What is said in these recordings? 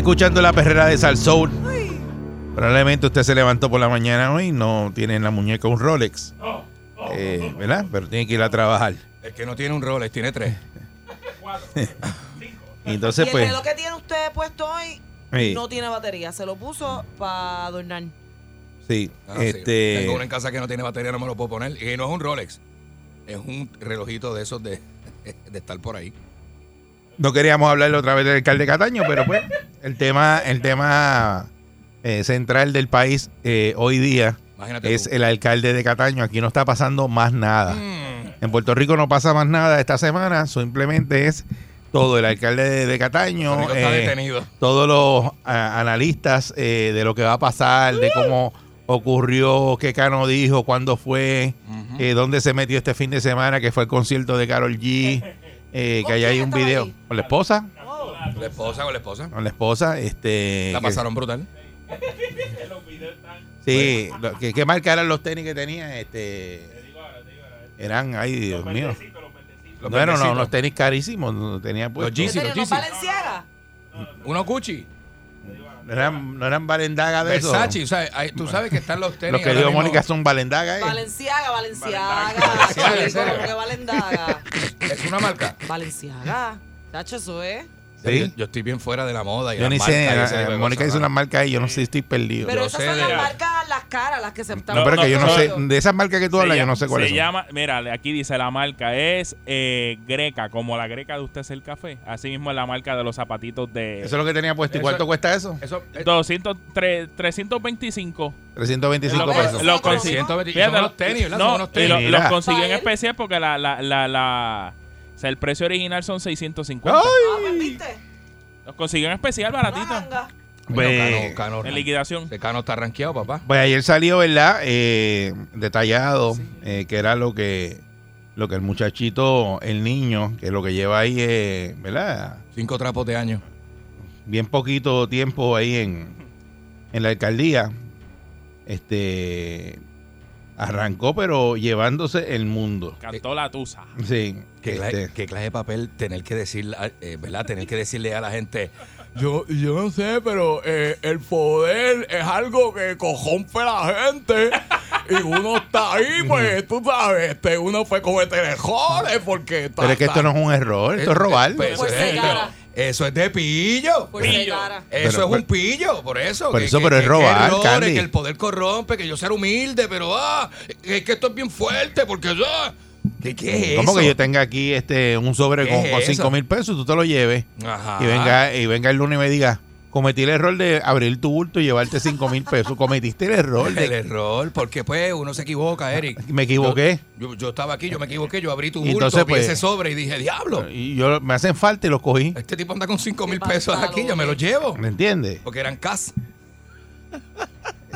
Escuchando la perrera de Salsoul. Probablemente usted se levantó por la mañana hoy y no tiene en la muñeca un Rolex. Eh, ¿Verdad? Pero tiene que ir a trabajar. El que no tiene un Rolex, tiene tres. Y entonces, y el pues. reloj que tiene usted puesto hoy Sí, no tiene batería. Se lo puso para adornar. sí, Ah, sí. este. Tengo uno en casa que no tiene batería, no me lo puedo poner. Y no es un Rolex. Es un relojito de esos de, de estar por ahí. No queríamos hablarle otra vez del alcalde Cataño, pero pues el tema, el tema eh, central del país eh, hoy día Imagínate es tú. el alcalde de Cataño. Aquí no está pasando más nada. Mm, En Puerto Rico no pasa más nada esta semana, simplemente es todo. El alcalde de, de Cataño, está eh, detenido. todos los analistas eh, de lo que va a pasar, de cómo ocurrió, qué Cano dijo, cuándo fue, eh, dónde se metió este fin de semana, que fue el concierto de Carol G, eh, que ¿Con ahí hay un video ahí? con la esposa, Oh, La esposa con la esposa. con la esposa, este, La que- pasaron brutal. sí, lo- ¿qué, qué marca eran los tenis que tenía, este, eran, ay Dios mío, Los no, no, no, verdecitos. los tenis carísimos, no tenía puesto. Yeezy, ¿en los Yeezy. ¿No Valenciaga? Uno Gucci. No eran, no eran Valendaga de esos. Versace. O sea, hay- tú sabes que están los tenis. Los que ahora dijo mismo- Mónica son Valendaga, ¿eh? Valenciaga, Valenciaga. Valenciaga, ¿en serio? Valendaga. Es una marca. Valenciaga. Tacho, eso es. Sí. Yo, yo estoy bien fuera de la moda. Y Yo ni marcas sé, eh, Mónica cosas, dice mano. una marca ahí, yo no sé si estoy perdido. Pero Yo esas sé son de- las marcas, las caras, las que se están no, pero que yo no sé, de esas marcas que tú Se hablas, yo no sé cuáles Se son. llama, mira, aquí dice la marca es eh, Greca, como la Greca de usted es el café. Así mismo es la marca de los zapatitos de Eso es lo que tenía puesto. ¿Y cuánto es- cuesta eso? Eso es 200, tre- 325. 325 Lo- pesos. lo Lo consi- 120 y Fíjate, son unos tenis, ¿verdad? no, Son unos y tenis. lo- Mira. los consiguió en especial porque la, la, la, sea, el precio original son 650. Ah, pues. Los consiguió en especial, baratito. Pues, Cano, Cano, En liquidación. de Cano está rankeado, papá. pues ayer salió, ¿verdad? Eh, detallado, eh, que era lo que lo que el muchachito, el niño, que lo que lleva ahí, eh, ¿verdad? Cinco trapos de año. Bien poquito tiempo ahí en, en la alcaldía. Este arrancó, pero llevándose el mundo. Cantó la tusa. Sí. ¿Qué, este, clase, qué clase de papel tener que decir, eh, ¿verdad? Tener que decirle a la gente. Yo, yo no sé, pero eh, el poder es algo que corrompe a la gente. Y uno está ahí, pues, tú sabes, este, uno fue cometer errores porque está. pero es que esto no es un error, esto es robar. Pues, ser es, cara. eso es de pillo. Por ser cara. Eso Pero- es un pillo, por eso. Por que- eso, que- pero es robar, que errores, Candy. que el poder corrompe, que yo ser humilde, pero ah, es que esto es bien fuerte, porque ah, ¿qué, qué es ¿Cómo eso? que yo tenga aquí este un sobre ¿Qué con, es con eso? 5 mil pesos y tú te lo lleves? Ajá. Y venga, y venga el lunes y me diga, cometí el error de abrir tu bulto y llevarte 5 mil pesos. Cometiste el error el de... error, porque pues uno se equivoca, Eric. Me equivoqué. Yo, yo estaba aquí, yo me equivoqué, yo abrí tu Y bulto, entonces, vi pues- ese sobre y dije, diablo, Y yo me hacen falta y los cogí. este tipo anda con 5 mil pesos aquí, yo me los llevo. ¿Me entiendes? Porque eran cas.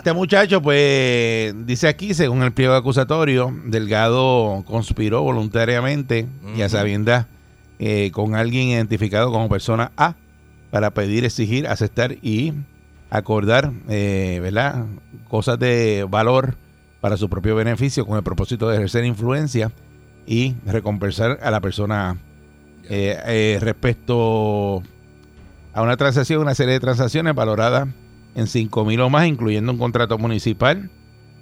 Este muchacho, pues, dice aquí, según el pliego acusatorio, Delgado conspiró voluntariamente y a Ujú. sabiendas eh, con alguien identificado como persona A para pedir, exigir, aceptar y acordar, eh, ¿verdad? Cosas de valor para su propio beneficio con el propósito de ejercer influencia y recompensar a la persona A. Eh, eh, respecto a una transacción, una serie de transacciones valoradas en 5 mil o más, incluyendo un contrato municipal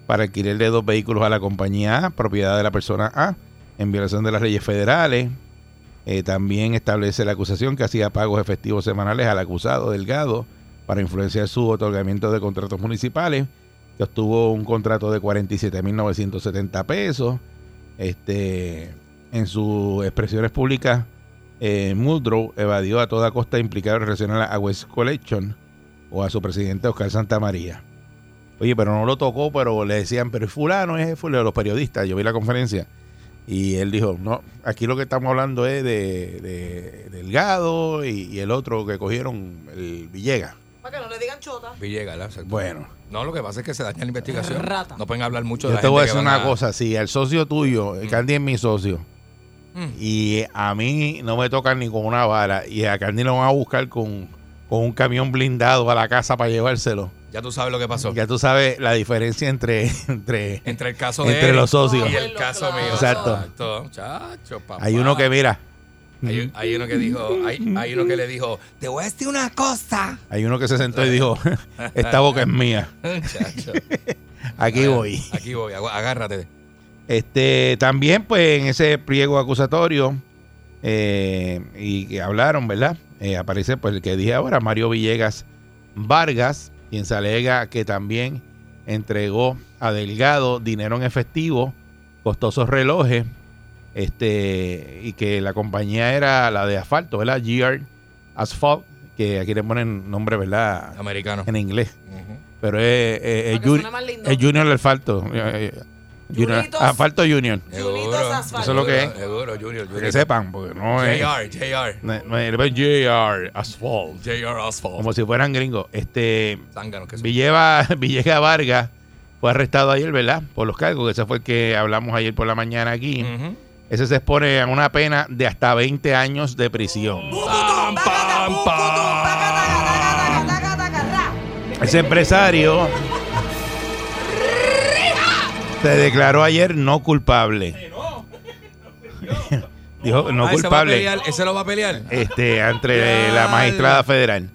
para alquiler de dos vehículos a la compañía A, propiedad de la persona A, en violación de las leyes federales. Eh, también establece la acusación que hacía pagos efectivos semanales al acusado Delgado para influenciar su otorgamiento de contratos municipales, que obtuvo un contrato de 47.970 pesos. Este, en sus expresiones públicas, eh, Muldrow evadió a toda costa implicar la a West Collection o a su presidente Oscar Santamaría. Oye, pero no lo tocó, pero le decían, pero es fulano, es fulano, los periodistas. Yo vi la conferencia y él dijo, no, aquí lo que estamos hablando es de, de Delgado y, y el otro que cogieron, el Villegas. Para que no le digan chota. Villegas, ¿verdad? Exacto. Bueno, No, lo que pasa es que se daña la investigación. Rata. No pueden hablar mucho de yo la te voy a decir una cosa, si el socio tuyo, el Candy es mi socio, Mm. y a mí no me tocan ni con una vara, y a Candy lo van a buscar con, con un camión blindado a la casa para llevárselo. Ya tú sabes lo que pasó. Ya tú sabes la diferencia entre, entre, Entre el caso de entre él los socios. y el caso Claro. mío. Exacto. Chacho, papá. Hay uno que mira, Hay, hay uno que dijo, hay, hay uno que le dijo, te voy a decir una cosa. hay uno que se sentó y dijo, esta boca es mía, Chacho. aquí voy. Aquí voy, agárrate. Este, también, pues, en ese pliego acusatorio, eh, y que hablaron, ¿verdad? Eh, aparece, pues, el que dije ahora, Mario Villegas Vargas, quien se alega que también entregó a Delgado dinero en efectivo, costosos relojes, este, y que la compañía era la de asfalto, ¿verdad? GR Asphalt, que aquí le ponen nombre, ¿verdad? Americano. En inglés, pero es, es- es Junior Asfalto. Eh, eh, Junior. Asfalto Junior. Eso es lo que es. Seguro, Junior. Que Junior. sepan, porque no es. JR, JR. no es- JR Asphalt. JR Asphalt. Como si fueran gringos. Este. Zángano que. Villeva, Villega Vargas fue arrestado ayer, ¿verdad? Por los cargos, que ese fue el que hablamos ayer por la mañana aquí. Ese se expone a una pena de hasta 20 años de prisión. Pam, pam, pam. Ese empresario se declaró ayer no culpable. Dijo no Ah, culpable. Ese lo va a pelear. este, entre la magistrada federal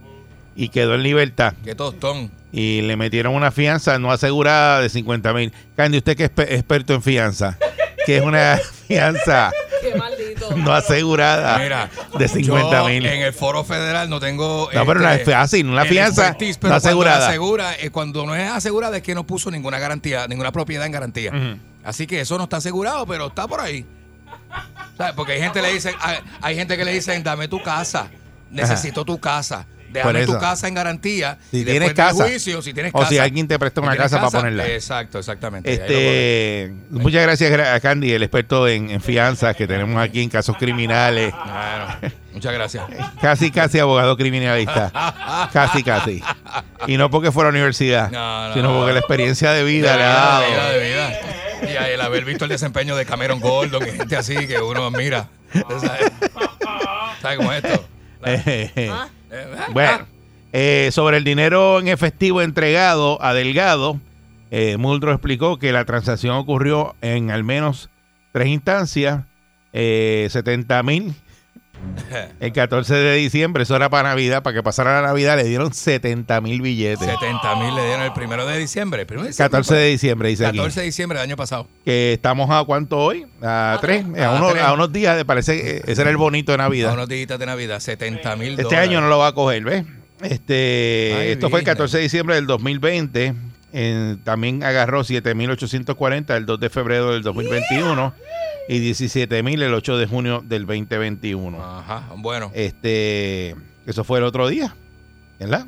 y quedó en libertad Qué tostón. y le metieron una fianza no asegurada de 50 mil. Candy, usted que es pe- experto en fianza, que es una fianza. no asegurada Mira, de 50 yo mil. en el foro federal no tengo. No, pero no es fácil, una fianza expertise, no pero cuando asegurada. asegura, eh, cuando no es asegurada es que no puso ninguna garantía, ninguna propiedad en garantía. Así que eso no está asegurado, pero está por ahí. ¿Sabes? Porque hay gente le dicen, hay, hay gente que le dicen, dame tu casa, necesito tu casa, déjame tu casa en garantía. Si y tienes casa, juicio, si tienes o casa, si alguien te presta una casa para ponerla. Exacto, exactamente. Este, muchas gracias gra- a Candy, el experto en, en fianzas que tenemos aquí en casos criminales. Bueno, muchas gracias. Casi, casi abogado criminalista. Casi, casi. Y no porque fuera a la universidad, No, no, sino no. porque la experiencia de vida de le ha dado. de vida, de vida. Y el haber visto el desempeño de Cameron Gordon y gente así que uno admira. ¿Sabes ¿Sabe cómo es esto? Eh, Bueno, eh, sobre el dinero en efectivo entregado a Delgado, eh, explicó que la transacción ocurrió en al menos tres instancias, eh, 70 mil. El 14 de diciembre, eso era para Navidad, para que pasara la Navidad le dieron 70 mil billetes. 70 mil le dieron el primero de diciembre. El primero de diciembre 14 de diciembre, dice aquí. 14 de diciembre del año pasado. Que estamos a cuánto hoy? A tres, a, A unos, tres. a unos días, parece que ese era el bonito de A Navidad. unos días de Navidad, 70 mil Este año no lo va a coger, ¿ves? Este, Ay, esto fue el Virgen. 14 de diciembre del 2020. Eh, también agarró 7.840 el 2 de febrero del 2021 y 17.000 el 8 de junio del 2021. Ajá, bueno. Este, eso fue el otro día, ¿verdad?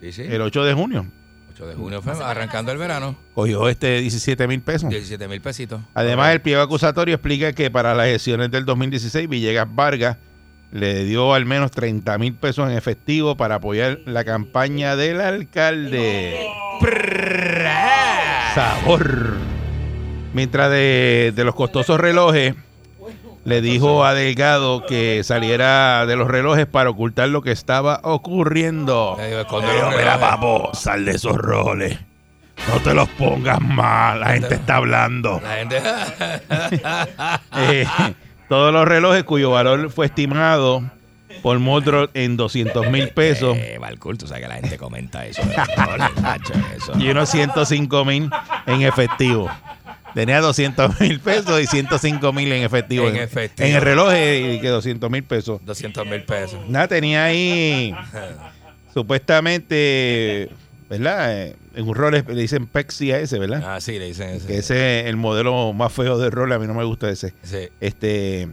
Sí, sí. El 8 de junio. 8 de junio fue arrancando el verano. Cogió este 17 mil pesos. 17 mil pesitos. Además, el pliego acusatorio explica que para las elecciones del 2016, Villegas Vargas le dio al menos 30 mil pesos en efectivo para apoyar la campaña del alcalde. Sabor. Mientras de, de los costosos relojes, le dijo a Delgado que saliera de los relojes para ocultar lo que estaba ocurriendo. Le digo, esconde Le los digo, mira, relojes". papo, sal de esos roles. No te los pongas mal, la gente está hablando. La gente. Eh, todos los relojes cuyo valor fue estimado por Motro en 200 mil pesos Eh, Valcourt, tú sabes que la gente comenta eso. y unos 105 mil en efectivo. Tenía 200 mil pesos y 105 mil en efectivo. En efectivo. En el reloj eh, y que 200 mil pesos. 200 mil pesos. Nada, tenía ahí supuestamente ¿verdad? Eh, en un Rolex le dicen Pexi a ese, ¿verdad? Ah, sí, le dicen ese. Que ese es el modelo más feo de Rolex, a mí no me gusta ese. Sí. Este,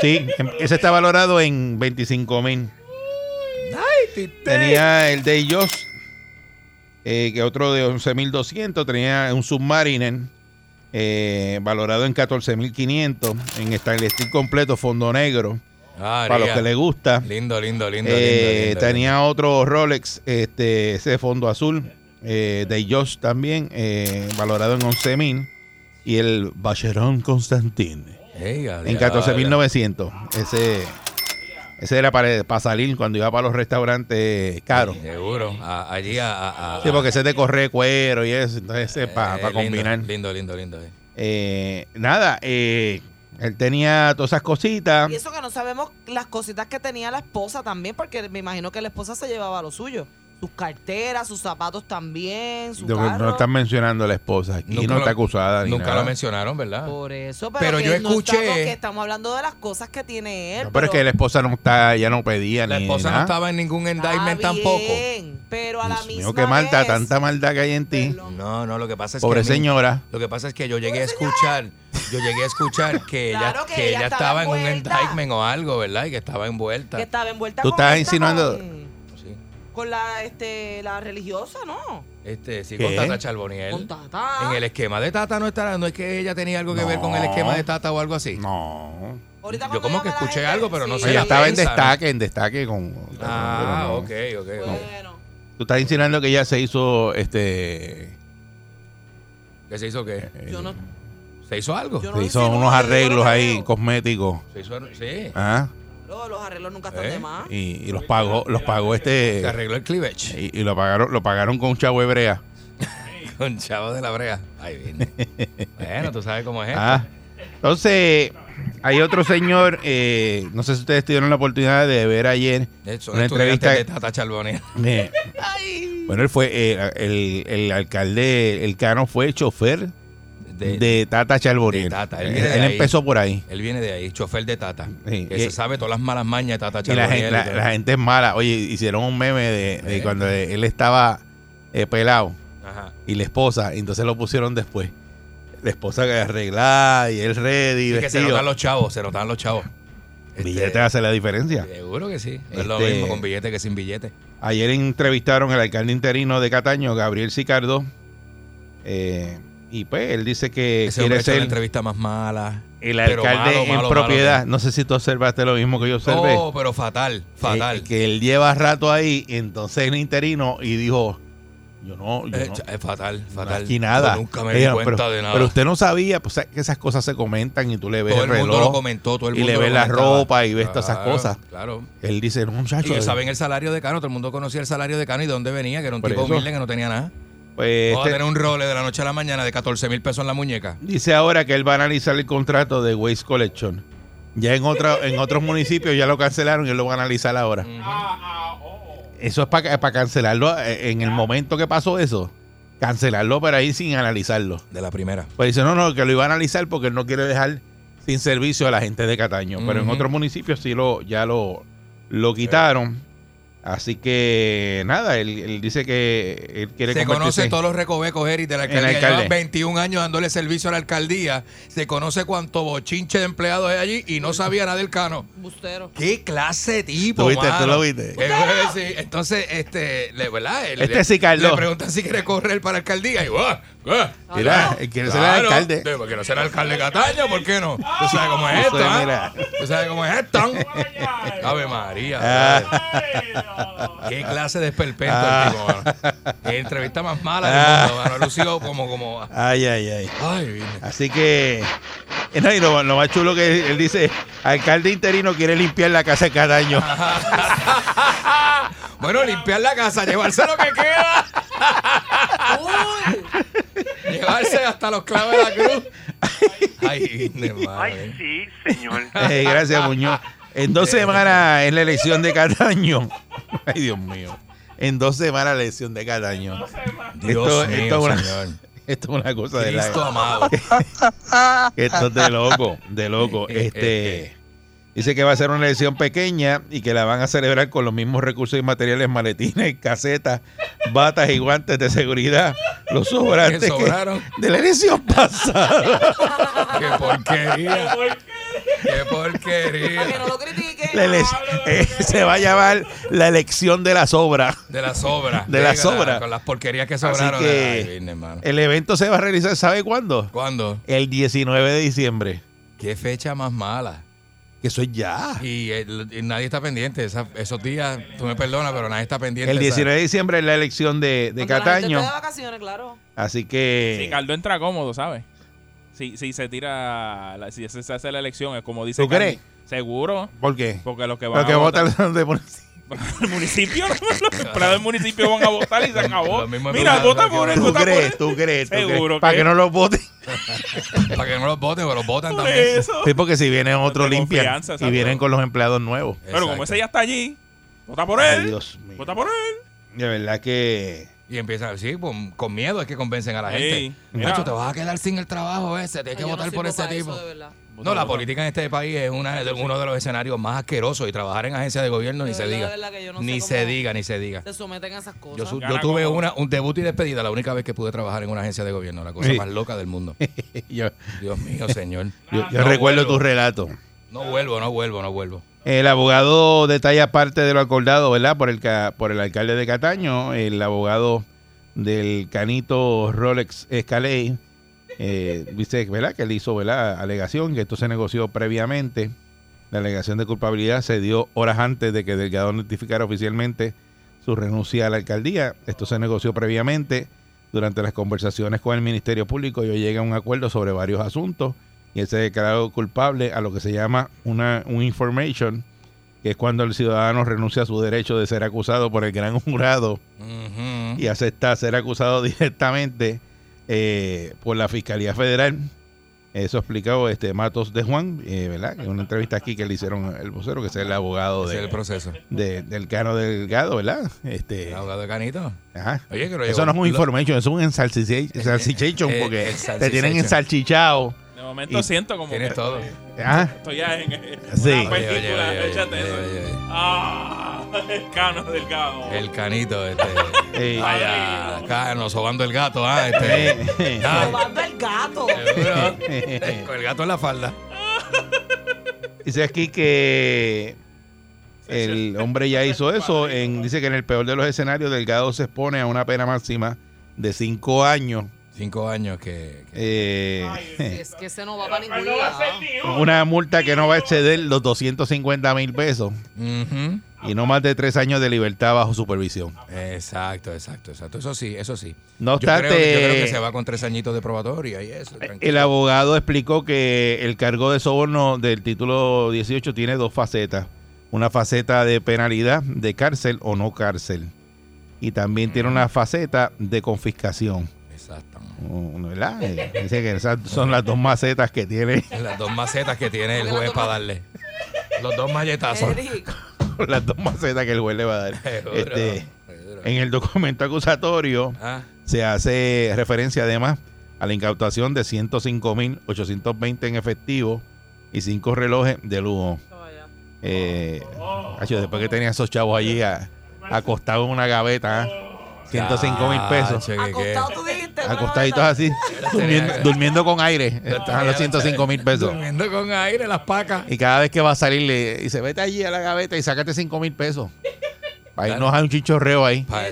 sí, em- ese está valorado en 25 mil. Tenía el de ellos, eh, que otro de 11.200. Tenía un Submariner eh, valorado en 14.500. En stainless steel completo, fondo negro. Ah, para los que les gusta. Lindo, lindo, lindo. Eh, lindo, lindo, tenía otro Rolex, este, ese de fondo azul, eh, de Josh también, eh, valorado en 11.000. Y el Vacheron Constantin en diablo. 14.900. Ese, ese era para, para salir cuando iba para los restaurantes caros. Seguro. A- allí a. a- a- Sí, porque ese de correr cuero y eso. Entonces, ese para lindo, combinar. Lindo, lindo, lindo. nada, eh, él tenía todas esas cositas. Y eso que no sabemos las cositas que tenía la esposa también, porque me imagino que la esposa se llevaba lo suyo. Sus carteras, sus zapatos también, su carro. no están mencionando a la esposa. Aquí Nunca no lo- está acusada ni Nunca nada. lo mencionaron, ¿verdad? Por eso, pero, Pero que yo no escuché- estamos, que estamos hablando de las cosas que tiene él. No, pero es que la esposa no está, ya no pedía La ni esposa no nada. estaba en ningún Está indictment tampoco. bien, Pero a la Dios misma mío, qué maldad, vez- tanta maldad que hay en ti. No, no, lo que pasa es Pobre que. a mí- señora. Lo que pasa es que yo llegué a escuchar, yo llegué a escuchar que ella, Claro que que ella ella estaba estaba en un envuelta. indictment o algo, ¿verdad? Y que estaba envuelta. Que estaba envuelta Tú con estás esta, insinuando- Con. Con la, este, la religiosa, ¿no? Este, sí, ¿Qué? con Tata Charboniel. Con Tata. En el esquema de Tata no estará, no es que ella tenía algo que ver con el esquema de Tata o algo así. No. Ahorita Yo cuando como que llame la escuché gente, algo, pero no sí. sé Ella la estaba en destaque, en destaque con. Ah, ok, ok, ok. Bueno, Tú estás insinuando que ella se hizo este. ¿Qué se hizo qué? eh, yo no. ¿Se hizo algo? Yo no se hizo unos yo arreglos ahí creo. cosméticos. Se hizo, sí. ¿ah? Los, los arreglos nunca están ¿Eh? de más. Y, y los pagó, los pagó este. Se arregló el cleavage Y, y lo pagaron, lo pagaron con un chavo hebrea. con Chavo de la Brea. Ahí viene. bueno, tú sabes cómo es esto. Ah. Entonces, hay otro señor, eh, no sé si ustedes tuvieron la oportunidad de ver ayer Son una estudiantes entrevista. de Tata Charboniel. eh, bueno, él fue, eh, el, el alcalde, el cano fue chofer De, de, Tata Charboniel. de Tata, él ahí. empezó por ahí. Él viene de ahí, chofer de Tata. Sí, que y- se sabe todas las malas mañas de Tata Y la gente, la, y todo. la gente es mala. Oye, hicieron un meme de, de Eh. cuando él estaba eh, pelado Ajá. y la esposa, y entonces lo pusieron después. La esposa que arreglada y él ready, Sí, que se vestido. notan los chavos, se notan los chavos. Este, Billete hace la diferencia. Seguro que sí. No es lo Este- mismo con billete que sin billete. Ayer entrevistaron al alcalde interino de Cataño, Gabriel Sicardo. eh, y pues él dice que Ese quiere hecho la ser entrevista más mala. el alcalde malo, en malo, propiedad. malo. no sé si tú observaste lo mismo que yo observé. Oh, pero fatal, fatal. Eh, que él lleva rato ahí, entonces el interino y dijo, yo no, yo Eh, no, es fatal, no fatal. aquí nada. Yo nunca me Ella, di cuenta pero, de nada. Pero usted no sabía, pues que esas cosas se comentan y tú le ves todo el el mundo lo comentó, todo el y mundo le lo ves la ropa y ves todas esas Claro, cosas. Claro. Él dice, no, Y muchacho. ellos saben el salario de Cano, todo el mundo conocía el salario de Cano y de dónde venía, que era un Por tipo eso. humilde que no tenía nada. Pues, Vamos a este- tener un role de la noche a la mañana de 14 mil pesos en la muñeca. Dice ahora que él va a analizar el contrato de Waste Collection. Ya en, otra, en otros municipios ya lo cancelaron y él lo va a analizar ahora. Eso es para cancelarlo eh, en el momento que pasó eso. Cancelarlo para ir sin analizarlo. De la primera. Pues dice, no, no, que lo iba a analizar porque él no quiere dejar sin servicio a la gente de Cataño. Pero en otros municipios sí lo, ya lo, lo quitaron. Así que nada, él, él dice que él quiere Se conoce todos los recovecos, Eric, de la alcaldía. alcalde. Llevan 21 años dándole servicio a la alcaldía. Se conoce cuánto bochinche de empleados hay allí y no sabía nada del cano. Bustero. ¿Qué clase de tipo, ¿Tú viste? ¿Tú lo viste? Eh, Entonces, este, ¿verdad? Le- Este le- sí, Carlos. Le preguntan si quiere correr para alcaldía y ¡ah! ¿Qué? Mira, él quiere ser el alcalde. porque no ser alcalde de Cataño, ¿por qué no? Tú sabes cómo es esto, ¿ah? mira. Tú sabes cómo es esto. Ave María. Ah. Qué clase de esperpento Ah. el tipo, mano. Qué entrevista más mala del mundo, mano. Lucido como, como. Ay, ay, ay. Ay, vine. Así que, eh, no, y lo, lo más chulo que él dice, alcalde interino quiere limpiar la casa de Cataño. Bueno, limpiar la casa, llevarse lo que queda. Uy, Llevarse hasta los clavos de la cruz. Ay. Ay, sí, señor. Eh, gracias, Muñoz. En dos semanas es la elección de Cataño. Ay, Dios mío. En dos semanas la elección de Cataño. Dios esto, mío, esto es una, señor. esto es una cosa de Cristo la, amado. Esto es de loco, de loco. Eh, Este, Dice que va a ser una elección pequeña y que la van a celebrar con los mismos recursos y materiales, maletines, casetas, batas y guantes de seguridad. Los sobrantes Que que- sobraron. de la elección pasada. ¡Qué porquería! ¡Qué Para que porquería! no lo critiquen. Eh, se va a llamar la elección de la sobra. De la sobra. De la sobra. Con las porquerías que Así sobraron. que Ay, Virgen, hermano. el evento se va a realizar, ¿sabe cuándo? ¿Cuándo? El 19 de diciembre. ¿Qué fecha más mala? Que eso es ya. Y, el- y nadie está pendiente. Esa- esos días, tú me perdonas, pero nadie está pendiente. El de esa- 19 de diciembre es la elección de, de Cuando la gente Cataño. de vacaciones, claro. Así que. Sí, Caldo entra cómodo, ¿sabes? Si, si se tira, la- si se hace la elección, es como dice ¿Tú crees? Seguro, ¿Por qué? porque los que van Los que votan son de municipio. El municipio, los empleados del municipio van a votar y se acabó. Mira, vota por él, ¿Tú vota por él. crees? ¿Tú crees? ¿Tú Seguro? Para que- no los voten. Para que no los voten, pero los votan también. eso. Sí, porque si vienen otros limpian confianza, y vienen con los empleados nuevos. Pero como ese ya está allí, vota por Ay, él. Dios mío. Vota por él. De verdad que. Y empiezan, sí, con, con miedo es que convencen a la gente. Nacho, te vas a quedar sin el trabajo ese, tienes que Ay, no votar por ese tipo. eso, de verdad. No, la política en este país es una, de- uno de los escenarios más asquerosos y trabajar en agencias de gobierno ni se diga. de verdad que yo no sé Ni se diga, ni se diga. Se someten a esas cosas. Yo, su- yo Gana tuve como- una, un debut y despedida la única vez que pude trabajar en una agencia de gobierno, la cosa Sí. más loca del mundo. yo, Dios mío, señor. yo- yo No recuerdo vuelvo. tu relato. No vuelvo, no vuelvo, no vuelvo. El abogado detalla parte de lo acordado, ¿verdad? Por el, ca- por el alcalde de Cataño, el abogado del canito Rolex Escaley, eh, dice, ¿verdad? Que él hizo, ¿verdad? Alegación, que esto se negoció previamente. La alegación de culpabilidad se dio horas antes de que Delgado notificara oficialmente su renuncia a la alcaldía. Esto se negoció previamente. Durante las conversaciones con el Ministerio Público, yo llegué a un acuerdo sobre varios asuntos y él se declaró culpable a lo que se llama una un information, que es cuando el ciudadano renuncia a su derecho de ser acusado por el gran jurado y acepta ser acusado directamente eh, por la Fiscalía Federal. Eso explicó este Matos de Juan, eh, ¿verdad? En una entrevista aquí que le hicieron el vocero, que es el abogado Ese es el de, proceso. de- del Cano Delgado, ¿verdad? Este, El abogado de Canito. ajá. Oye, que lo Eso no es un lo- information, eso es un ensalchicha- ensalchichation, eh, porque te tienen ensalchichado. De momento Y siento como Tienes que todo. Ajá. estoy ya en Sí. una película. oye, oye, échate eso. oye, oye. Ah, el cano delgado. El canito, este. Vaya, acá nos sobando el gato, ah, este. Ah, Robando el gato. Con el gato en la falda. Dice aquí que el hombre ya hizo eso. En, dice que en el peor de los escenarios, Delgado se expone a una pena máxima de cinco años. Cinco años que. que- eh, Es que ese no va para ningún lado. una multa que no va a exceder los 250 mil pesos y no más de tres años de libertad bajo supervisión. Exacto, exacto, exacto. Eso sí, eso sí. No Yo creo, obstante, yo creo que se va con tres añitos de probatoria y eso. tranquilo. el abogado explicó que el cargo de soborno del título 18 tiene dos facetas. Una faceta de penalidad, de cárcel o no cárcel. Y también tiene una faceta de confiscación. Exacto. Uh, ¿verdad? Dice que esas son las dos macetas que tiene, Las dos macetas que tiene el juez para darle. Los dos malletazos. Las dos macetas que el juez le va a dar. Este, en el documento acusatorio Ah, se hace referencia además a la incautación de 105.820 en efectivo y cinco relojes de lujo. Eh, hacho, después que tenía esos chavos allí acostados en una gaveta, ¿ah? 105 mil pesos. acostado tú dijiste. Acostaditos así, durmiendo, durmiendo con aire. Estaban los 105 mil pesos. Durmiendo con aire las pacas. Y cada vez que va a salir, le dice, vete allí a la gaveta y sácate 5 mil pesos. Ahí Claro. nos hay un chichorreo ahí. Para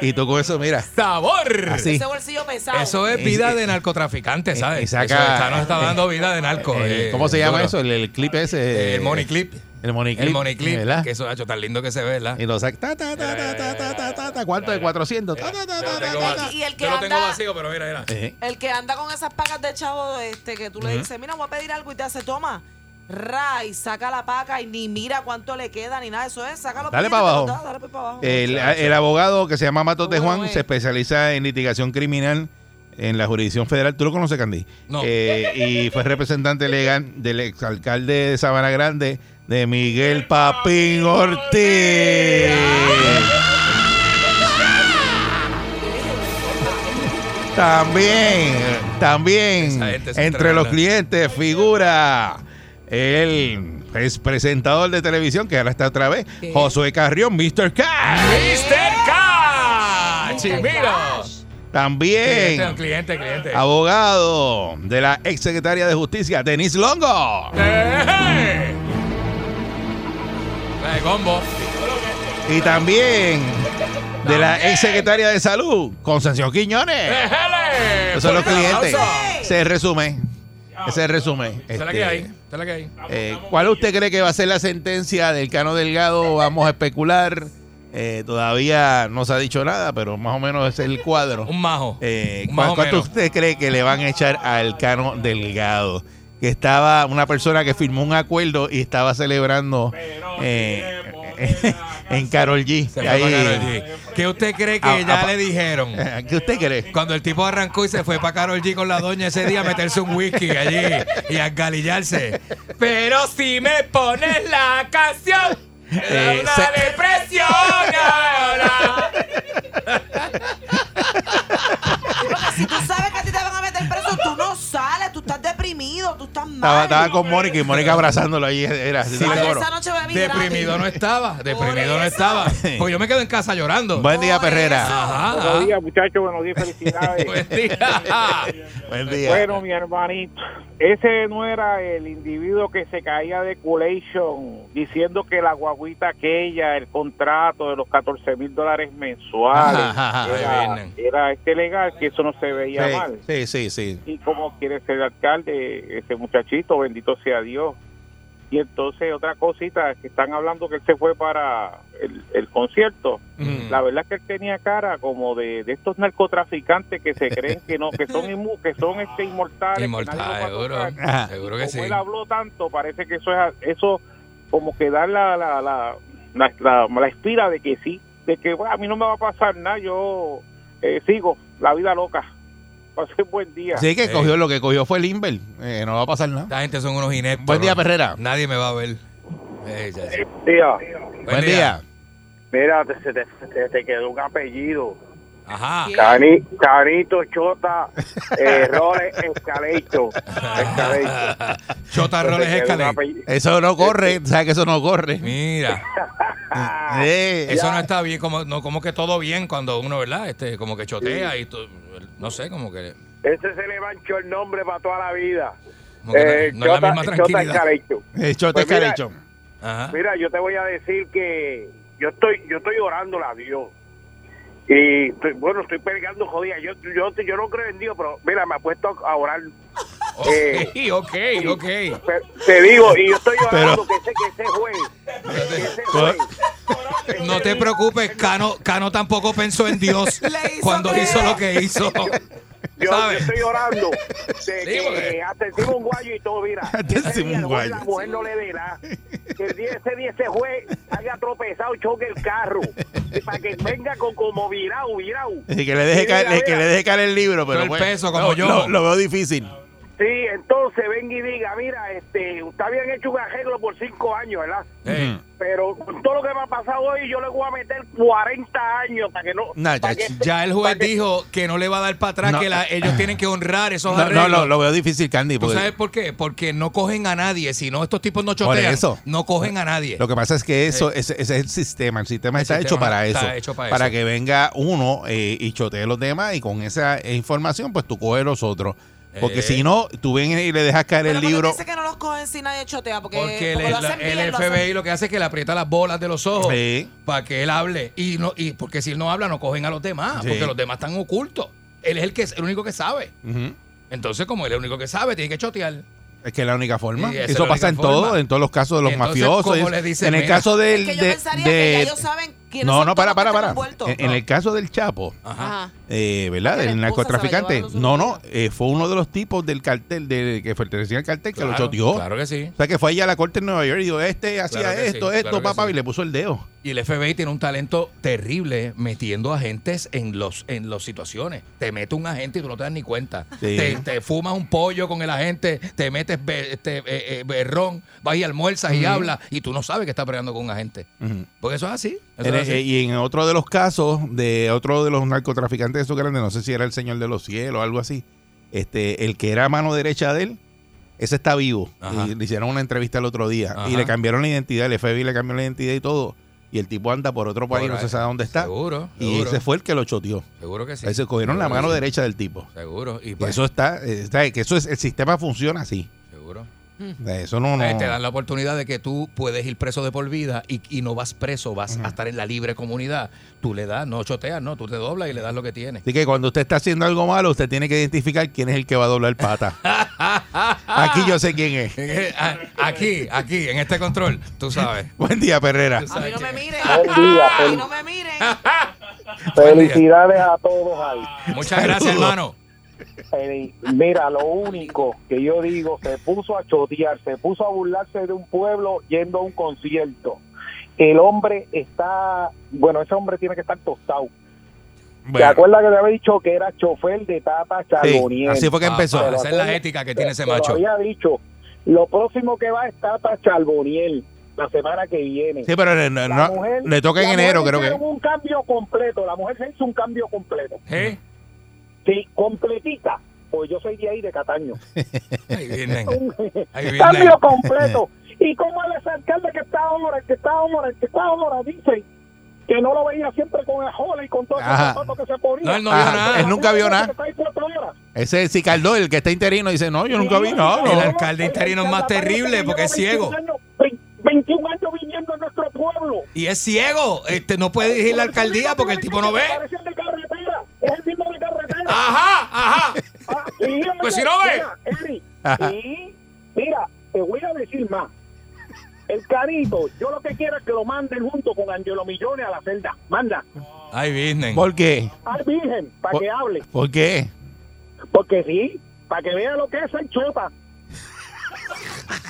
y tú con eso, mira, ¡Sabor! Así. Ese bolsillo pesado. Eso es vida de narcotraficante, ¿sabes? y saca- Eso está, nos está dando vida de narco. eh, eh, ¿cómo se llama duro. eso? El, el clip ese. El money clip. El money clip. El money clip. ¿verdad? Que eso ha hecho tan lindo que se ve, ¿verdad? Y lo saca. Ta, ta, ta, ta, ta, ta, ta, ta, ta. ¿Cuánto de 400? Ta, ta, ta, Yo lo ta, tengo ta, va- ta. Y el que yo lo tengo anda- vacío, pero mira, mira. Eh, El que anda con esas pagas de chavo, este, que tú le dices, mira, voy a pedir algo y te hace, toma. Ray, saca la paca y ni mira cuánto le queda ni nada. Eso es, sácalo. Dale para abajo. Dale para abajo. El, el abogado que se llama Matos de Bueno, Juan eh. se especializa en litigación criminal en la jurisdicción federal. ¿Tú lo conoces, Candy? No. Eh, y fue representante legal del exalcalde de Sabana Grande, de Miguel Papín Ortiz. También, también, entre los clientes figura el es presentador de televisión, que ahora está otra vez. Josué Carrión, Mr. Cash. Mr. Cash. Cash. También Cliente, cliente, cliente. abogado de la ex secretaria de Justicia, Denis Longo. ¡Eh! La de combo. Y también de la ex secretaria de Salud, Concepción Quiñones. ¡Déjale! Esos son los clientes. el resumen. Ese resumen. Esa es la Este, que hay. Esa es la que hay. eh, ¿Cuál usted cree que va a ser la sentencia del Cano Delgado? Vamos a especular. Eh, todavía no se ha dicho nada, pero más o menos es el cuadro. Un majo. Eh, Un ¿cuál- más o ¿Cuánto menos. usted cree que le van a echar al Cano Delgado? Que estaba una persona que firmó un acuerdo y estaba celebrando eh, en Carol G. Se Ahí-. ¿Qué usted cree que Ah, ya le dijeron? ¿Qué usted cree? Cuando el tipo arrancó y se fue para Carol G con la doña ese día a meterse un whisky allí y a galillarse. Pero si me pones la canción, Eh, una se- depresión ahora. Si tú sabes que a ti te van a meter preso, tú no deprimido, tú estás mal. Estaba, estaba con Mónica y Mónica abrazándolo ahí. Era esa noche bebí Deprimido no estaba, deprimido no estaba. Porque yo me quedo en casa llorando. Buen día, Perrera. eso. Ajá, Buenos ajá. días, muchachos. Buenos días, felicidades. Buen día. Buen día. bueno, mi hermanito, ese no era el individuo que se caía de culation diciendo que la guaguita aquella, el contrato de los 14 mil dólares mensuales, Ajá, ajá, era, era este legal, que eso no se veía mal. Sí, sí, sí. Y como quiere ser alcalde, ese muchachito, bendito sea Dios. Y entonces otra cosita, que están hablando que él se fue para el, el concierto. Mm. La verdad es que él tenía cara como de, de estos narcotraficantes que se creen que no, que son inmu- que son este inmortales. que nadie Inmortal, los va a seguro. Seguro que Como sí. él habló tanto, parece que eso es eso como que da la la, la, la, la- la espira de que sí, de que bueno, a mí no me va a pasar nada, yo eh, sigo la vida loca. Pase buen día. Sí, que Sí. cogió lo que cogió fue el Inver. Eh, no va a pasar nada. Esta gente son unos ineptos. Buen día, ¿no? Perrera. Nadie me va a ver. Eh, ya, ya. Tía, Buen día. mira, te, se te, te- te quedó un apellido. Ajá. Cani, Canito Chota eh, Roles Escalecho. Escalecho. Chota Roles Escalé. Eso no corre. ¿Sabes que eso no corre? Mira, Eh, eso no está bien, como, no, como que todo bien cuando uno, ¿verdad? Este, como que chotea y to- no sé, como que, Ese se le manchó el nombre para toda la vida. como que no- Eh, no, es la Chota, misma Chota tranquilidad. Eh, Chote Pues mira, Escalecho. Ajá. Mira, yo te voy a decir que yo estoy yo estoy orándole a Dios. Y estoy- bueno, estoy peleando jodida. Yo, yo, yo no creo en Dios, pero mira, me ha puesto a orar. Eh, Ok, ok, Te digo, y yo estoy Pero- orando que ese, que ese juez, que ese juez, No te preocupes, Cano, Cano tampoco pensó en Dios hizo cuando creer. hizo lo que hizo. yo, estoy orando de Sí, que un guayo y todo, mira. Día un guayo. La mujer no le nada. Que el día, ese día ese juez haya tropezado, choque el carro. y para que venga con como virado, virado. Y que le deje caer, que le deje caer el libro, pero Todo el bueno, peso, como yo. Lo, lo veo difícil. Sí, entonces venga y diga, mira, este, usted habían hecho un arreglo por cinco años, ¿verdad? Ujú. Pero con todo lo que me ha pasado hoy, yo le voy a meter 40 años para que no... Nah, para ya- que- Ya el juez para que- dijo que no le va a dar para atrás, No. que la- ellos tienen que honrar esos No, arreglos. no, lo, lo veo difícil, Candy. ¿Tú porque sabes por qué? Porque no cogen a nadie. Si no, estos tipos no Por chotean. eso. No cogen a nadie. Lo que pasa es que eso, ese, ese es el sistema. El sistema El está sistema hecho para está eso. hecho para eso. que venga uno eh, y chotee los demás y con esa información, pues tú coges los otros. Porque Eh. si no, tú ven y le dejas caer Pero el ¿por qué libro. dice que no los cogen si nadie chotea? Porque, Porque porque el, lo la- hacen el bien, lo FBI hacen- lo que hace es que le aprieta las bolas de los ojos Sí. para que él hable. Y no y porque si él no habla, no cogen a los demás. Sí. Porque los demás están ocultos. Él es el, que, el único que sabe. Ujú. Entonces, como él es el único que sabe, tiene que chotear. Es que es la única forma. Sí, Eso pasa en forma. todo, en todos los casos de los Entonces, mafiosos. ¿cómo Es- le dicen, en el mira? caso del. Es que yo de- pensaría de- que ya ellos saben no, no, para, para, para. En, en el caso del Chapo, Ajá. eh, ¿verdad? Esposa narcotraficante. No, no, eh, fue uno de los tipos del cartel, de, que pertenecía al cartel, que lo choteó. Claro que sí. O sea, que fue allá a la corte en Nueva York y dijo, este hacía Claro que sí, esto, esto, claro papá, sí. y le puso el dedo. Y el FBI tiene un talento terrible metiendo agentes en los en las situaciones. Te mete un agente y tú no te das ni cuenta. Sí. Te, te fumas un pollo con el agente, te metes be- este, eh, eh, berrón, vas y almuerzas y hablas y tú no sabes que estás peleando con un agente. Porque eso es así. En- eh, y en otro de los casos de otro de los narcotraficantes de esos grandes, no sé si era el Señor de los Cielos o algo así, este, el que era mano derecha de él, ese está vivo. Ajá. Y le hicieron una entrevista el otro día. Ajá. Y le cambiaron la identidad, el FBI le cambió la identidad y todo. Y el tipo anda por otro país, Por no se sabe dónde está. Seguro, Y seguro. ese fue el que lo choteó. Seguro que sí. Ahí se cogieron la mano sí. derecha del tipo. Seguro. Y Y pues, eso está, eh, está- que eso es, el sistema funciona así. seguro. Eso no, no. Eh, Te dan la oportunidad de que tú puedes ir preso de por vida y, y no vas preso, vas a estar en la libre comunidad. Tú le das, no choteas, no, tú te doblas y le das lo que tienes. Así que cuando usted está haciendo algo malo, usted tiene que identificar quién es el que va a doblar pata. Aquí yo sé quién es. Eh, Aquí, aquí, en este control, tú sabes. Buen día, Perrera. A mí no me miren. Buen día, A mí no me miren. Felicidades a todos ahí. Muchas gracias, hermano. Eh, mira, lo único que yo digo, se puso a chotear, se puso a burlarse de un pueblo yendo a un concierto. El hombre está, bueno, ese hombre tiene que estar tostado. ¿Te acuerdas que te había dicho que era chofer de Tata sí, Charboniel? así fue que Ah, empezó. esa es la ética que tiene ese Te lo macho. había dicho. Lo próximo que va es Tata Charboniel la semana que viene. Sí, pero no- mujer- le toca en enero, creo que. un cambio completo. La mujer se hizo un cambio completo. ¿Eh? Sí, completita. Pues yo soy de ahí, de Cataño. Ahí vienen. Un Ahí vienen. cambio completo. Y como el alcalde que está ahora, el que está ahora, el que está ahora, dice que no lo veía siempre con el jola y con todo zapato que se ponía. No, él no vio Ajá, nada. él nunca vio nada. Ese es Cicardó, el que está interino, dice, no, yo nunca vi nada. El no. alcalde interino es más terrible porque es ciego. 21 años, vein- 21 años viviendo en nuestro pueblo. Y es ciego. Este, no puede dirigir la alcaldía porque el tipo no ve. Parece el de carretera. Es el de. Ajá, ajá. Ah, y Pues si no ve. Y mira, te voy a decir más. El carito, yo lo que quiero es que lo manden junto con Angelo Millones a la celda. Manda Ahí vienen. ¿Por qué? al Virgen para que hable. ¿Por qué? Porque sí, para que vea lo que es el chota.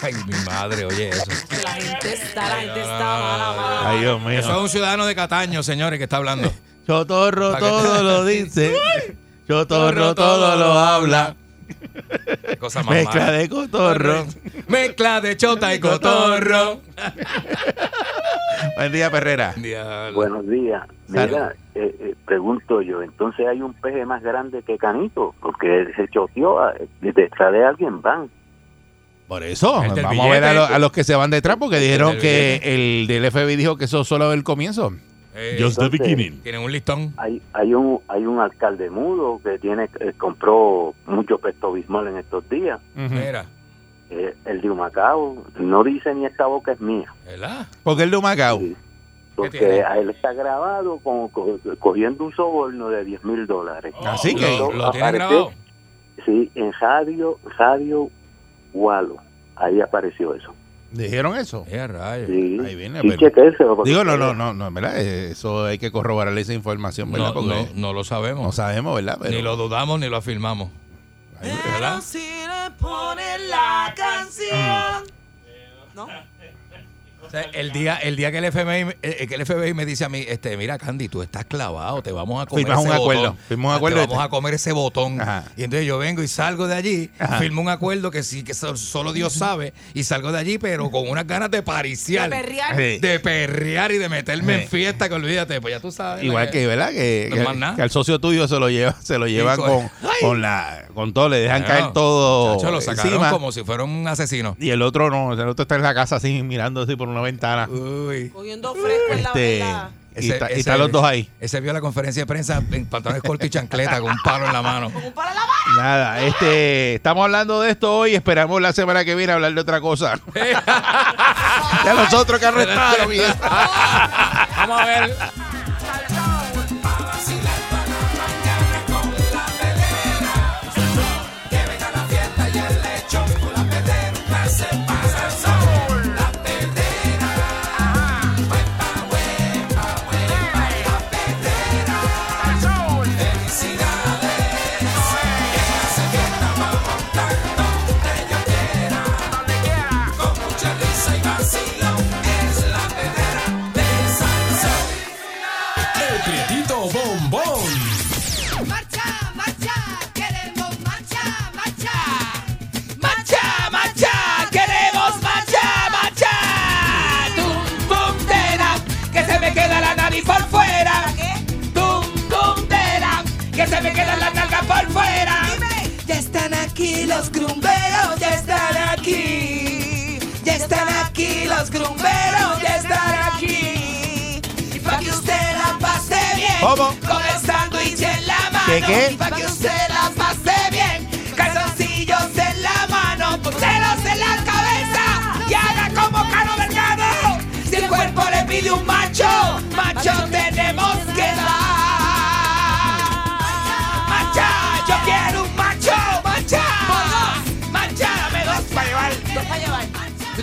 Ay, mi madre, oye eso. La gente está, la gente está mala, mala. Ay, Dios mío. Eso es un ciudadano de Cataño, señores, que está hablando. Chotorro todo lo dice. Chotorro todo lo habla. Cosa más Mezcla mala. de cotorro. Mezcla de chota y cotorro. Buen día, Perrera. Diablo. Buenos días. Mira, eh, eh, pregunto yo, entonces hay un peje más grande que Canito, porque se choteó a- detrás de alguien van. Por eso, El del vamos a ver a, billete. lo- a los que se van detrás, porque dijeron del que el del FBI dijo que eso solo es el comienzo. Eh, Just the beginning. Tienen un listón. Hay hay un hay un alcalde mudo que tiene eh, compró mucho pesto bismol en estos días. Mira, Eh, el de Humacao no dice ni esta boca es mía. ¿verdad? Porque el de Humacao. Sí. Porque tiene? a él está grabado con, co- cogiendo un soborno de 10 mil dólares. Así que. Lo, Aparece- grabado. Sí, en radio, radio Walo. Ahí apareció eso. Dijeron eso. Eh, rayos. Sí, Ahí viene, sí, pero- Digo, no, no, no, no, ¿verdad? Eh, Eso hay que corroborarle esa información, ¿verdad? No, Porque no, no lo no sabemos. sabemos, ¿verdad? Pero- Ni lo dudamos ni lo afirmamos. Ahí- ¿Verdad? Pero si le ponen la canción. ¿No? O sea, el día, el día que el FBI, me- eh, que el FBI me dice a mí, este, mira Candy, tú estás clavado, te vamos a comer Firmas ese un acuerdo, botón. firmas un Ah, acuerdo Te vamos a comer ese botón. Ajá. Y entonces yo vengo y salgo de allí, Ajá. firmo un acuerdo que sí, que so- solo Dios sabe, y salgo de allí, pero con unas ganas de pariciar. De perrear. Sí. De perrear y de meterme Sí. en fiesta, que olvídate, pues ya tú sabes. Igual que, ¿verdad? Que, No que- más nada. que al socio tuyo se lo lleva, se lo llevan con- con, con la, con todo, le dejan caer todo Chacho, lo sacaron encima. como si fuera un asesino. Y el otro no, el otro está en la casa así, mirando así por una ventana. Uy. Cogiendo fresco en la, Este, en la- y, Ese- está- y ese- están los dos ahí. Ese vio la conferencia de prensa en pantalones cortos y chancleta con un palo en la mano. con un palo en la mano. Nada, este, estamos hablando de esto hoy, esperamos la semana que viene hablar de otra cosa. de los otros que arrestaron. y eso. Vamos a ver. aquí los grumberos, ya están aquí. Ya están aquí los grumberos, ya están aquí. Y para que usted la pase bien, ¿Cómo? con el sándwich en la mano. ¿Qué. Y para que usted la pase bien, calzoncillos en la mano, celos en la cabeza y haga como Caro Vergado. Si el cuerpo le pide un macho, macho tenemos que dar.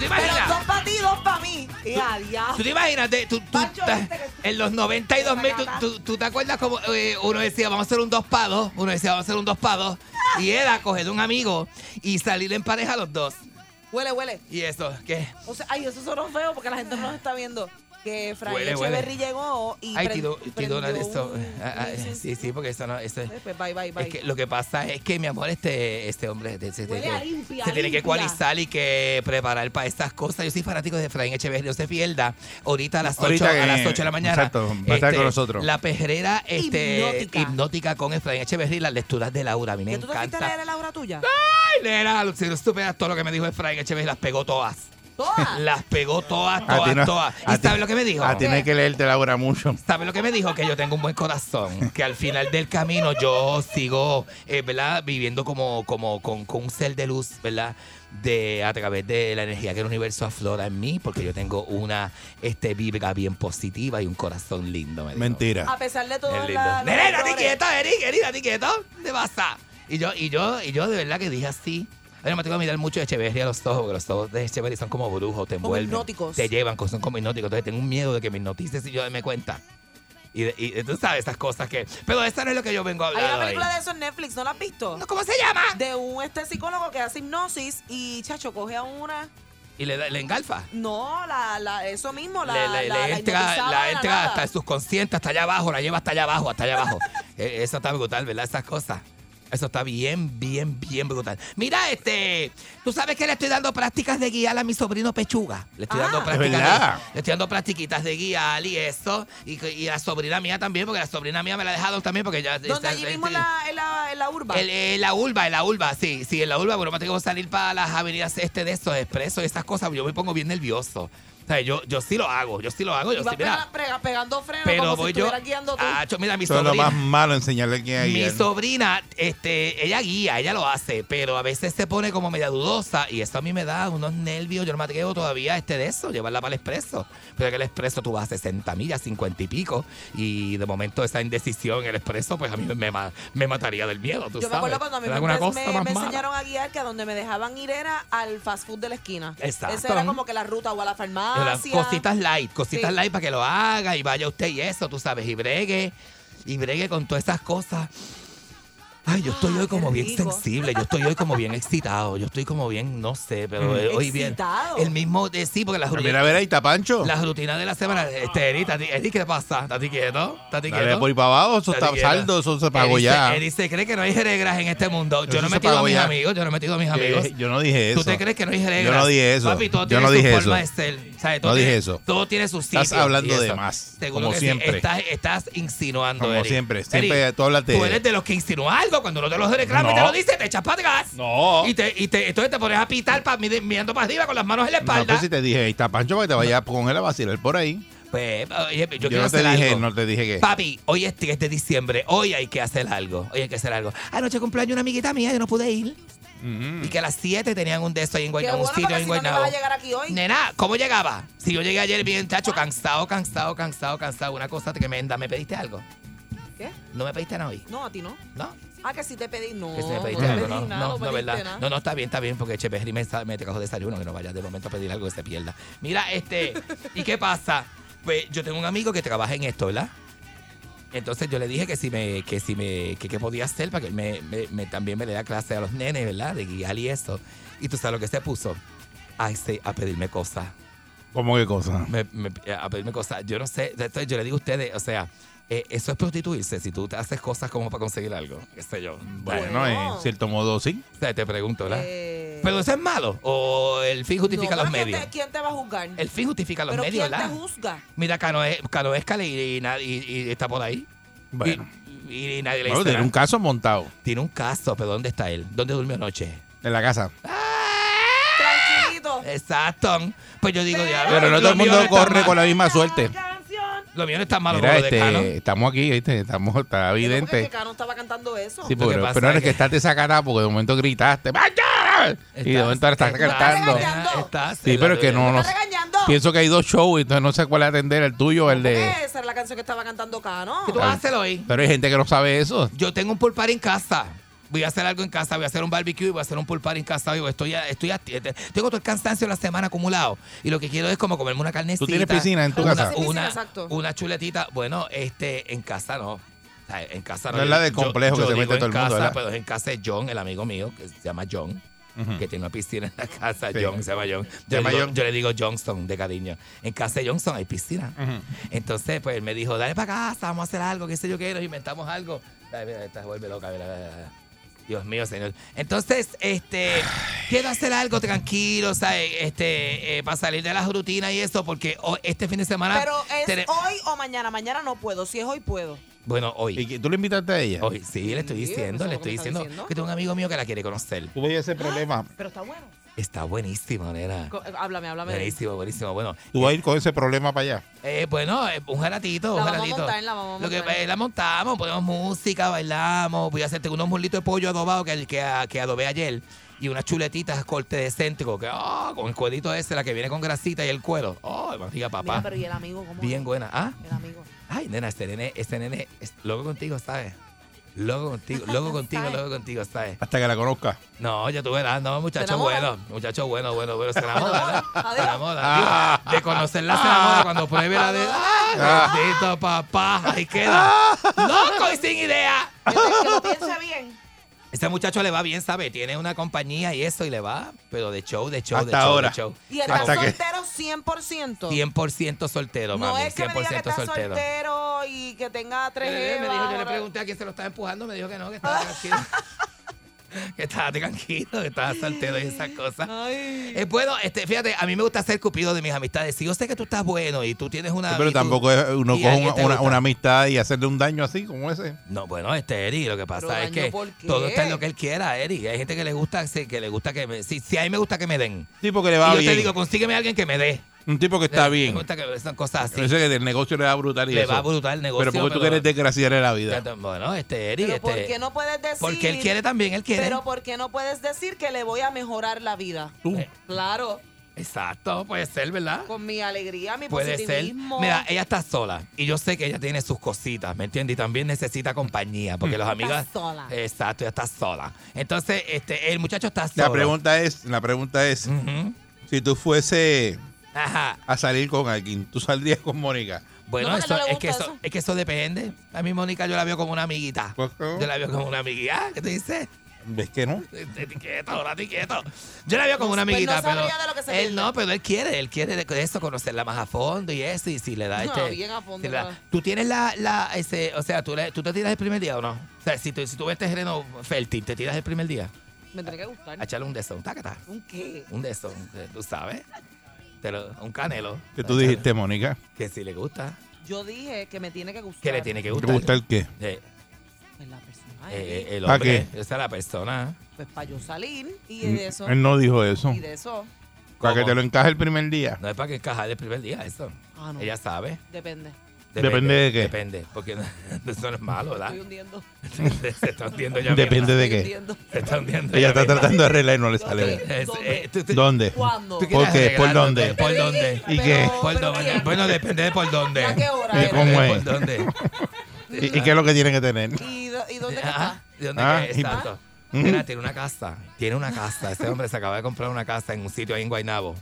¿Tú te Pero imaginas? dos para ti, dos para mí. Y adiós. ¿Tú te imaginas? tú- que- en los 92 mil, tú, tú- tú te acuerdas como eh, uno decía, vamos a hacer un dos para dos? Uno decía, vamos a hacer un dos para dos. Y era coger un amigo y salir en pareja los dos. Huele, huele. ¿Y eso? ¿Qué? O sea, ay, eso sonó feo porque la gente no nos está viendo. Que Frank Huele, huele. Echeverry llegó y Ay, Tido, Tido, prendió esto. un- ah, ah, sí, sí, porque eso no. Eso, Pues bye, bye, bye. es que lo que pasa es que, mi amor, este, este hombre se, se Huele tiene a que- limpia, se tiene que limpia. ecualizar y que preparar para estas cosas. Yo soy fanático de Efraín Echeverría. No se pierda. Ahorita a las 8, Ahorita a las 8 de la mañana. exacto, va a estar con nosotros. La pejerera este, Hipnótica. hipnótica. con Efraín Echeverría y las lecturas de Laura. A mí me ¿Que tú a encanta. leer el aura tuya? Ay, no supieras todo lo que me dijo Efraín Echeverría, las pegó todas. Todas. Las pegó todas, A ti todas, no- todas. a ¿Y ti- sabes lo que me dijo? A ti no hay que leerte la obra mucho. ¿Sabe lo que me dijo? Que yo tengo un buen corazón. Que al final del camino yo sigo, eh, ¿verdad? Viviendo como, como con, con un ser de luz, ¿verdad? De, a través de la energía que el universo aflora en mí, porque yo tengo una este, vibra bien positiva y un corazón lindo. me. Mentira. A pesar de todo date errores. quieto, Eric, Eric, date quieto. ¿Qué pasa? Y yo, y yo, y yo de verdad que dije así. Ahora me tengo que mirar mucho de Echeverría a los ojos, porque los ojos de Echeverría son como brujos, te Como envuelven. hipnóticos. Te llevan, son como hipnóticos. Entonces tengo un miedo de que me hipnotices y yo me cuenta. Y, tú sabes esas cosas que. Pero eso no es lo que yo vengo a Hay hablar. una hoy. película de eso en Netflix, ¿no la has visto? ¿Cómo se llama? De un este psicólogo que hace hipnosis y, chacho, coge a una... Y le, le engalfa. No, la, la, eso mismo, la, le, le- la, le entra, la entra hasta el subconsciente, hasta allá abajo, la lleva hasta allá abajo, hasta allá abajo. Eh, Eso está brutal, ¿verdad? Esas cosas. Eso está bien, bien, bien brutal. Mira, este, tú sabes que le estoy dando prácticas de guiar a mi sobrino Pechuga. Le estoy Ah. dando ¿Es prácticas de, le estoy dando practiquitas de guiar y eso. Y, que- y la sobrina mía también, porque la sobrina mía me la ha dejado también, porque ya. ¿Dónde está- allí mismo en la, en la, en la urba? el- eh, la urba, en la urba, sí, sí, en la urba, bueno, me tengo que salir para las avenidas este de esos expresos y esas cosas, yo me pongo bien nervioso. O sea, yo, yo sí lo hago, yo sí lo hago, yo sí, mira. pega- pega- pegando frenos Pero como voy si yo. guiando tú. Ah, cho- mira, mi Eso es lo sobrina. más malo, enseñarle quién hay. Mi sobrina, este, ella guía, ella lo hace, pero a veces se pone como media dudosa y eso a mí me da unos nervios. Yo no me atrevo todavía este de eso, llevarla para el expreso. Pero que el expreso tú vas a 60 millas, 50 y pico, y de momento esa indecisión en el expreso, pues a mí me, me mataría del miedo, tú Yo me sabes. acuerdo cuando a mí ¿Era me, me- me mala? enseñaron a guiar que a donde me dejaban ir era al fast food de la esquina. Exacto. Esa era como que la ruta o a la Eran farmacia. Cositas light, cositas Sí. light para que lo haga y vaya usted y eso, tú sabes, y bregue, y bregue con todas esas cosas. Ay, yo estoy Ah, hoy como bien rico. sensible, yo estoy hoy como bien excitado, yo estoy como bien, no sé, pero eh, hoy bien. Excitado. El mismo, de sí, porque las Mira, rutinas, ver ahí, está Pancho. las rutinas de la semana, este, Eri, Tati- Eri, ¿qué te pasa? ¿Estás quieto? ¿Estás Dale quieto? por ahí para abajo, eso está saldo, eso se pagó Eri ya. Eri se cree que no hay reglas en este mundo. Yo Eso no he metido a mis ya. amigos, yo no he metido a mis amigos. Eh, yo no dije eso. ¿Tú te crees que no hay reglas? Yo no dije eso. Papi, todo Yo tiene no su dije forma eso. de ser. ¿Sabes? Todo No tiene- dije eso. Todo tiene su sitio. Estás hablando y de más, Seguro como sí. siempre. Estás, estás insinuando, Como Eric. siempre, siempre Eric, tú hablas de- Tú eres de los que insinúa algo. Cuando no te lo reclama y No. te lo dice, te echas para atrás. No. Y, te, y te, entonces te pones a pitar pa- mirando para arriba con las manos en la No, espalda. pues si te dije, ahí está Pancho, que te vayas con él a vacilar por ahí. Pues, oye, yo, Yo, quiero no te hacer dije, algo. no te dije que. Papi, hoy es 3 de diciembre. Hoy hay que hacer algo. Hoy hay que hacer algo. Anoche cumpleaños una amiguita mía, yo no pude ir. Mm. Y que a las 7 tenían un de esos ahí en Guaynabo, un bueno, sitio porque en no, no Guaynabo. vas a llegar aquí hoy. Nena, ¿cómo llegaba? Si yo llegué ayer bien, tacho, cansado, cansado, cansado, cansado. Una cosa tremenda. ¿Me pediste algo? ¿Qué? ¿No me pediste nada hoy? No, a ti no. ¿No? Ah, que si te pedí, no. Que si me no pediste te algo, pedí no, nada, no, no no, pediste ¿verdad? nada. No, no, está bien, está bien, porque Cheperry me, sa- me trajo desayuno, que no vayas de momento a pedir algo que se pierda. Mira, este, ¿y qué pasa? Pues yo tengo un amigo que trabaja en esto, ¿verdad? Entonces yo le dije que si me, que si me, que qué podía hacer para que él me, me- me- también me le da clase a los nenes, ¿verdad? De guiar y eso. Y tú sabes lo que se puso. A, ese- a pedirme cosas. ¿Cómo qué cosa? Me- me- a pedirme cosas. Yo no sé, entonces yo le digo a ustedes, o sea, eh, eso es prostituirse si tú te haces cosas como para conseguir algo, qué sé yo. Bueno, en cierto modo sí. O sea, te pregunto, ¿verdad? Eh, ¿Pero eso es malo? ¿O el fin justifica no, los ¿quién medios? te- ¿Quién te va a juzgar? El fin justifica los ¿Pero medios, quién ¿verdad? te juzga? Mira, Cano, es- Cano Escala y, y, na- y- y está por ahí. Bueno. Y, y nadie le Bueno, tiene un caso montado Tiene un caso, pero ¿dónde está él? ¿Dónde durmió anoche? en la casa. Tranquilito, Bendito. Exacto. Pues yo digo, diablo. Pero no todo el mundo corre con la misma suerte. Lo mío no es tan malo Mira, de este, estamos aquí, ¿viste? Estamos, está evidente. Cano estaba cantando eso. Sí, pero, pero no es que que- estás porque de momento gritaste. ¡Vaya! Y de momento ahora estás está- cantando. regañando. Estás Sí, pero es que no, no. ¿Está? Pienso que hay dos shows, entonces no sé cuál atender, el tuyo o el de. Esa era la canción que estaba cantando Cano. ¿Qué tú vas a hacer hoy? Pero hay gente que no sabe eso. Yo tengo un pulpar en casa. Voy a hacer algo en casa, voy a hacer un barbecue y voy a hacer un pulpar en casa. Digo, Estoy, a- estoy a- tengo todo el cansancio de la semana acumulado. Y lo que quiero es como comerme una carnecita. ¿Tú tienes piscina en tu una, casa? Sí, piscina, Una, exacto. una chuletita. Bueno, este, en casa no. O sea, en casa no. No es Yo- la yo- complejo que yo se digo mete todo el mundo, casa. Pero es en casa de John, el amigo mío, que se llama John. Que tiene una piscina en la casa, Sí. John, se llama John. Se Yo, llama le digo, John. yo le digo Johnston de cariño. En casa de Johnston hay piscina. Entonces, pues él me dijo, dale para casa, vamos a hacer algo, qué sé yo qué, nos inventamos algo. Dale, mira, esta se vuelve loca, mira, mira, mira. Dios mío, señor. Entonces, este, quiero hacer algo tranquilo, ¿sabes? Este, eh, para salir de las rutinas y eso, porque hoy- este fin de semana. Pero es hoy o mañana. Mañana no puedo. Si es hoy, puedo. Bueno, hoy. ¿Y que tú le invitaste a ella? Hoy, sí, le estoy Sí, diciendo, eso le es lo que estoy me está diciendo, diciendo. que tengo un amigo mío que la quiere conocer. Veías ese problema. Pero está bueno. Está buenísimo, nena. Co- eh, Háblame, háblame. de. Buenísimo, buenísimo. Bueno, Tú vas a ir con ese problema para allá. Eh, bueno, eh, un jaratito, un vamos a jaratito. montar, la vamos a Lo que montar. eh, la montamos, ponemos música, bailamos. Voy a hacerte unos muslitos de pollo adobado que, que, que adobé ayer. Y unas chuletitas corte de céntrico, que ah, con el cuerito ese, la que viene con grasita y el cuero. Oh, barriga papá. Mira, pero ¿y el amigo cómo Bien es? buena. Ah, El amigo. ay, nena, este nene, este nene es loco contigo, ¿sabes? Loco contigo, loco contigo, loco contigo, ¿sabes? Hasta que la conozca. No, ya tú verás, no, muchacho bueno, muchacho bueno, bueno, bueno, se enamora, ¿verdad? Se enamora. Digo, de conocerla se enamora cuando pruebe la de. ¡Ah, bendito papá! Ahí queda. ¡Loco y sin idea! Que, lo piense bien. Ese muchacho le va bien, ¿sabe? Tiene una compañía y eso y le va, pero de show, de show, de Hasta show, ahora. de show. Y está Hasta que- soltero 100%. 100% soltero, no mami. es que me diga que 100% está soltero. soltero y que tenga tres Eh, me dijo, yo le pregunté a quién se lo estaba empujando, me dijo que no, que estaba tranquilo. que estaba tranquilo, que estaba soltero y esas cosas. Ay. Eh, bueno, este, fíjate, a mí me gusta ser cupido de mis amistades. Si yo sé que tú estás bueno y tú tienes una. Sí, pero y tampoco es uno y coge una, una- amistad y hacerle un daño así como ese. No, bueno, este Eri, lo que pasa Pero es que todo está en lo que él quiera, Eri. Hay gente que le gusta, sí, que le gusta que me. Si, si a mí me gusta que me den. Un tipo que le Y va yo bien. te digo, consígueme a alguien que me dé. Un tipo que está Me bien. gusta que son cosas así. Yo sé que el negocio le va brutal y Le eso. va brutal el negocio. Pero porque tú quieres desgraciarle la vida. Bueno, este Eri, Pero este. ¿por qué no puedes decir? Porque él quiere también, él quiere. Pero ¿por qué no puedes decir que le voy a mejorar la vida? Tú. Eh, Claro, Exacto, puede ser, ¿verdad? con mi alegría, mi Puede ser. positivismo. Mira, ella está sola y yo sé que ella tiene sus cositas, ¿me entiendes? Y también necesita compañía porque los amigos. Está sola. Exacto, ella está sola. Entonces, este, el muchacho está solo. La pregunta es, la pregunta es, si tú fuese Ajá. a salir con alguien, ¿tú saldrías con Mónica? Bueno, No, porque eso, no le es, que gusta eso, eso. es que eso depende. A mí, Mónica, yo la veo como una amiguita. Pues, ¿no? Yo la veo como una amiguita. ¿Qué te dices? ¿Ves que no? Etiqueta, ahora etiqueta. Yo la veo como una Pues no amiguita, pero de lo que se él no, pero él quiere, él quiere de eso, conocerla más a fondo y eso, y si le da No, este... bien a fondo, si le da- claro. tú tienes la, la, ese, o sea, ¿tú, le- tú te tiras el primer día o no? O sea, si tú, si tú ves este terreno fértil, ¿te tiras el primer día? Me tiene que gustar. A echarle un de esos, tácata, ¿Un qué? un de esos, eh, tú sabes, Te lo- un canelo. ¿Qué tú dijiste, Mónica? Que si le gusta, Yo dije que me tiene que gustar. que le tiene que ¿Te gustar. gusta el qué? Eh, Pues la persona. eh, el ¿Pa' hombre, qué? esa es la persona. Pues para yo salir y de eso. Él no dijo eso. Y de eso. Para que ¿Cómo? te lo encaje el primer día. No es para que encajar el primer día, eso. Ah, no. Ella sabe. Depende. Depende de qué. Depende, porque eso no es malo, ¿verdad? Estoy hundiendo. Se está hundiendo ya. Depende de qué. hundiendo. Se está hundiendo Ella ya está misma. tratando de arreglar y no le sale bien. ¿Dónde? Eh. ¿Cuándo? ¿Por qué? ¿Por dónde? ¿Por dónde? ¿Y qué? Bueno, depende de por dónde. ¿A qué hora ¿Y cómo es? ¿Por dónde? ¿Y, y qué es lo que tiene que tener? ¿Y, dónde Ajá, está? ¿De dónde Ah. Mira, tiene una casa. Tiene una casa. Ese hombre se acaba de comprar una casa en un sitio ahí en Guaynabo.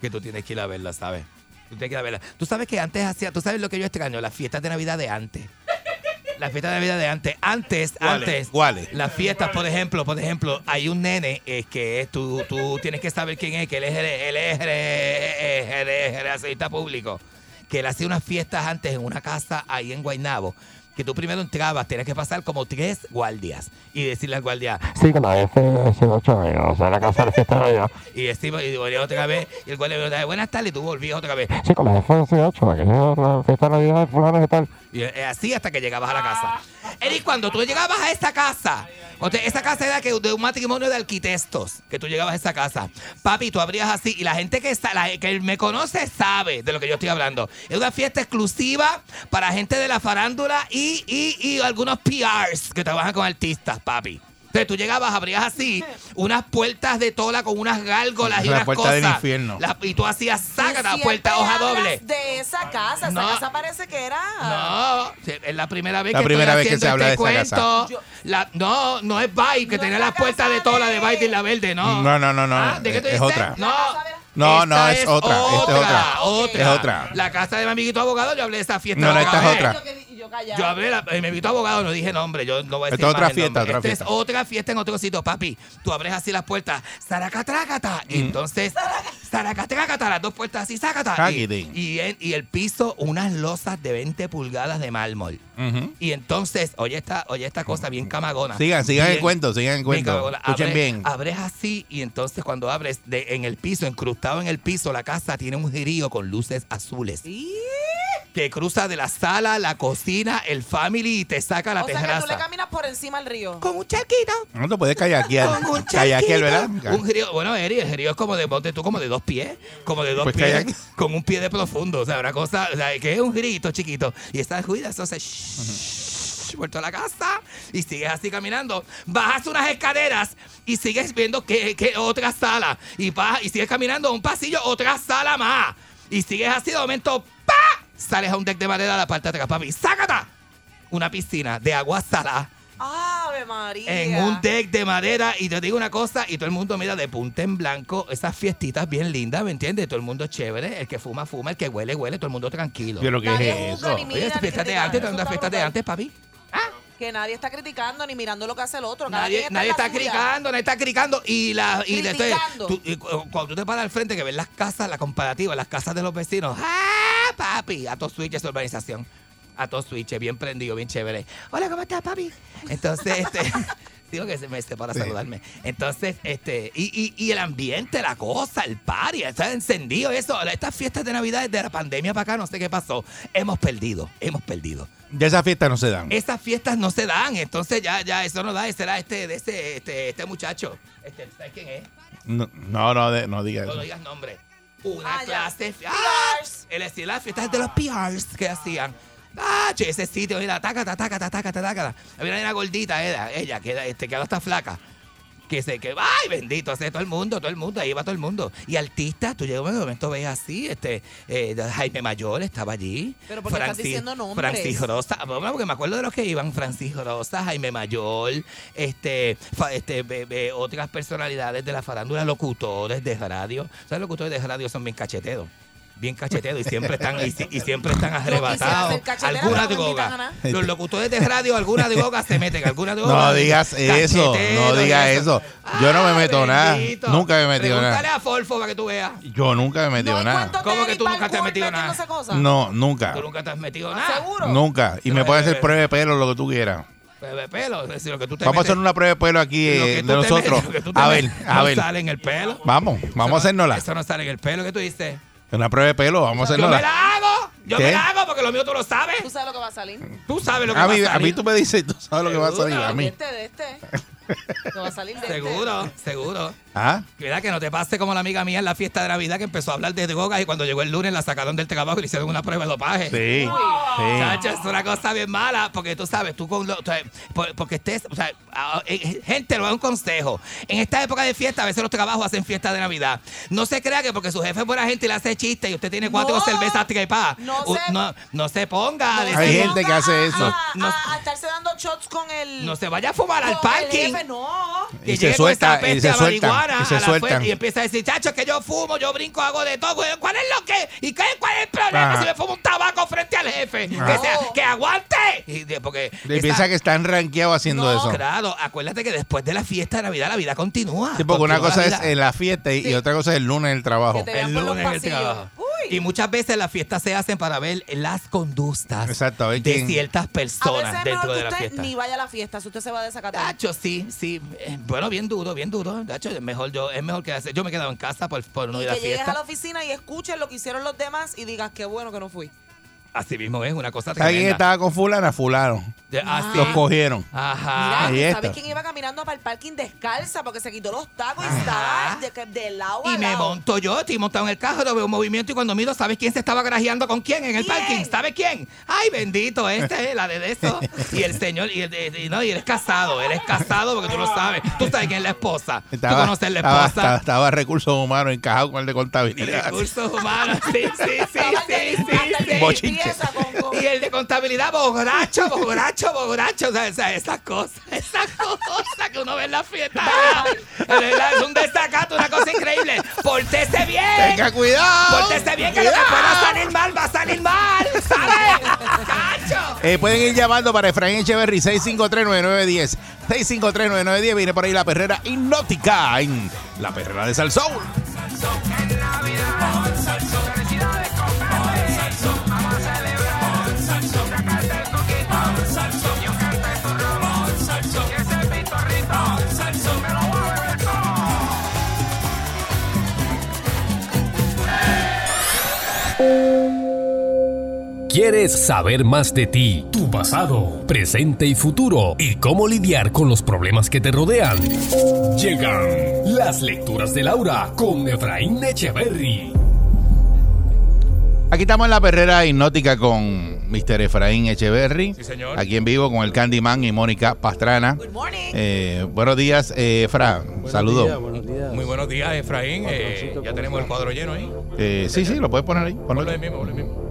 Que tú tienes que ir a verla, ¿sabes? Tú tienes que ir a verla. Tú sabes que antes hacía. Tú sabes lo que yo extraño. Las fiestas de Navidad de antes. Las fiestas de Navidad de antes. Antes, ¿Cuáles? antes. ¿Cuáles? Las fiestas, por ejemplo, por ejemplo, hay un nene eh, que es, tú, tú tienes que saber quién es, que él es, el- él es, el- el- el- el relacionista público. Que él hacía unas fiestas antes en una casa ahí en Guaynabo. Que tú primero entrabas, tienes que pasar como tres guardias y decirle al guardia, Sí, con la F-18 años, o sea, la casa de fiesta de y decimos, y volvías otra vez, y el guardia me buenas tardes, y tú volvías otra vez. Sí, con la F-18, que la fiesta de Navidad de fulano y tal. Y eh, así hasta que llegabas a la casa. Eric, cuando tú llegabas a esa casa, esa casa era que de un matrimonio de arquitectos, que tú llegabas a esa casa. Papi, tú abrías así y la gente que, está, la- que me conoce sabe de lo que yo estoy hablando. Es una fiesta exclusiva para gente de la farándula y, y, y algunos PRs que trabajan con artistas, papi. Entonces tú llegabas, abrías así unas puertas de tola con unas gárgolas y La unas puerta cosas. del infierno. La- y tú hacías, saca la puerta, hoja hablas doble. De esa casa. Esa No. casa parece que era. No, es la primera vez La que primera estoy vez que haciendo se habla este de esa cuento. casa. Yo- La- no, no es Bite, que No tenía es la las puertas de tola de de- Bite y la verde, no. No, no, no, no. Ah, ¿De qué tú es dices? otra. No, No, esta no, es otra, esta es otra. otra. Es otra. La casa de mi amiguito abogado, yo hablé de esa fiesta. No, no, la esta es otra. Yo hablé, la, eh, mi amiguito abogado, no dije nombre, yo no voy a decir Esta es otra fiesta, otra Esta fiesta. es otra fiesta en otro sitio, papi. Tú abres así las puertas, saracatrácata. Mm. Y entonces, saracatrácata, las dos puertas así, sácata. Y, y, en- y el piso, unas losas de 20 pulgadas de mármol. Ujú. Y entonces, oye esta, oye esta cosa bien camagona. Sigan, sigan el Bien- cuento, sigan el cuento. Escuchen Abres- bien. Abres así y entonces cuando abres de, en el piso, incrustado en el piso, la casa tiene un girío con luces azules. Que cruza de la sala, la cocina, el family y te saca la o sea que tú le caminas por encima al río. Con un charquito. No te puedes kayakear. Con un Kayakear, ¿verdad? charquito. Un río, bueno, Eri, el río es como de, ponte tú como de dos pies, como de dos Pues pies, kayak. con un pie de profundo, o sea, una cosa, o sea, que es un grito chiquito. Y estás cuida, entonces, shh, vuelto a la casa y sigues así caminando. Bajas unas escaleras y sigues viendo que, que otra sala. Y bajas y sigues caminando un pasillo, otra sala más. Y sigues así de momento. Sales a un deck de madera a la parte de atrás, papi. ¡Sácata! Una piscina de agua salada Ave María. en un deck de madera y te digo una cosa y todo el mundo mira de punta en blanco esas fiestitas bien lindas, ¿me entiendes? Todo el mundo chévere, el que fuma fuma, el que huele huele, todo el mundo tranquilo. Pero ¿qué Nadie es eso? ni Oye, esas fiestas de antes, todas las fiestas de antes, papi. Que nadie está criticando ni mirando lo que hace el otro. Cada Nadie, nadie está suya. cricando, nadie está cricando. Y, la, y, Criticando. tú- y cu- cuando tú te paras al frente que ves las casas, la comparativa, las casas de los vecinos, ¡ah, papi! A todos switches su urbanización. A todos switches, bien prendido, bien chévere. Hola, ¿cómo estás, papi? Entonces, este... Digo que se me esté para Sí. saludarme. Entonces, este, y, y, y el ambiente, la cosa, el party, está encendido, eso. Estas fiestas de Navidad desde la pandemia para acá, no sé qué pasó. Hemos perdido, hemos perdido. Ya esas fiestas no se dan. Esas fiestas no se dan, entonces ya, ya, eso no da, ese era este, de este, este, este muchacho. Este, ¿Sabes quién es? No, no, no, de- no digas No, eso. no digas nombre. Una Ah, ya. clase. ¡Ah! PRs. Él decía las fiestas de los PRs que hacían. Ah, ese sitio, mira, taca, taca, taca, taca, taca. Había una gordita, ella, ella que, este, que ahora está flaca. Que se, que, ay, bendito, hace todo el mundo, todo el mundo, ahí va todo el mundo. Y artistas, tú llegas un momento, ves así, este, eh, Jaime Mayor estaba allí. Pero ¿por qué estás diciendo nombres? Francis Rosa, bueno, porque me acuerdo de los que iban, Francis Rosa, Jaime Mayor, este, este, be- be- otras personalidades de la farándula, locutores de radio. ¿Sabes? Los locutores de radio son bien cacheteros. Bien cacheteros y siempre están y, si- y siempre están arrebatados. ser cachetero, Alguna no me invitan a droga. nada. Los locutores de radio, alguna droga se meten, alguna droga. No digas eso, no digas eso. Yo no me Ay, meto nada. bendito. Nunca me he metido nada. a Folfo para que tú veas. Yo nunca me he metido nada. ¿Cómo que tú nunca te has metido nada? No, nunca. Tú nunca te has metido nada. ¿Seguro? Nunca. Y me puedes hacer prueba de pelo, lo que tú quieras. Bebé pelo, es decir, lo que tú te Vamos a hacer una prueba de pelo aquí eh, de nosotros. metes- A ver, a no ver. sale en el pelo. Vamos, vamos a hacérnosla. Eso no sale en el pelo que tú dices. Una prueba de pelo, vamos a Yo me la hago. Yo ¿Qué? me la hago porque lo mío tú lo sabes. ¿Tú sabes lo que va a salir? Tú sabes lo que A va mí, a a salir. mí tú me dices, tú sabes lo que va a salir a De mí. este, de este. Va a salir de este. Seguro, seguro. ¿Ah? Mira que no te pase como la amiga mía en la fiesta de Navidad que empezó a hablar de drogas y cuando llegó el lunes la sacaron del trabajo y le hicieron una prueba de dopaje. Sí. sí. Chacho, es una cosa bien mala, porque tú sabes, tú con lo, porque estés, o sea, a- eh, gente, lo da un consejo. En esta época de fiesta, a veces los trabajos hacen fiesta de Navidad. No se crea que porque su jefe es buena gente y le hace chiste y usted tiene cuatro No. cervezas trepadas, No u- se- no, no se ponga a No decir- Hay gente que hace eso. A, No- a- a estarse dando shots con el. no se vaya a fumar al parking. jefe, no. Que Y se suelta, y se a sueltan, marihuana y se empieza a decir, chacho, que yo fumo, yo brinco, hago de todo. ¿Cuál es lo que? ¿Y qué, cuál es el problema Ajá. si me fumo un tabaco frente al jefe? Que, sea, que aguante. Y porque Y piensa que están rankeados haciendo No, eso. Claro, acuérdate que después de la fiesta de Navidad la vida continúa. Sí, porque una cosa es en la fiesta y, otra cosa es el lunes en el trabajo. El lunes en el trabajo. Y muchas veces las fiestas se hacen para ver las conductas Exacto, a ver de quién- ciertas A personas veces es dentro mejor de que la usted fiesta. ni vaya a la fiesta si usted se va a desacatar. Dacho, sí, sí. Eh, Bueno, bien duro, bien duro. Dacho, es mejor yo, es mejor que hacer. Yo me he quedado en casa por, por no y ir a que la llegues a la fiesta. oficina y escuches lo que hicieron los demás y digas qué bueno que no fui. Así mismo es, una cosa ¿Alguien tremenda. estaba con fulana? Fulano. De- así. Los cogieron. Ajá. Ahí Mira, está. ¿sabes quién iba caminando para el parking descalza porque se quitó los tacos y estaba de, de lado a Y me lado? monto yo, estoy montado en el carro, veo un movimiento y cuando miro, ¿sabes quién se estaba grajeando con quién en el ¿Quién? parking? ¿Sabe quién? Ay, bendito, este, la de eso. Y el señor, y, el- y no, y él es casado, él es casado porque tú lo sabes. Tú sabes quién es la esposa. tú conoces la estaba, esposa. estaba- estaba recursos humanos encajado con el de contabilidad. Recursos humanos, sí, sí, sí, sí, sí, sí. Bochinche. Y el de contabilidad, borracho, borracho, borracho. O sea, esa- esas cosas, esas cosas que uno ve en la fiesta. Es un desacato, una cosa increíble. Pórtese bien. Tenga cuidado. Pórtese bien, que lo que pueda salir mal va a salir mal. ¿Sabes? ¡Cacho! Eh, pueden ir llamando para Efraín Echeverry 6539910. 6539910. Viene por ahí la perrera hipnótica en la perrera de Salsón. ¿Quieres saber más de ti, tu pasado, presente y futuro y cómo lidiar con los problemas que te rodean? Llegan las lecturas de Laura con Efraín Echeverry. Aquí estamos en la perrera hipnótica con Mr. Efraín Echeverry. Sí, señor. Aquí en vivo con el Candyman y Mónica Pastrana. Good morning. Eh, buenos días, eh, Efra. Saludos. Muy buenos días, Efraín. Eh, ya tenemos el cuadro lleno ahí. Eh, sí, sí, lo puedes poner ahí. ponlo Ponlo ahí. ahí mismo, ponlo ahí mismo.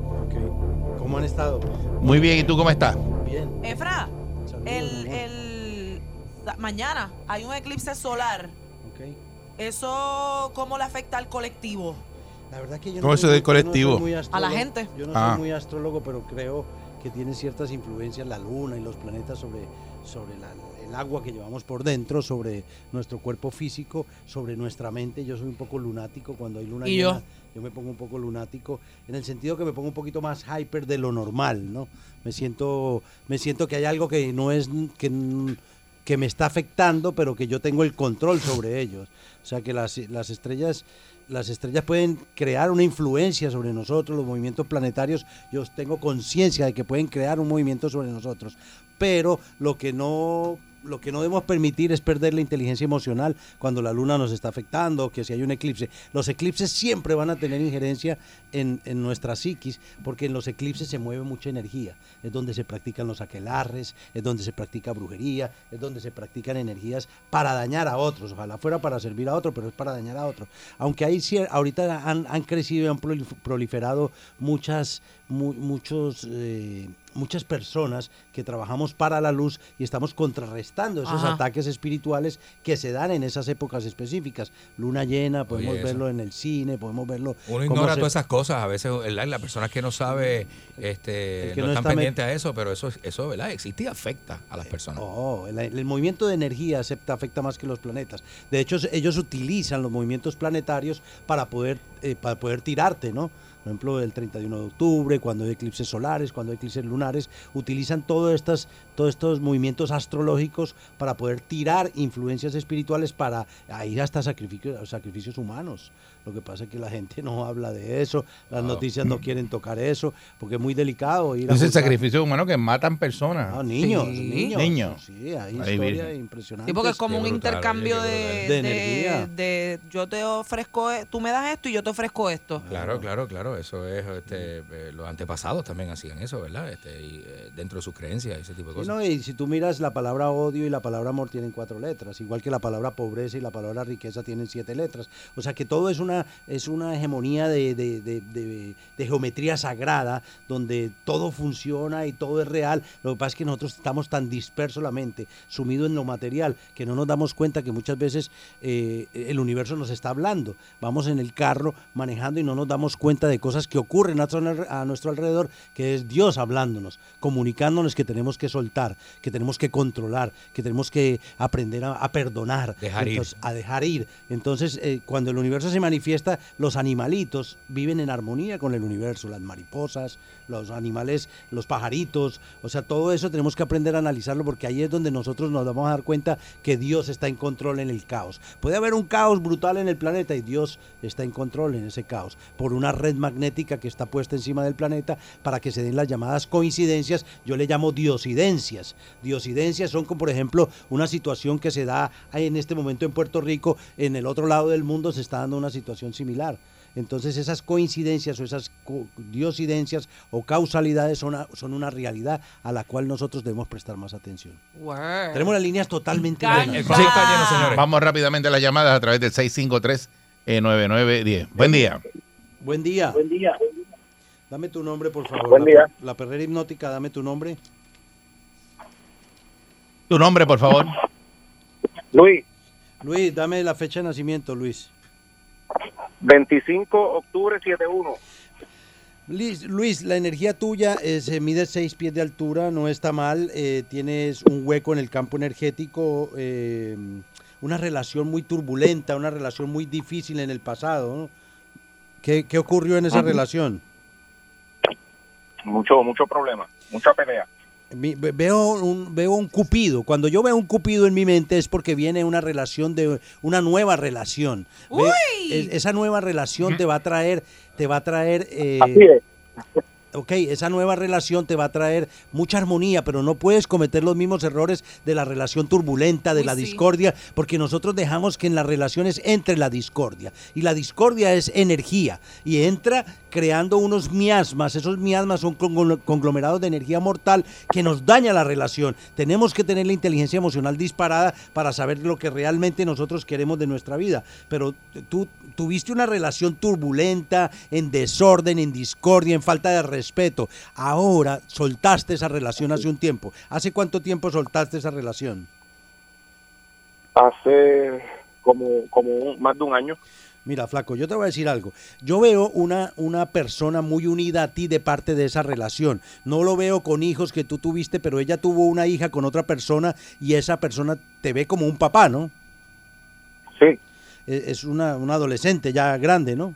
¿Cómo han estado? Muy bien, ¿y tú cómo estás? Bien. Efra, Saludos, el, mañana hay un eclipse solar. Ok. ¿Eso cómo le afecta al colectivo? La verdad que yo ¿Cómo eso soy- del colectivo? yo no soy muy A la astrólogo- gente. Yo no Ah. soy muy astrólogo, pero creo que tiene ciertas influencias la luna y los planetas sobre, sobre la- el agua que llevamos por dentro, sobre nuestro cuerpo físico, sobre nuestra mente. Yo soy un poco lunático cuando hay luna ¿Y llena. yo? Yo me pongo un poco lunático en el sentido que me pongo un poquito más hyper de lo normal, ¿no? Me siento, me siento que hay algo que no es que, que me está afectando, pero que yo tengo el control sobre ellos. O sea que las, las estrellas las estrellas pueden crear una influencia sobre nosotros, los movimientos planetarios, yo tengo conciencia de que pueden crear un movimiento sobre nosotros, pero lo que no lo que no debemos permitir es perder la inteligencia emocional cuando la luna nos está afectando, que si hay un eclipse. Los eclipses siempre van a tener injerencia en, en nuestra psiquis, porque en los eclipses se mueve mucha energía. Es donde se practican los aquelarres, es donde se practica brujería, es donde se practican energías para dañar a otros. Ojalá fuera para servir a otro, pero es para dañar a otro. Aunque cier- ahorita han, han crecido y han prolif- proliferado muchas, mu- muchos, eh, muchas personas que trabajamos para la luz y estamos contrarrestando esos Ajá. ataques espirituales que se dan en esas épocas específicas. Luna llena, podemos Oye, verlo en el cine, podemos verlo. Uno ignora se- todas esas cosas. A veces ¿verdad? la persona que no sabe este, que no, no están está pendientes a eso, pero eso, eso ¿verdad? existe y afecta a las personas. Oh, el, el movimiento de energía afecta, afecta más que los planetas. De hecho, ellos utilizan los movimientos planetarios para poder, eh, para poder tirarte, ¿no? Por ejemplo, el 31 de octubre, cuando hay eclipses solares, cuando hay eclipses lunares, utilizan todos estos, todos estos movimientos astrológicos para poder tirar influencias espirituales para ir hasta sacrificios, sacrificios humanos. Lo que pasa es que la gente no habla de eso, las noticias no quieren tocar eso, porque es muy delicado ir a Es el sacrificio humano que matan personas. Ah, niños, Sí. niños. Niños. Sí, hay Ay, historias impresionantes. Sí, porque es como qué un brutal, intercambio de, de, De energía. de yo te ofrezco, e- tú me das esto y yo te ofrezco esto. Claro, claro, claro. Eso es, este, eh, los antepasados también hacían eso, ¿verdad? Este, y, eh, dentro de sus creencias, ese tipo de Sí, cosas. no, y si tú miras la palabra odio y la palabra amor tienen cuatro letras, igual que la palabra pobreza y la palabra riqueza tienen siete letras. O sea que todo es una, es una hegemonía de, de- de- de- geometría sagrada, donde todo funciona y todo es real. Lo que pasa es que nosotros estamos tan dispersos la mente, sumido en lo material, que no nos damos cuenta que muchas veces eh, el universo nos está hablando. Vamos en el carro manejando y no nos damos cuenta de cosas que ocurren a, nuestro- a nuestro alrededor, que es Dios hablándonos, comunicándonos que tenemos que soltar, que tenemos que controlar, que tenemos que aprender a, a perdonar, Dejar ir. Entonces, a dejar ir. Entonces, eh, cuando el universo se manifiesta, los animalitos viven en armonía con el universo, las mariposas, los animales, los pajaritos, o sea, todo eso tenemos que aprender a analizarlo porque ahí es donde nosotros nos vamos a dar cuenta que Dios está en control en el caos. Puede haber un caos brutal en el planeta y Dios está en control en ese caos por una red magnética que está puesta encima del planeta para que se den las llamadas coincidencias, yo le llamo diosidencias. Diosidencias son como por ejemplo una situación que se da en este momento en Puerto Rico, en el otro lado del mundo se está dando una situación similar. Entonces esas coincidencias o esas co- diosidencias o causalidades son, a- son una realidad a la cual nosotros debemos prestar más atención. Word. Tenemos las líneas totalmente llenas. Vamos rápidamente a las llamadas a través del 653-9910. Buen día. Buen día. Buen día. Dame tu nombre, por favor. Buen día. La perrera hipnótica, dame tu nombre. Tu nombre, por favor. Luis, Luis, dame la fecha de nacimiento, Luis. 25 octubre 71. Luis, Luis, la energía tuya eh, se mide 6 pies de altura, no está mal. eh, tienes un hueco en el campo energético, eh, una relación muy turbulenta, una relación muy difícil en el pasado. ¿no? ¿Qué, qué ocurrió en esa relación? Mucho, mucho problema, mucha pelea. Veo un, veo un cupido. Cuando yo veo un cupido en mi mente es porque viene una relación de una nueva relación. Ve- ¡Uy! es- esa nueva relación te va a traer, te va a traer. eh, Así es. Ok, esa nueva relación te va a traer mucha armonía, pero no puedes cometer los mismos errores de la relación turbulenta, de Uy, la sí. discordia, porque nosotros dejamos que en las relaciones entre la discordia. Y la discordia es energía y entra creando unos miasmas. Esos miasmas son conglo- conglomerados de energía mortal que nos daña la relación. Tenemos que tener la inteligencia emocional disparada para saber lo que realmente nosotros queremos de nuestra vida. Pero tú tuviste una relación turbulenta, en desorden, en discordia, en falta de respeto. Ahora soltaste esa relación hace un tiempo. ¿Hace cuánto tiempo soltaste esa relación? Hace como, como más de un año. Mira, flaco, yo te voy a decir algo. Yo veo una, una persona muy unida a ti de parte de esa relación. No lo veo con hijos que tú tuviste, pero ella tuvo una hija con otra persona y esa persona te ve como un papá, ¿no? Sí, E- Es una, una adolescente ya grande, ¿no?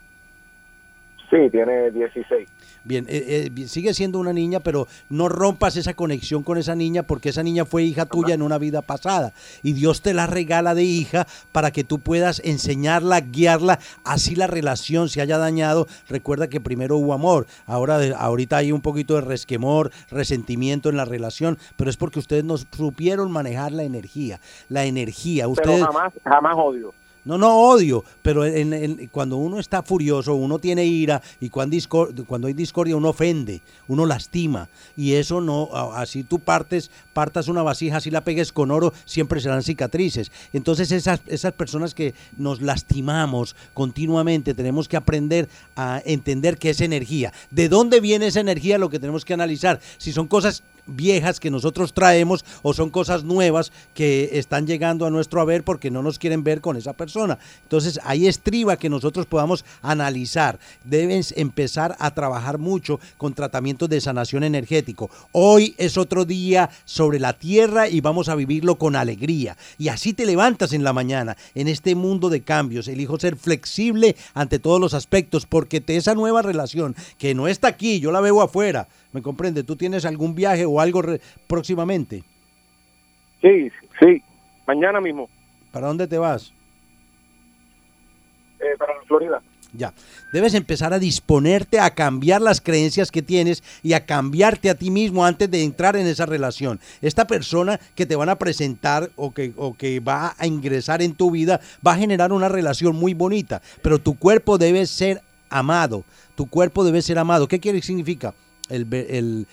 sí, tiene 16. Bien, eh, eh, sigue siendo una niña, pero no rompas esa conexión con esa niña porque esa niña fue hija tuya en una vida pasada y Dios te la regala de hija para que tú puedas enseñarla, guiarla, así la relación se haya dañado. Recuerda que primero hubo amor, ahora ahorita hay un poquito de resquemor, resentimiento en la relación, pero es porque ustedes no supieron manejar la energía. La energía, ustedes Pero jamás, jamás odio. No, no odio, pero cuando uno está furioso, uno tiene ira y cuando, hay discordia uno ofende, uno lastima y eso no, así tú partes, partas una vasija, así la pegues con oro, siempre serán cicatrices. Entonces esas, esas personas que nos lastimamos continuamente, tenemos que aprender a entender qué es energía. ¿De dónde viene esa energía? Lo que tenemos que analizar. Si son cosas viejas que nosotros traemos o son cosas nuevas que están llegando a nuestro haber porque no nos quieren ver con esa persona. Entonces ahí estriba que nosotros podamos analizar. Debes empezar a trabajar mucho con tratamientos de sanación energético. Hoy es otro día sobre la tierra y vamos a vivirlo con alegría. Y así te levantas en la mañana en este mundo de cambios. Elijo ser flexible ante todos los aspectos porque te, esa nueva relación que no está aquí, yo la veo afuera. ¿Me comprende? ¿Tú tienes algún viaje o algo re- próximamente? Sí, sí, mañana mismo, ¿Para dónde te vas? eh, para la Florida. Ya. Debes empezar a disponerte a cambiar las creencias que tienes y a cambiarte a ti mismo antes de entrar en esa relación. Esta persona que te van a presentar o que, o que va a ingresar en tu vida va a generar una relación muy bonita, pero tu cuerpo debe ser amado. Tu cuerpo debe ser amado. ¿Qué quiere significa? El, el,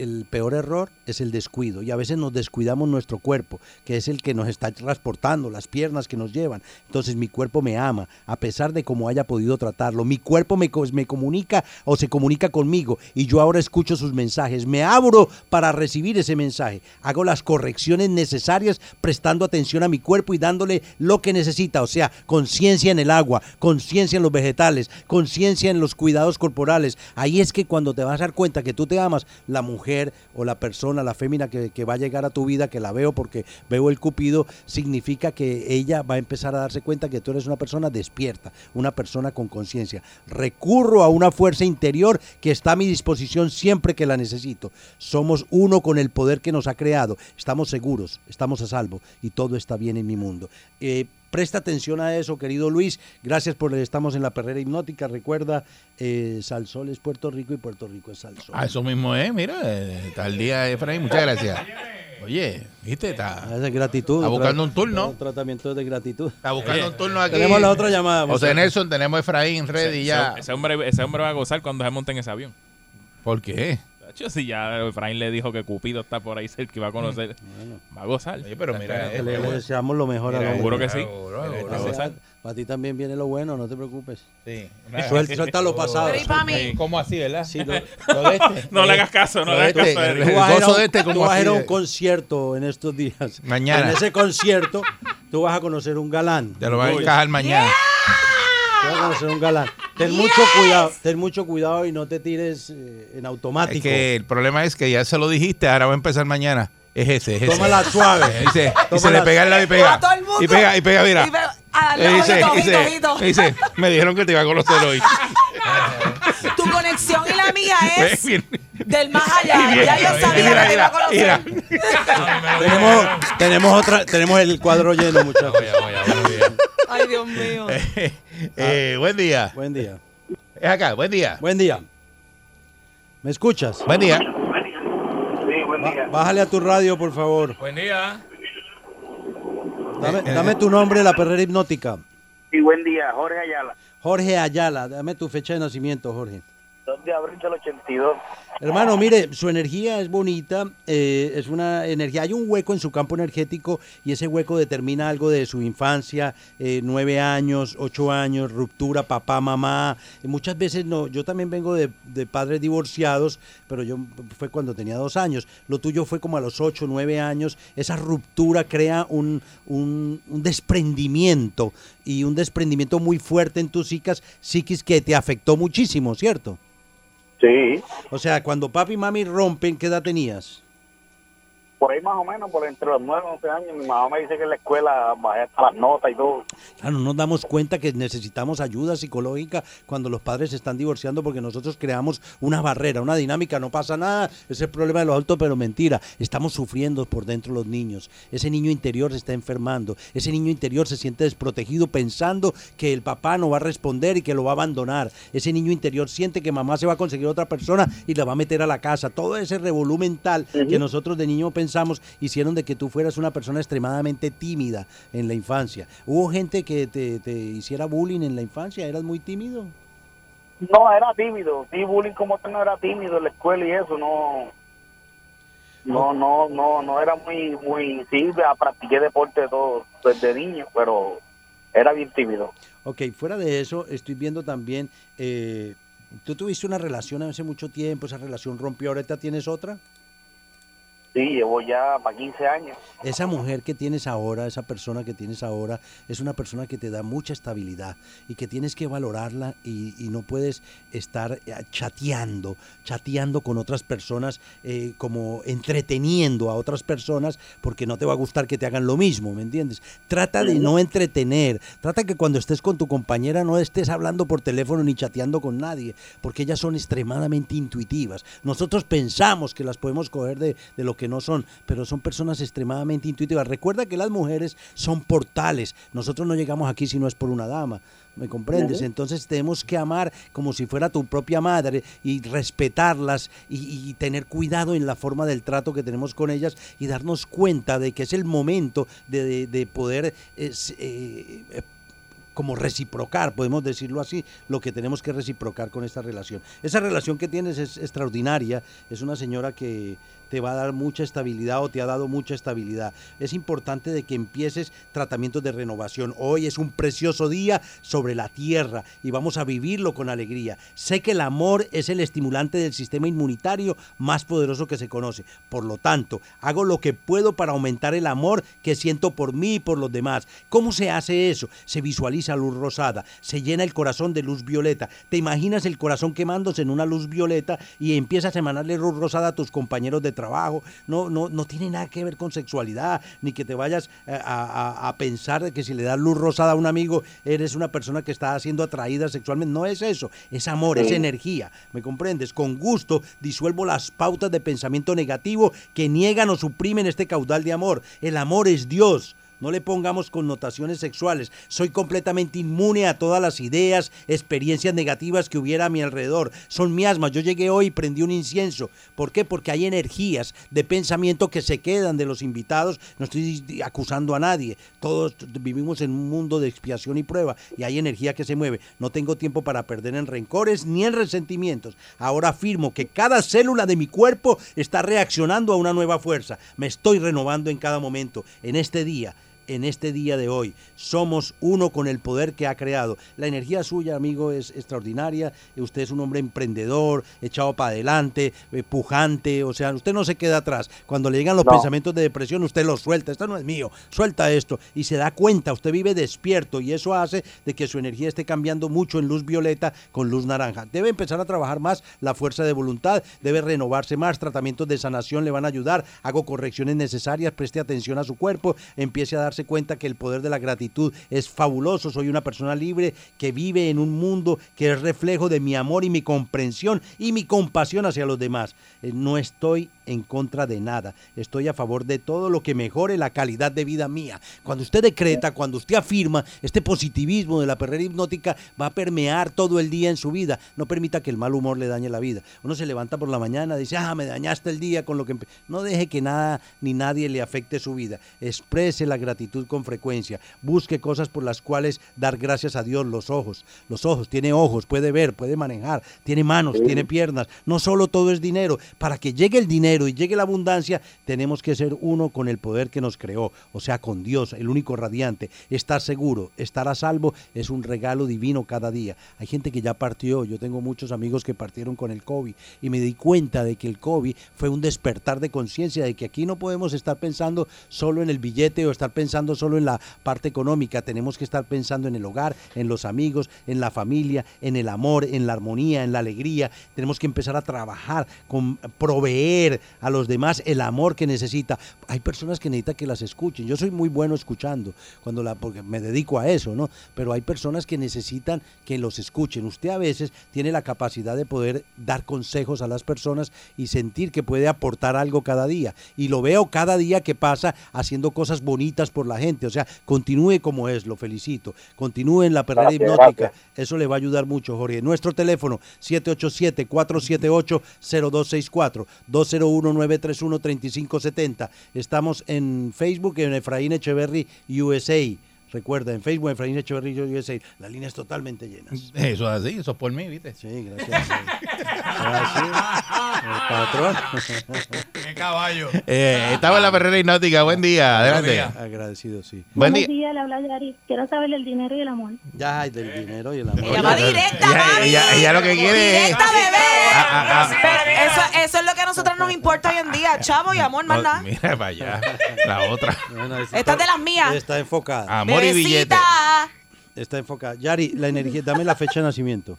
el peor error es el descuido y a veces nos descuidamos nuestro cuerpo, que es el que nos está transportando, las piernas que nos llevan. Entonces mi cuerpo me ama, a pesar de cómo haya podido tratarlo. Mi cuerpo me, me comunica o se comunica conmigo y yo ahora escucho sus mensajes. Me abro para recibir ese mensaje. Hago las correcciones necesarias prestando atención a mi cuerpo y dándole lo que necesita. O sea, conciencia en el agua, conciencia en los vegetales, conciencia en los cuidados corporales. Ahí es que cuando te vas a dar cuenta que tú te amas, la mujer o la persona, la fémina que, va a llegar a tu vida, que la veo porque veo el cupido, significa que ella va a empezar a darse cuenta que tú eres una persona despierta, una persona con conciencia. Recurro a una fuerza interior que está a mi disposición siempre que la necesito. Somos uno con el poder que nos ha creado. Estamos seguros, estamos a salvo y todo está bien en mi mundo. Eh, Presta atención a eso, querido Luis. Gracias por estamos en la perrera hipnótica. Recuerda, eh, Salsol es Puerto Rico y Puerto Rico es Salsol. Ah, eso mismo es, mira, eh, está el día, Efraín, muchas gracias. Oye, viste, está, Es gratitud. está buscando un turno. Un tratamiento de gratitud. Está buscando un turno aquí. Tenemos la otra llamada. José muchachos. Nelson, tenemos a Efraín ready ya. Ese, ese hombre, ese hombre va a gozar cuando se monte en ese avión. ¿Por qué? Tacho, si ya Efraín le dijo que Cupido está por ahí cerca y va a conocer, va a gozar. Oye, pero mira, le, le deseamos lo mejor Mira, a Seguro que sí. Seguro, Mira, seguro. va a gozar. Para ti también viene lo bueno, no te preocupes. Sí. Suelta, suelta lo pasado. Pero ¿y para mí? ¿Cómo así, verdad? Sí, lo- Lo de este. No le hagas caso, no le hagas este, caso. el- el vas gozo de este, tú ¿cómo vas a ir a un concierto en estos días. Mañana. En ese concierto, tú vas a conocer un galán. Te lo va a encajar mañana. A conocer un galán. Ten mucho cuidado, ten mucho cuidado y no te tires eh, en automático. Es que el problema es que ya se lo dijiste, ahora va a empezar mañana. Es ese, es ese. Tómala suave. Y se, y se le pega el lado y pega. Y pega, y pega, mira. Y ve- a darle Y dice, ojito, dice, ojito, ojito. dice, me dijeron que te iba a conocer hoy. Tu conexión y la mía es del más allá. Ya yo sabía Mira, que iba a conocer. mira. tenemos, tenemos otra, tenemos el cuadro lleno, muchachos. Ay, Dios mío. Eh, buen día. Buen día. Es acá, buen día. Buen día. ¿Me escuchas? Buen día. Sí, buen Ba- bájale a tu radio, por favor. Buen día. Dame, Eh, eh, dame tu nombre, la perrera hipnótica. Sí, buen día, Jorge Ayala. Jorge Ayala, dame tu fecha de nacimiento, Jorge. 2 de abril del 82. Hermano, mire, su energía es bonita, eh, es una energía, hay un hueco en su campo energético y ese hueco determina algo de su infancia, eh, nueve años, ocho años, ruptura, papá, mamá. Y muchas veces no, yo también vengo de, padres divorciados, pero yo fue cuando tenía dos años. Lo tuyo fue como a los ocho, nueve años. Esa ruptura crea un, un, desprendimiento y un desprendimiento muy fuerte en tus psiquis que te afectó muchísimo, ¿cierto? Sí, O sea, cuando papi y mami rompen, ¿qué edad tenías? Por ahí más o menos, por entre los 9 y 11 años, mi mamá me dice que en la escuela bajé hasta las notas y todo. Claro, nos damos cuenta que necesitamos ayuda psicológica cuando los padres se están divorciando porque nosotros creamos una barrera, una dinámica, no pasa nada, es el problema de los adultos, pero mentira, estamos sufriendo por dentro los niños. Ese niño interior se está enfermando, ese niño interior se siente desprotegido pensando que el papá no va a responder y que lo va a abandonar. Ese niño interior siente que mamá se va a conseguir otra persona y la va a meter a la casa. Todo ese revolú mental que nosotros de niño pensamos hicieron de que tú fueras una persona extremadamente tímida en la infancia. ¿Hubo gente que te, te hiciera bullying en la infancia? ¿Eras muy tímido? No, era tímido. Sí, bullying como tal no era tímido en la escuela y eso, no. No, no, no, no era muy, muy, sí, practiqué deporte todo desde niño, pero era bien tímido. Ok, fuera de eso, estoy viendo también, eh, tú tuviste una relación hace mucho tiempo, esa relación rompió, ahorita tienes otra. Sí, llevo ya para 15 años. Esa mujer que tienes ahora, esa persona que tienes ahora, es una persona que te da mucha estabilidad y que tienes que valorarla y, y no puedes estar eh, chateando, chateando con otras personas, eh, como entreteniendo a otras personas, porque no te va a gustar que te hagan lo mismo, ¿me entiendes? Trata de no entretener, trata que cuando estés con tu compañera no estés hablando por teléfono ni chateando con nadie, porque ellas son extremadamente intuitivas. Nosotros pensamos que las podemos coger de, de lo que no son, pero son personas extremadamente intuitivas. Recuerda que las mujeres son portales. Nosotros no llegamos aquí si no es por una dama. ¿Me comprendes? Entonces tenemos que amar como si fuera tu propia madre y respetarlas y, y tener cuidado en la forma del trato que tenemos con ellas y darnos cuenta de que es el momento de, de- de poder es, eh, eh, como reciprocar, podemos decirlo así, lo que tenemos que reciprocar con esta relación. Esa relación que tienes es extraordinaria, es una señora que te va a dar mucha estabilidad o te ha dado mucha estabilidad. Es importante de que empieces tratamientos de renovación. Hoy es un precioso día sobre la tierra y vamos a vivirlo con alegría. Sé que el amor es el estimulante del sistema inmunitario más poderoso que se conoce. Por lo tanto, hago lo que puedo para aumentar el amor que siento por mí y por los demás. ¿Cómo se hace eso? Se visualiza luz rosada, se llena el corazón de luz violeta. Te imaginas el corazón quemándose en una luz violeta y empiezas a emanarle luz rosada a tus compañeros de trabajo. No, no, no tiene nada que ver con sexualidad, ni que te vayas eh, a, a- a pensar de que si le das luz rosada a un amigo eres una persona que está siendo atraída sexualmente. No es eso, es amor, es energía. ¿Me comprendes? Con gusto disuelvo las pautas de pensamiento negativo que niegan o suprimen este caudal de amor. El amor es Dios. No le pongamos connotaciones sexuales. Soy completamente inmune a todas las ideas, experiencias negativas que hubiera a mi alrededor. Son miasmas. Yo llegué hoy y prendí un incienso. ¿Por qué? Porque hay energías de pensamiento que se quedan de los invitados. No estoy acusando a nadie. Todos vivimos en un mundo de expiación y prueba y hay energía que se mueve. No tengo tiempo para perder en rencores ni en resentimientos. Ahora afirmo que cada célula de mi cuerpo está reaccionando a una nueva fuerza. Me estoy renovando en cada momento. En este día en este día de hoy. Somos uno con el poder que ha creado. La energía suya, amigo, es extraordinaria. Usted es un hombre emprendedor, echado para adelante, eh, pujante. O sea, usted no se queda atrás. Cuando le llegan los No. pensamientos de depresión, usted los suelta. Esto no es mío. Suelta esto. Y se da cuenta, usted vive despierto. Y eso hace de que su energía esté cambiando mucho en luz violeta con luz naranja. Debe empezar a trabajar más la fuerza de voluntad. Debe renovarse más. Tratamientos de sanación le van a ayudar. Hago correcciones necesarias. Preste atención a su cuerpo. Empiece a darse cuenta que el poder de la gratitud es fabuloso. Soy una persona libre que vive en un mundo que es reflejo de mi amor y mi comprensión y mi compasión hacia los demás. Eh, No estoy en contra de nada. Estoy a favor de todo lo que mejore la calidad de vida mía. Cuando usted decreta, cuando usted afirma, este positivismo de la perrera hipnótica va a permear todo el día en su vida. No permita que el mal humor le dañe la vida. Uno se levanta por la mañana, dice, ah, me dañaste el día con lo que... empe-". No deje que nada ni nadie le afecte su vida. Exprese la gratitud con frecuencia. Busque cosas por las cuales dar gracias a Dios. Los ojos. Los ojos. Tiene ojos, puede ver, puede manejar. Tiene manos, Sí. tiene piernas. No solo todo es dinero. Para que llegue el dinero y llegue la abundancia, tenemos que ser uno con el poder que nos creó. O sea, con Dios, el único radiante. Estar seguro, estar a salvo es un regalo divino cada día. Hay gente que ya partió. Yo tengo muchos amigos que partieron con el COVID y me di cuenta de que el COVID fue un despertar de conciencia de que aquí no podemos estar pensando solo en el billete o estar pensando solo en la parte económica. Tenemos que estar pensando en el hogar, en los amigos, en la familia, en el amor, en la armonía, en la alegría. Tenemos que empezar a trabajar con proveer a los demás el amor que necesita. Hay personas que necesitan que las escuchen. Yo soy muy bueno escuchando cuando la porque me dedico a eso, ¿no? Pero hay personas que necesitan que los escuchen. Usted a veces tiene la capacidad de poder dar consejos a las personas y sentir que puede aportar algo cada día. Y lo veo cada día que pasa haciendo cosas bonitas por la gente. O sea, continúe como es, lo felicito. Continúe en la perrera hipnótica. gracias. Eso le va a ayudar mucho, Jorge. Nuestro teléfono 787-478-0264, 201-931-3570. Estamos en Facebook en Efraín Echeverry USA. Recuerda, en Facebook Efraín Echeverry USA. La línea es totalmente llena. Eso es así, eso es por mí, ¿viste? Sí, gracias. Gracias. El patrón. ¡Qué caballo! Eh, estaba en la perrera hipnótica. Buen día, adelante. Agradecido, sí. Buen día. días, le habla Yari. Quiero saber el dinero y el amor. Ya, hay del dinero y el amor. Ella va directa, Ella- mami. ella- ella lo que quiere es- Directa, bebé. Ah, ah, ah. Pero eso, eso es lo que a nosotros nos importa hoy en día. Chavo y amor, más No, nada. mira para allá. La otra. Esta es de las mías. Está enfocada. Amor y billete. Está enfocada. Yari, la energía, dame la fecha de nacimiento.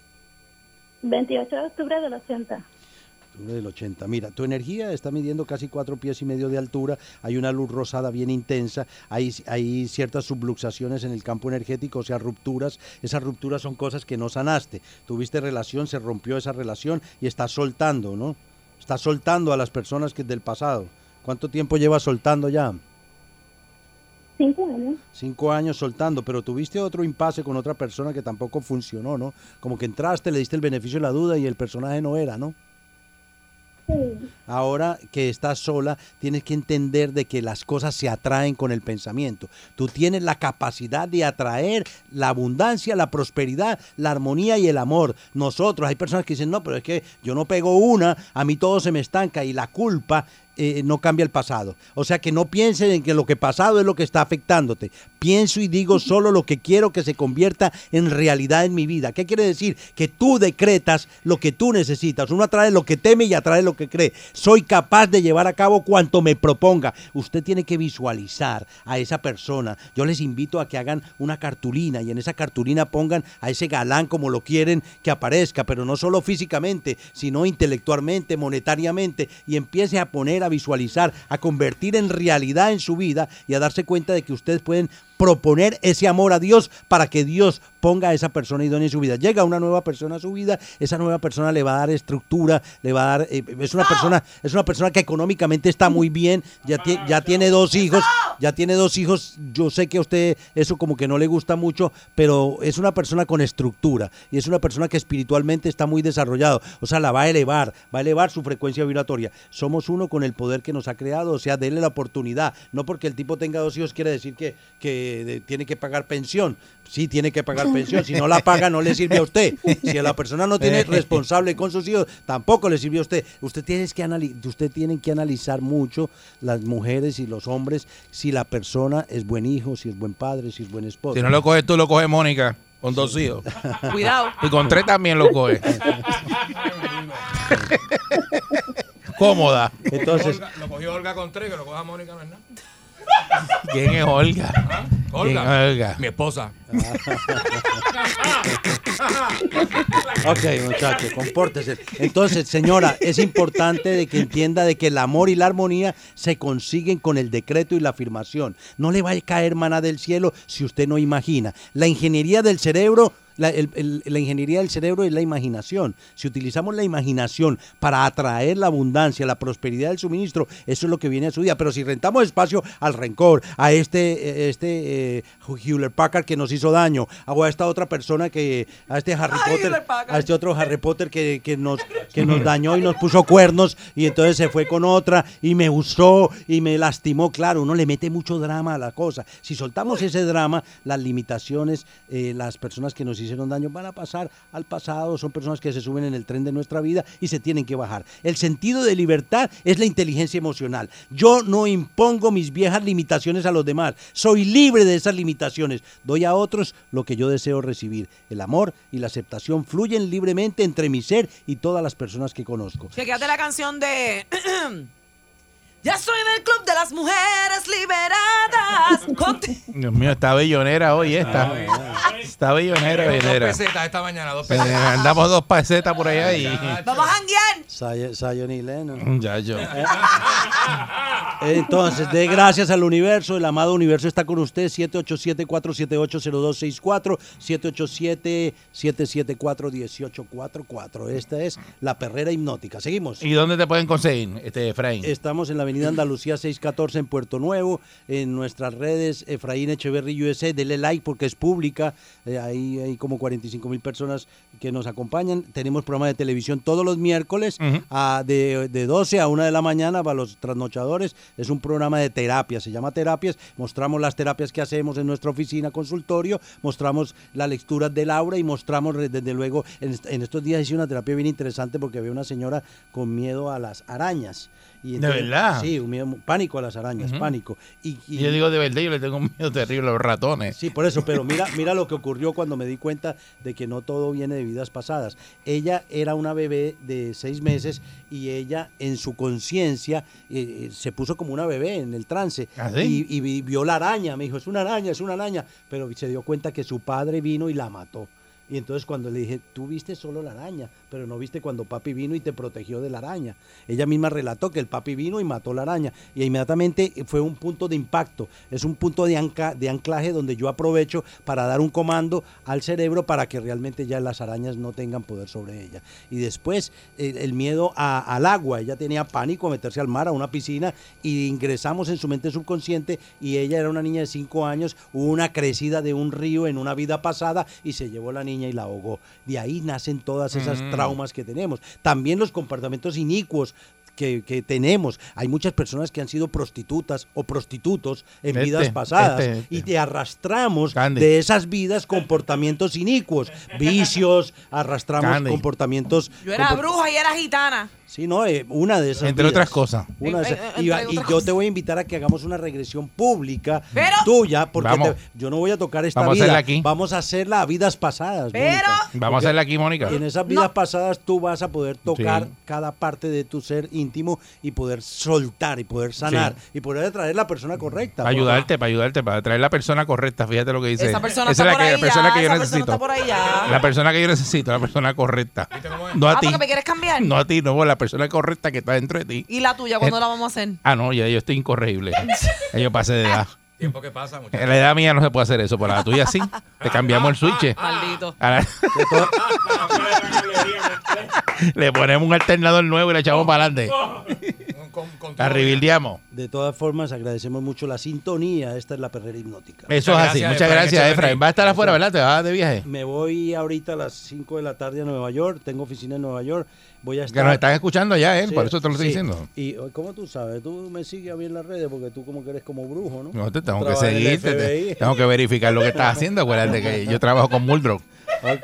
28 de octubre del 80. Octubre del 80. Mira, tu energía está midiendo casi cuatro pies y medio de altura. Hay una luz rosada bien intensa. Hay, hay ciertas subluxaciones en el campo energético, o sea, rupturas. Esas rupturas son cosas que no sanaste. Tuviste relación, se rompió esa relación y estás soltando, ¿no? Estás soltando a las personas que del pasado. ¿Cuánto tiempo llevas soltando ya? Cinco años. Cinco años soltando, pero tuviste otro impasse con otra persona que tampoco funcionó, ¿no? Como que entraste, le diste el beneficio de la duda y el personaje no era, ¿no? Ahora que estás sola, tienes que entender de que las cosas se atraen con el pensamiento. Tú tienes la capacidad de atraer la abundancia, la prosperidad, la armonía y el amor. Nosotros, hay personas que dicen, no, pero es que yo no pego una, a mí todo se me estanca y la culpa eh, no cambia el pasado. O sea que no piensen en que lo que pasado es lo que está afectándote. Pienso y digo solo lo que quiero que se convierta en realidad en mi vida. ¿Qué quiere decir? Que tú decretas lo que tú necesitas. Uno atrae lo que teme y atrae lo que cree. Soy capaz de llevar a cabo cuanto me proponga. Usted tiene que visualizar a esa persona. Yo les invito a que hagan una cartulina y en esa cartulina pongan a ese galán como lo quieren que aparezca, pero no solo físicamente, sino intelectualmente, monetariamente, y empiece a poner, a visualizar, a convertir en realidad en su vida y a darse cuenta de que ustedes pueden proponer ese amor a Dios para que Dios ponga a esa persona idónea en su vida. Llega una nueva persona a su vida, esa nueva persona le va a dar estructura, le va a dar, eh, es una persona, es una persona que económicamente está muy bien, ya, tie- ya tiene dos hijos, ya tiene dos hijos. Yo sé que a usted eso como que no le gusta mucho, pero es una persona con estructura y es una persona que espiritualmente está muy desarrollado. O sea, la va a elevar, va a elevar su frecuencia vibratoria. Somos uno con el poder que nos ha creado, o sea, denle la oportunidad. No porque el tipo tenga dos hijos quiere decir que, que de- tiene que pagar pensión. Sí, tiene que pagar pensión. Si no la paga, no le sirve a usted. Si a la persona no tiene responsable con sus hijos, tampoco le sirve a usted. Usted tiene que, anali- usted tiene que analizar mucho las mujeres y los hombres si la persona es buen hijo, si es buen padre, si es buen esposo. Si no lo coges tú, lo coge Mónica con dos hijos. Cuidado. Y con tres también lo coge. Cómoda. Entonces, Olga- lo cogió Olga con tres, que lo coja Mónica, ¿no es nada? ¿Quién es Olga? Olga. Mi esposa. Ok, muchachos, compórtese. Entonces, señora, es importante de que entienda de que el amor y la armonía se consiguen con el decreto y la afirmación. No le va a caer maná del cielo si usted no imagina. La ingeniería del cerebro, la, el- el- la ingeniería del cerebro es la imaginación. Si utilizamos la imaginación para atraer la abundancia, la prosperidad del suministro, eso es lo que viene a su día. Pero si rentamos espacio al rencor, a este, eh, este eh, Hewlett Packard que nos hizo daño, o a esta otra persona que, a este Harry Potter, a este otro Harry Potter que, que nos, que nos dañó y nos puso cuernos y entonces se fue con otra y me usó y me lastimó. Claro, uno le mete mucho drama a la cosa. Si soltamos ese drama, las limitaciones, eh, las personas que nos hicieron daño van a pasar al pasado, son personas que se suben en el tren de nuestra vida y se tienen que bajar. El sentido de libertad es la inteligencia emocional. Yo no impongo mis viejas limitaciones a los demás, soy libre de esas limitaciones. Doy a otros lo que yo deseo recibir. El amor y la aceptación fluyen libremente entre mi ser y todas las personas que conozco. Chequeate la canción de. ya estoy en el club de las mujeres liberadas. Conti- Dios mío, está bellonera hoy esta. Está bellonera, Dos bellonera. pesetas esta mañana, dos Eh, pesetas. andamos dos pesetas por allá y... Vamos a janguear. Say- Zion y Lennon. Ya yo. Entonces, dé gracias al universo. El amado universo está con usted. 787-478-0264. 787-774-1844. Esta es la perrera hipnótica. Seguimos. ¿Y dónde te pueden conseguir, este Efraín? Estamos en la avenida Andalucía 614 en Puerto Nuevo. En nuestras redes, Efraín Echeverry USA. Dele like porque es pública. Eh, ahí hay como 45 mil personas que nos acompañan. Tenemos programa de televisión todos los miércoles a- de, de 12 a 1 de la mañana para los trasnochadores. Es un programa de terapia, se llama Terapias. Mostramos las terapias que hacemos en nuestra oficina, consultorio. Mostramos la lectura de Laura y mostramos, desde luego, en, en estos días hice una terapia bien interesante porque había una señora con miedo a las arañas. Y ¿De verdad? Sí, un miedo- pánico a las arañas, pánico. Y, yo digo de verdad, yo le tengo un miedo terrible a los ratones. Sí, por eso, pero mira, mira lo que ocurrió cuando me di cuenta de que no todo viene de vidas pasadas. Ella era una bebé de seis meses y ella en su conciencia eh, eh, se puso como una bebé en el trance ¿Ah, sí? y, y vi- vio la araña, me dijo, es una araña, es una araña, pero se dio cuenta que su padre vino y la mató. Y entonces cuando le dije, tú viste solo la araña, pero no viste cuando papi vino y te protegió de la araña. Ella misma relató que el papi vino y mató la araña. Y inmediatamente fue un punto de impacto. Es un punto de, anca- de anclaje donde yo aprovecho para dar un comando al cerebro para que realmente ya las arañas no tengan poder sobre ella. Y después el miedo al agua. Ella tenía pánico a meterse al mar, a una piscina, y ingresamos en su mente subconsciente y ella era una niña de 5 años, hubo una crecida de un río en una vida pasada y se llevó la niña y la ahogó. De ahí nacen todas esas Mm. traumas que tenemos. También los comportamientos inicuos. Que, que tenemos. Hay muchas personas que han sido prostitutas o prostitutos en Este, vidas pasadas este, este. y te arrastramos Candy. de esas vidas comportamientos inicuos, vicios, arrastramos Candy. comportamientos. Yo era compor- bruja y era gitana. Sí, no, eh, una de esas. Entre vidas. otras cosas. Una de esas- y, yo te voy a invitar a que hagamos una regresión pública Pero- tuya, porque Vamos. te- yo no voy a tocar esta Vamos a vida. hacerla aquí. Vamos a hacerla a vidas pasadas. Pero- Mónica. Vamos a hacerla aquí, Mónica. En esas vidas pasadas tú vas a poder tocar Sí. cada parte de tu ser íntimo y poder soltar y poder sanar Sí. y poder atraer la persona correcta. Para ayudarte, para ayudarte, para traer la persona correcta. Fíjate lo que dice. Esa persona Esa está es la, por que, ahí la persona ya, que yo esa persona necesito. está por ahí ya. La persona que yo necesito, la persona correcta. No a Ah, ti. porque me quieres cambiar. No a ti, no, la persona correcta que está dentro de ti. ¿Y la tuya cuándo la vamos a hacer? Ah, no, ya yo estoy incorregible. Ya yo pasé de edad. Tiempo que pasa, muchachos. En la edad mía no se puede hacer eso, pero a la tuya sí. Te cambiamos el switch. Maldito. Le ponemos un alternador nuevo y le echamos para adelante. La rebildeamos. De todas formas, agradecemos mucho la sintonía. Esta es la perrera hipnótica. Eso es así. Muchas gracias, Efraín. Va a estar afuera, ¿verdad? Te vas de viaje. Me voy ahorita a las 5 de la tarde a Nueva York. Tengo oficina en Nueva York. Voy a Que estar. nos están escuchando ya, ¿eh? Sí, Por eso te lo estoy sí. diciendo. Y ¿cómo tú sabes? Tú me sigues a mí en las redes porque tú como que eres como brujo, ¿no? No, te tengo que seguirte. te- tengo que verificar lo que estás haciendo. Acuérdate que yo trabajo con Muldrow.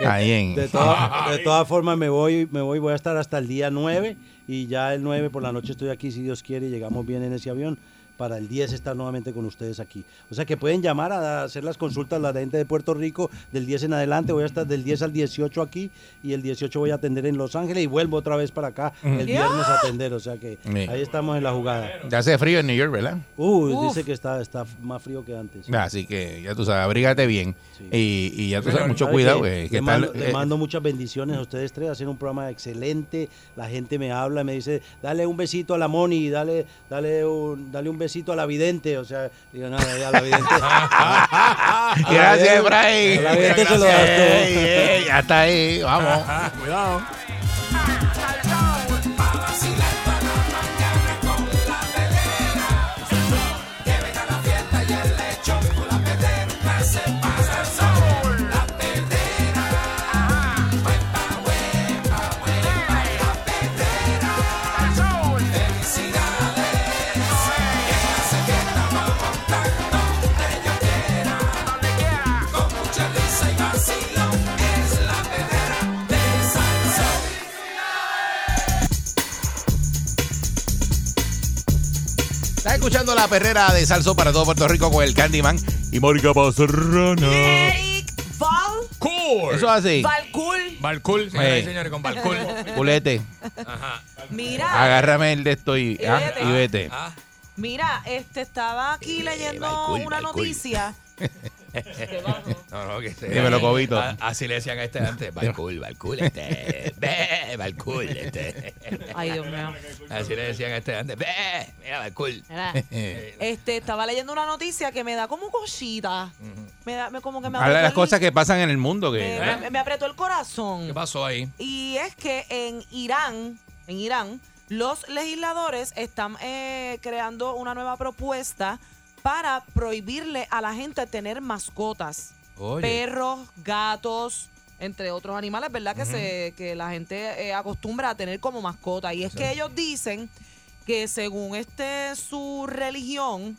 Ahí en. De, toda- de todas formas, me voy, me voy, voy a estar hasta el día 9 y ya el 9 por la noche estoy aquí, si Dios quiere, y llegamos bien en ese avión para el 10 estar nuevamente con ustedes aquí. O sea que pueden llamar a hacer las consultas la gente de Puerto Rico del 10 en adelante. Voy a estar del 10 al 18 aquí y el 18 voy a atender en Los Ángeles y vuelvo otra vez para acá Mm. el viernes a atender. O sea que Sí. ahí estamos en la jugada. Ya hace frío en New York, ¿verdad? Uh, Uf. dice que está, está más frío que antes. Así que ya tú sabes, abrígate bien. Y, y ya tú sabes, mucho ¿Sabe cuidado. Que, que le, mando, le eh, mando muchas bendiciones a ustedes tres, hacen un programa excelente, la gente me habla, me dice, dale un besito a la Moni, dale, dale un, dale un besito a la vidente, o sea, digo, nada, ya la vidente. A la Gracias, vidente- Efraín. a la vidente se lo das está ahí, vamos. Cuidado. Estás escuchando la perrera de Salso para todo Puerto Rico con el Candyman y Mónica Pastrana. Eric Val. Cool. Eso es así. Valcool. Ey. y señores, con Balcool. Culete, Ajá. Mira. agárrame el de esto y, Y ah, vete. y vete. Ah. Mira, este estaba aquí leyendo una noticia. No, no, que se- Dímelo, Cobito. A- Así le decían a este antes. Balcool, Balcool, este. Ve, Balcool, este. Ay, Dios mío. Así le decían a este antes. Ve, mira, Balcool. Mira, Este, estaba leyendo una noticia que me da como cosita. Me da, me, como que me Habla de las el- cosas que pasan en el mundo. Que, me, me- me apretó el corazón. ¿Qué pasó ahí? Y es que en Irán, en Irán, los legisladores están eh, creando una nueva propuesta para prohibirle a la gente tener mascotas. Oye. Perros, gatos, entre otros animales, ¿verdad? Que, se, que la gente eh, acostumbra a tener como mascota. Y es que ellos dicen que según este su religión,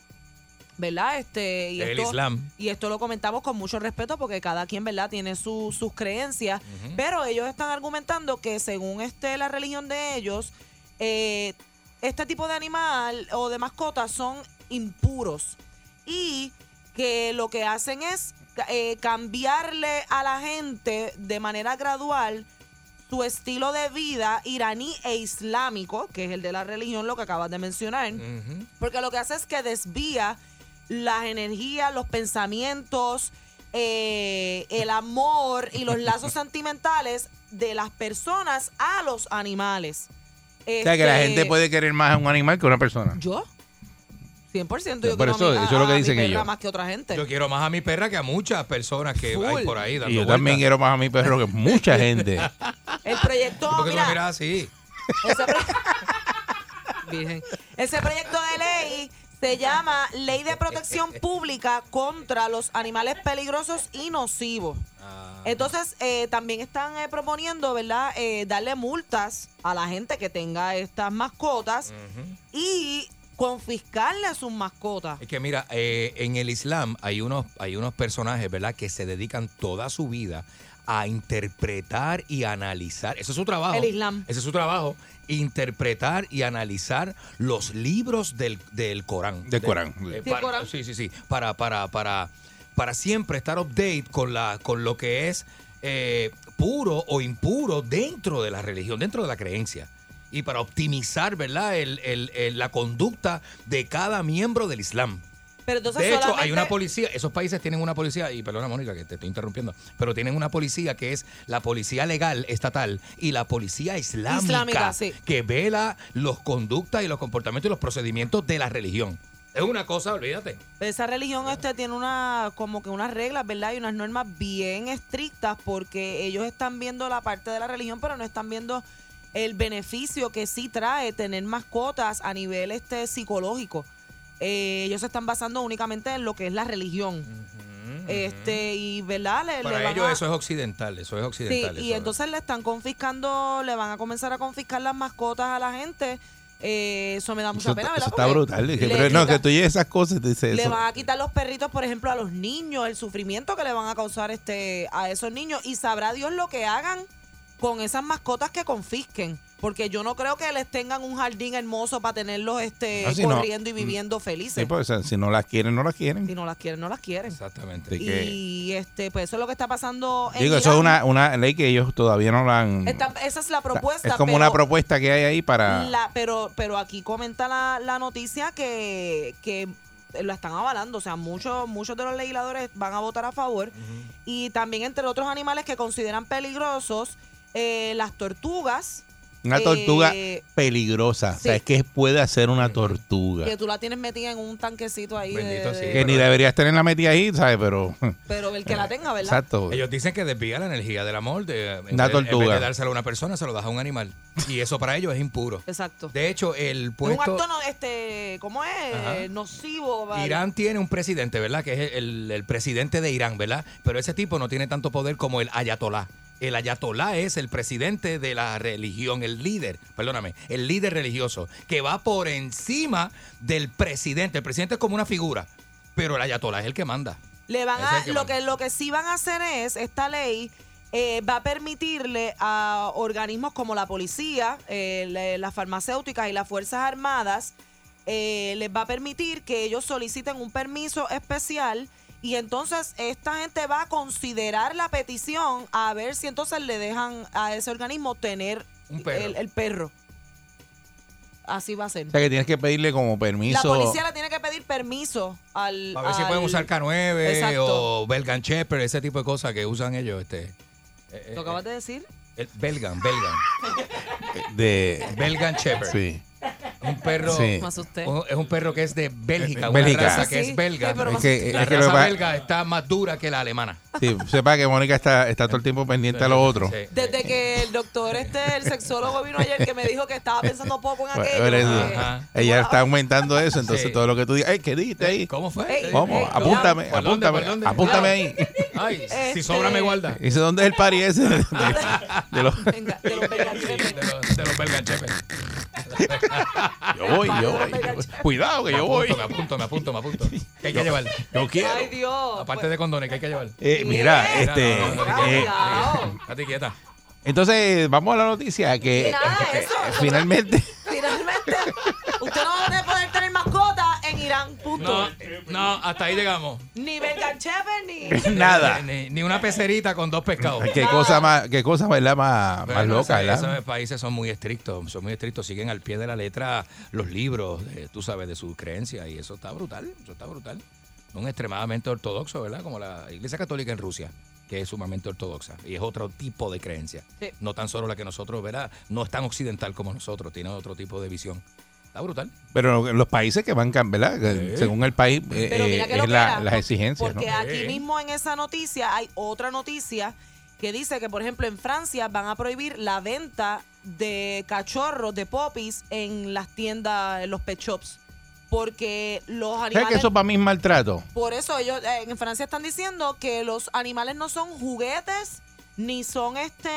¿verdad? Este, y El esto- Islam. y esto lo comentamos con mucho respeto porque cada quien, ¿verdad?, tiene su- sus creencias. Pero ellos están argumentando que según este, la religión de ellos, eh, este tipo de animal o de mascotas son impuros. Y que lo que hacen es eh, cambiarle a la gente de manera gradual su estilo de vida iraní e islámico, que es el de la religión, lo que acabas de mencionar. Porque lo que hace es que desvía las energías, los pensamientos, eh, el amor y los lazos sentimentales de las personas a los animales. o sea, que la Este, gente puede querer más a un animal que a una persona. ¿Yo? 100%. Por Yo quiero a eso- mi- a- eso es lo que mi dicen perra ellos. más que otra gente. Yo quiero más a mi perra que a muchas personas que hay por ahí dando Y yo también quiero más a mi perro que mucha gente. El proyecto, ¿Por qué tú mira, me miras así? ese, pro- Virgen. Ese proyecto de ley se llama Ley de Protección Pública contra los Animales Peligrosos y Nocivos. Ah. Entonces, eh, también están eh, proponiendo, ¿verdad?, Eh, darle multas a la gente que tenga estas mascotas y confiscarle sus mascotas. Es que mira, eh, en el Islam hay unos, hay unos personajes, ¿verdad?, que se dedican toda su vida a interpretar y analizar. Ese es su trabajo. El Islam. Ese es su trabajo. Interpretar y analizar los libros del, del Corán. Del Corán. eh, Sí, para- Corán. sí, sí, sí. Para, para, para, para siempre estar update con, la, con lo que es eh, puro o impuro dentro de la religión, dentro de la creencia. Y para optimizar, ¿verdad?, el- el- el- la conducta de cada miembro del Islam. Pero entonces De hecho, hay una policía, esos países tienen una policía, y perdona Mónica que te estoy interrumpiendo, pero tienen una policía que es la policía legal estatal y la policía islámica, Islámica, sí. que vela los conductas y los comportamientos y los procedimientos de la religión. Es una cosa, olvídate. Esa religión este tiene una como que unas reglas, ¿verdad? Y unas normas bien estrictas porque ellos están viendo la parte de la religión, pero no están viendo el beneficio que sí trae tener mascotas a nivel este psicológico. Eh, ellos se están basando únicamente en lo que es la religión. Este, y verdad, le, le Para van ellos a- eso es occidental, eso es Sí, occidental. y eso- entonces le están confiscando, le van a comenzar a confiscar las mascotas a la gente. Eh, eso me da mucha Eso, pena, ¿verdad? eso está brutal. Pero no, que tú llegues a esas cosas y te le eso. van a quitar los perritos, por ejemplo, a los niños, el sufrimiento que le van a causar este a esos niños y sabrá Dios lo que hagan con esas mascotas que confisquen, porque yo no creo que les tengan un jardín hermoso para tenerlos este Ah, si no. corriendo y viviendo felices. Sí, pues, si no las quieren, no las quieren. Si no las quieren, no las quieren. Exactamente. Y este, pues eso es lo que está pasando en Digo, eso es Irán. una, una ley que ellos todavía no la han... Está- esa es la propuesta. es como pero- una propuesta que hay ahí para... La- pero, pero aquí comenta la, la noticia que, que la están avalando. O sea, muchos, muchos de los legisladores van a votar a favor. Y también entre otros animales que consideran peligrosos, eh, las tortugas. Una eh, tortuga peligrosa. O sea, sí. es que puede hacer una tortuga. Que tú la tienes metida en un tanquecito ahí. de- Bendito de- sí. Que ni deberías tenerla metida ahí, ¿sabes? Pero... Pero el que la tenga, ¿verdad? Exacto. Ellos dicen que desvía la energía del amor. De, en Una vez- En vez tortuga. de dárselo a una persona, se lo das a un animal. Y eso para ellos es impuro. Exacto. De hecho, el Es un puesto... acto, no, este, ¿cómo es? Ajá. Nocivo. ¿vale? Irán tiene un presidente, ¿verdad? Que es el, el presidente de Irán, ¿verdad? Pero ese tipo no tiene tanto poder como el ayatolá. El ayatolá es el presidente de la religión, el líder, perdóname, el líder religioso, que va por encima del presidente. El presidente es como una figura, pero el ayatolá es el que manda. Le van a, que lo manda. que lo que sí van a hacer es esta ley eh, va a permitirle a organismos como la policía, eh, la- las farmacéuticas y las fuerzas armadas eh, les va a permitir que ellos soliciten un permiso especial y entonces esta gente va a considerar la petición a ver si entonces le dejan a ese organismo tener Un perro. El, el perro. Así va a ser. O sea, que tienes que pedirle como permiso... La policía le tiene que pedir permiso al. A ver si pueden usar K9 Exacto. o Belgan Shepherd, ese tipo de cosas que usan ellos. Este, eh, ¿Lo acabas de decir? el Belgan, Belgan. De... Belgan Shepherd. Sí. Un perro. Sí. Un- Es un perro que es de Bélgica, Bélgica. una raza que Sí, es belga. sí, pero Es que- la es que lo raza belga está más dura que la alemana. Sí, sepa que Mónica está, está todo el tiempo pendiente a lo otro. Sí. Desde que el doctor, este, el sexólogo vino ayer que me dijo que estaba pensando poco en aquello. pero eso- eh, Ajá. ella está aumentando eso, entonces Sí. todo lo que tú digas, ¡ay, qué dijiste ahí! ¿Cómo fue? Ey, ¿Cómo? ey, Apúntame, ¿Por dónde? apúntame, ¿Por dónde? apúntame ahí. Ay, Este- si sobra me guarda. Dice, ¿dónde es el pari ese? De, los, venga, de los belganchetes. De los, de los. Yo voy, yo voy. Cuidado que yo voy. Me apunto, me apunto, me apunto. ¿Qué hay que llevar? Yo quiero. Ay, Dios. Aparte de condones, ¿qué hay que llevar? Eh, mira, este, no, no, no, eh. Estate quieta. entonces vamos a la noticia que Nada eh, eso. finalmente Finalmente, usted no va a tener punto. No, no, hasta ahí llegamos. Ni belganchefe ni. nada. Ni, ni una pecerita con dos pescados. Qué cosa más, qué cosa verdad más, más loca, esos- ¿verdad? Esos países son muy estrictos, son muy estrictos, siguen al pie de la letra los libros, eh, tú sabes, de sus creencias y eso está brutal, eso está brutal. Son extremadamente ortodoxos, ¿verdad? Como la Iglesia Católica en Rusia, que es sumamente ortodoxa y es otro tipo de creencia. Sí. No tan solo la que nosotros, ¿verdad? No es tan occidental como nosotros, tiene otro tipo de visión. Está brutal. Pero los países que van, ¿verdad? Sí. Según el país, eh, eh, es que la- era, las exigencias, ¿no? Porque aquí Sí. mismo en esa noticia hay otra noticia que dice que, por ejemplo, en Francia van a prohibir la venta de cachorros, de popis, en las tiendas, en los pet shops. Porque los ¿Sabes que animales... eso para mí es maltrato? Por eso ellos eh, en Francia están diciendo que los animales no son juguetes ni son este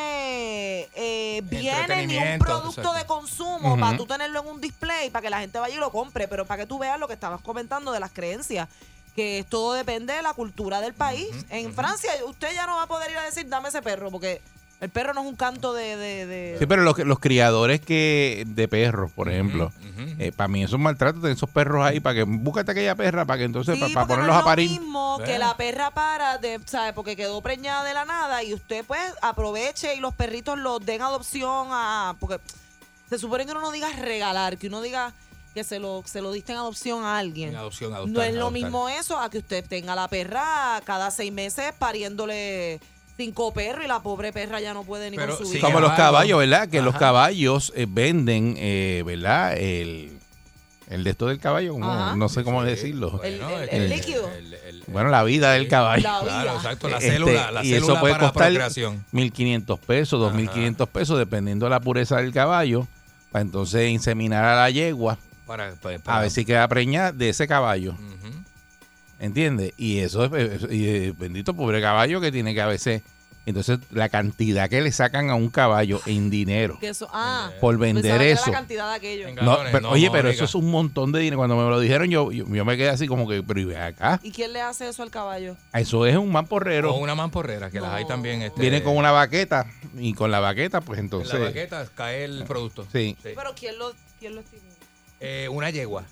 eh, bienes ni un producto exacto. de consumo para tú tenerlo en un display para que la gente vaya y lo compre, pero para que tú veas lo que estabas comentando de las creencias que todo depende de la cultura del país. en Francia usted ya no va a poder ir a decir dame ese perro porque el perro no es un canto de, de- de- Sí, pero los, los criadores que de perros, por ejemplo, ujú. para mí es un maltrato tener esos perros ahí para que búscate aquella perra para que entonces Sí, para porque ponerlos no a es parir. lo mismo que la perra para, de, ¿sabe? Porque quedó preñada de la nada y usted pues aproveche y los perritos los den adopción a... Porque se supone que uno no diga regalar, que uno diga que se lo, se lo diste en adopción a alguien. En adopción, adoptar, no es lo mismo eso a que usted tenga la perra cada seis meses pariéndole cinco perros y la pobre perra ya no puede ni Pero con su sí, vida. Como los caballos, ¿verdad? Que los caballos eh, venden, eh, ¿verdad? El, el de esto del caballo, como, no sé cómo decirlo. El, Bueno, el- el- el líquido. Bueno, la vida del caballo. La vida. Claro, exacto, la Este, célula, la y célula eso puede para costar procreación. 1.500 pesos, 2.500 pesos, dependiendo de la pureza del caballo, para entonces inseminar a la yegua, Para, para- para- a ver si queda preñada de ese caballo. Ujú. ¿Entiendes? Y eso es, es- y, eh, bendito pobre caballo que tiene que a veces. Entonces, la cantidad que le sacan a un caballo en dinero Que eso, ah, por vender eso. la cantidad de aquello. Venga. No, Galones, pero- no, oye, pero eso es un montón de dinero. Cuando me lo dijeron, yo, yo, yo me quedé así como que, pero y ve acá. ¿Y quién le hace eso al caballo? Eso es un mamporrero. O una mamporrera, que las hay también. Este, Viene con una baqueta y con la baqueta, pues En entonces. la baqueta cae el producto. Sí. Sí. Pero ¿quién lo, quién lo estimula? Eh, una yegua.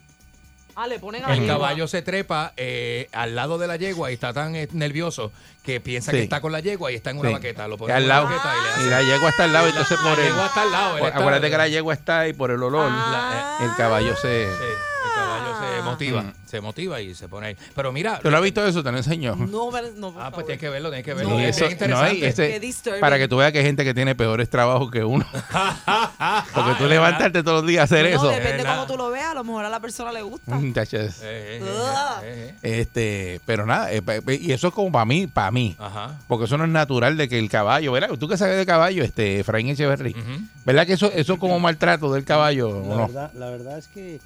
Ah, le ponen a El yegua. caballo se trepa eh, al lado de la yegua y está tan eh, nervioso que piensa Sí. que está con la yegua y está en una Sí. baqueta. Lo Que pone al en una lado. baqueta y le hace- Y la yegua está al lado, entonces por La el. yegua está al lado. él por- está- acuérdate que la yegua está ahí por el olor. Ah. El caballo se. Sí, caballo se motiva. Mm. Se motiva y se pone ahí. Pero mira. ¿Tú lo has visto eso? Te lo enseño. No, pero- no, por Ah, pues favor. tienes que verlo, tienes que Y verlo. es eso- bien no, interesante. y ese- Qué disturbing. para que tú veas que hay gente que tiene peores trabajos que uno. Porque tú levantarte todos los días a hacer No, eso. depende cómo tú lo veas, a lo mejor a la persona le gusta. Muchachos. Eh, eh, eh, eh, Este, pero nada, eh, pa- pa- y eso es como para mí, para mí. Ajá. Porque eso no es natural de que el caballo, ¿verdad? Tú que sabes de caballo, este, Efraín Echeverry. Ujú. ¿Verdad que eso, eso es como maltrato del caballo o La, no? verdad, la verdad es que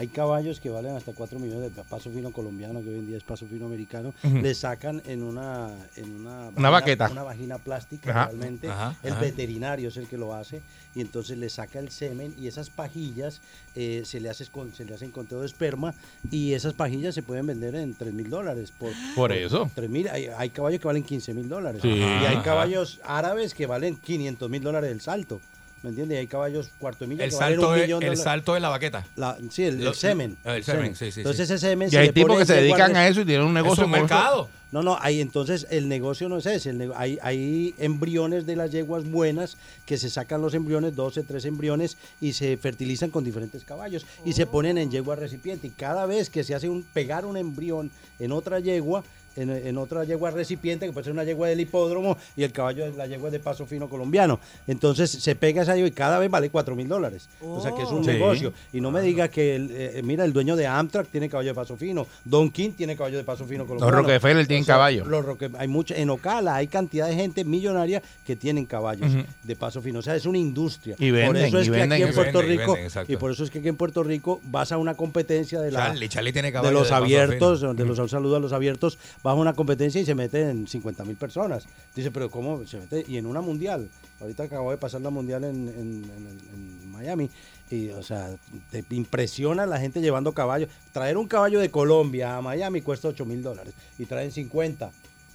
hay caballos que valen hasta 4 millones de paso fino colombiano, que hoy en día es paso fino americano. Le sacan en una, en una, Una baqueta. Una vagina plástica Ajá. realmente. Ajá, el ajá. veterinario es el que lo hace. Y entonces le saca el semen y esas pajillas eh, se, le hace se le hacen conteo de esperma. Y esas pajillas se pueden vender en 3 mil dólares. Por, Por eso. 3 mil, hay, hay caballos que valen 15 mil dólares. Sí. Y hay caballos árabes que valen 500 mil dólares el salto. ¿Me entiendes? Y hay caballos cuarto de milla El que valen salto, un es, millón de el dólares. salto es la baqueta. La- sí, el, el Lo- semen. el semen, sí, sí, Entonces sí. ese semen Y se hay tipos que se dedican a de- eso y tienen un Es negocio un con eso. mercado. No, no, hay, entonces el negocio no es ese. el nego- hay, hay embriones de las yeguas buenas que se sacan los embriones, 12, 13 embriones, y se fertilizan con diferentes caballos y se ponen en yegua recipiente. Y cada vez que se hace un pegar un embrión en otra yegua, en, en otra yegua recipiente, que puede ser una yegua del hipódromo, y el caballo es la yegua de paso fino colombiano. Entonces se pega esa yegua y cada vez vale 4 mil dólares. O sea que es un Sí. negocio. Y no me diga que, el, eh, mira, el dueño de Amtrak tiene caballo de paso fino, Don King tiene caballo de paso fino colombiano. Rockefeller tienen caballo. Los Roque- hay mucha, en Ocala hay cantidad de gente millonaria que tienen caballos de paso fino. O sea, es una industria. Y por venden, eso es y que venden, aquí en Puerto venden, Rico, y por eso es que aquí en Puerto Rico vas a una competencia de la Charlie, Charlie tiene de los abiertos, de los un saludo a los abiertos, vas a una competencia y se meten 50 mil personas. Dice, pero ¿cómo se mete? Y en una mundial, ahorita acabo de pasar la mundial en, en Miami, y o sea, te impresiona la gente llevando caballos. Traer un caballo de Colombia a Miami cuesta 8 mil dólares y traen 50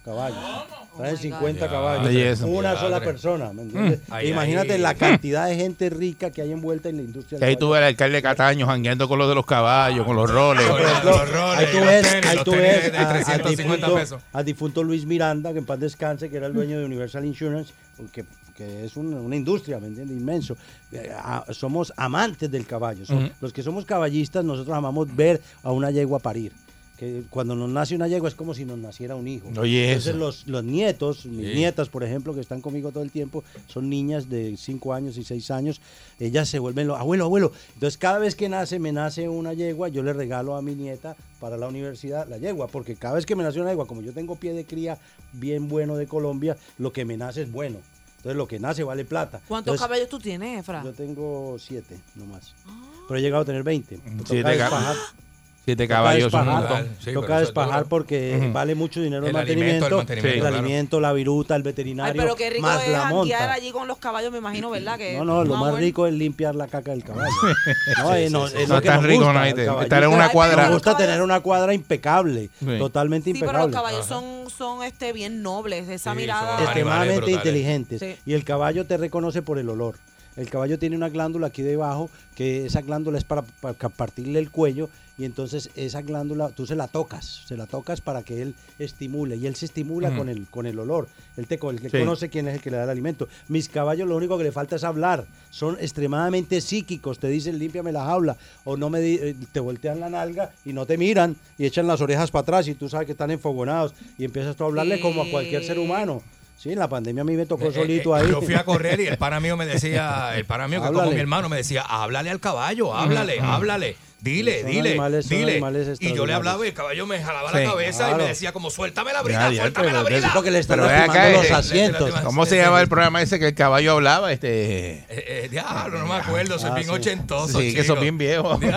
caballos. Traen Oh my 50 God. caballos. Una Madre. sola persona, ¿me entiendes? Mm. Ahí, Imagínate ahí. la cantidad de gente rica que hay envuelta en la industria. Que ahí tú ves al alcalde Cataño jangueando con los de los caballos, con los roles. Con los roles, ahí tú ves, tenis, ahí tú ves a- al 350 difunto, pesos. al difunto Luis Miranda, que en paz descanse, que era el dueño de Universal Insurance, que, que es un- una industria, ¿me entiendes? Inmenso. Eh, a- somos amantes del caballo. Los que somos caballistas, nosotros amamos ver a una yegua parir. Que cuando nos nace una yegua es como si nos naciera un hijo. Oye, Entonces eso. los, los nietos, mis Sí. nietas, por ejemplo, que están conmigo todo el tiempo, son niñas de 5 años y 6 años, ellas se vuelven, los, abuelo, abuelo. Entonces cada vez que nace, me nace una yegua, yo le regalo a mi nieta para la universidad la yegua, porque cada vez que me nace una yegua, como yo tengo pie de cría bien bueno de Colombia, lo que me nace es bueno. Entonces lo que nace vale plata. ¿Cuántos Entonces, caballos tú tienes, Efra? Yo tengo 7 nomás. Pero he llegado a tener 20. Me Siete toca despajar. Toca caballos un despajar, montón. Sí, toca es despajar duro. porque Ujú. vale mucho dinero el, El alimento, mantenimiento, el mantenimiento, el claro. alimento, la viruta, el Ay, veterinario, pero qué rico más es la monta. allí con los caballos, me imagino, ¿verdad? Que No, no, lo un más amor. rico es limpiar la caca del caballo. No, Sí, sí, no, sí, es sí. No es nos rico, gusta, no, el. Estar en una Ay, cuadra. Nos gusta tener una cuadra impecable, Sí. totalmente Sí, pero los impecable. caballos son, son este, bien nobles, esa Sí, mirada. extremadamente inteligentes. Sí. Y el caballo te reconoce por el olor. El caballo tiene una glándula aquí debajo, que esa glándula es para, para partirle el cuello, y entonces esa glándula tú se la tocas, se la tocas para que él estimule, y él se estimula con, el, con el olor. Él te él Sí. conoce quién es el que le da el alimento. Mis caballos lo único que le falta es hablar, son extremadamente psíquicos, te dicen límpiame la jaula, o no me di- eh, te voltean la nalga y no te miran, y echan las orejas para atrás, y tú sabes que están enfogonados, y empiezas tú a hablarle como a cualquier ser humano. Sí, en la pandemia a mí me tocó Eh, solito eh, ahí. Yo fui a correr y el pana mío me decía, el pana mío que como mi hermano me decía, háblale al caballo, háblale, háblale. Dile, Son dile, animales- son dile. animales Y yo le hablaba y el caballo me jalaba Sí, la cabeza y me decía como, suéltame la brida, ya, suéltame pero la brida. Porque le están acá, los eh, asientos. ¿Cómo se llama el programa ese que el caballo hablaba? Este. Eh, eh, diablo, no me acuerdo, soy Ah, bien sí. ochentoso. Sí, que son bien viejos.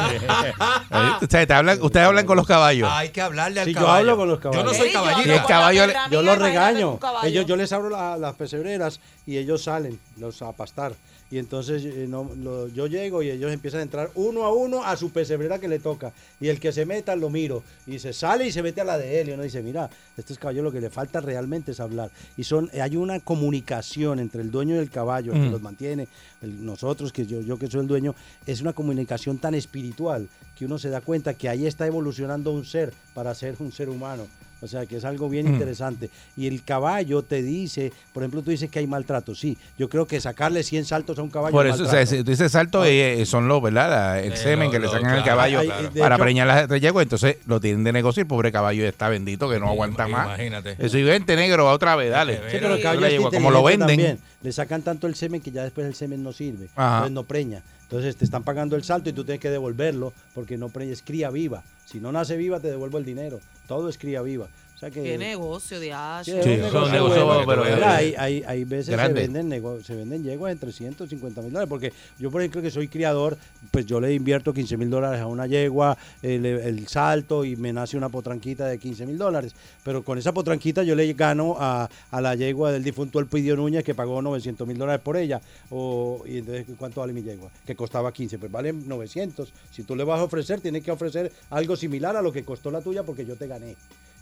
Eh, te hablan- ustedes hablan con los caballos. Hay que hablarle al Sí, yo caballo. hablo con los Yo no caballos. soy Sí, yo caballito. hablo Y el con caballo Yo los regaño. Ellos, yo les abro la- las pesebreras y ellos salen, los a pastar. Y entonces eh, no, lo- yo llego y ellos empiezan a entrar uno a uno a su pesebrera que le toca. Y el que se meta lo miro. Y se sale y se mete a la de él. Y uno dice, mira, este es caballo lo que le falta realmente es hablar. Y son hay una comunicación entre el dueño y el caballo, el que Mm. los mantiene, el- nosotros, que yo, yo que soy el dueño, es una comunicación tan espiritual que uno se da cuenta que ahí está evolucionando un ser para ser un ser humano. O sea, que es algo bien Mm. interesante. Y el caballo te dice, por ejemplo, tú dices que hay maltrato. Sí, yo creo que sacarle 100 saltos a un caballo Por es eso, o sea, si tú dices salto, eh, son los, ¿verdad? La- el Eh, semen lo- que le sacan al caballo Hay- claro. de para hecho- preñar las yeguas. Entonces lo tienen de negocio y el pobre caballo está bendito que no Sí, aguanta más. imagínate. Eso y vente negro, va otra vez, dale. Sí, pero el caballo es yegua, como lo venden. también. Le sacan tanto el semen que ya después el semen no sirve. Ajá. Entonces no preña. Entonces te están pagando el salto y tú tienes que devolverlo porque no preña, es cría viva. Si no nace viva, te devuelvo el dinero. Todo es cría viva. O sea que, Qué negocio de H. Sí, Sí, son negocio negocios, bueno. pero- Mira, hay, hay, hay veces Grande. se venden, nego- se venden yeguas en 350 mil dólares. Porque yo, por ejemplo, que soy criador, pues yo le invierto 15 mil dólares a una yegua, el, el salto y me nace una potranquita de 15 mil dólares. Pero con esa potranquita yo le gano a, a la yegua del difunto Elpidio Núñez que pagó 900 mil dólares por ella. O, y entonces, ¿cuánto vale mi yegua? Que costaba 15, pues vale 900. Si tú le vas a ofrecer, tienes que ofrecer algo similar a lo que costó la tuya porque yo te gané.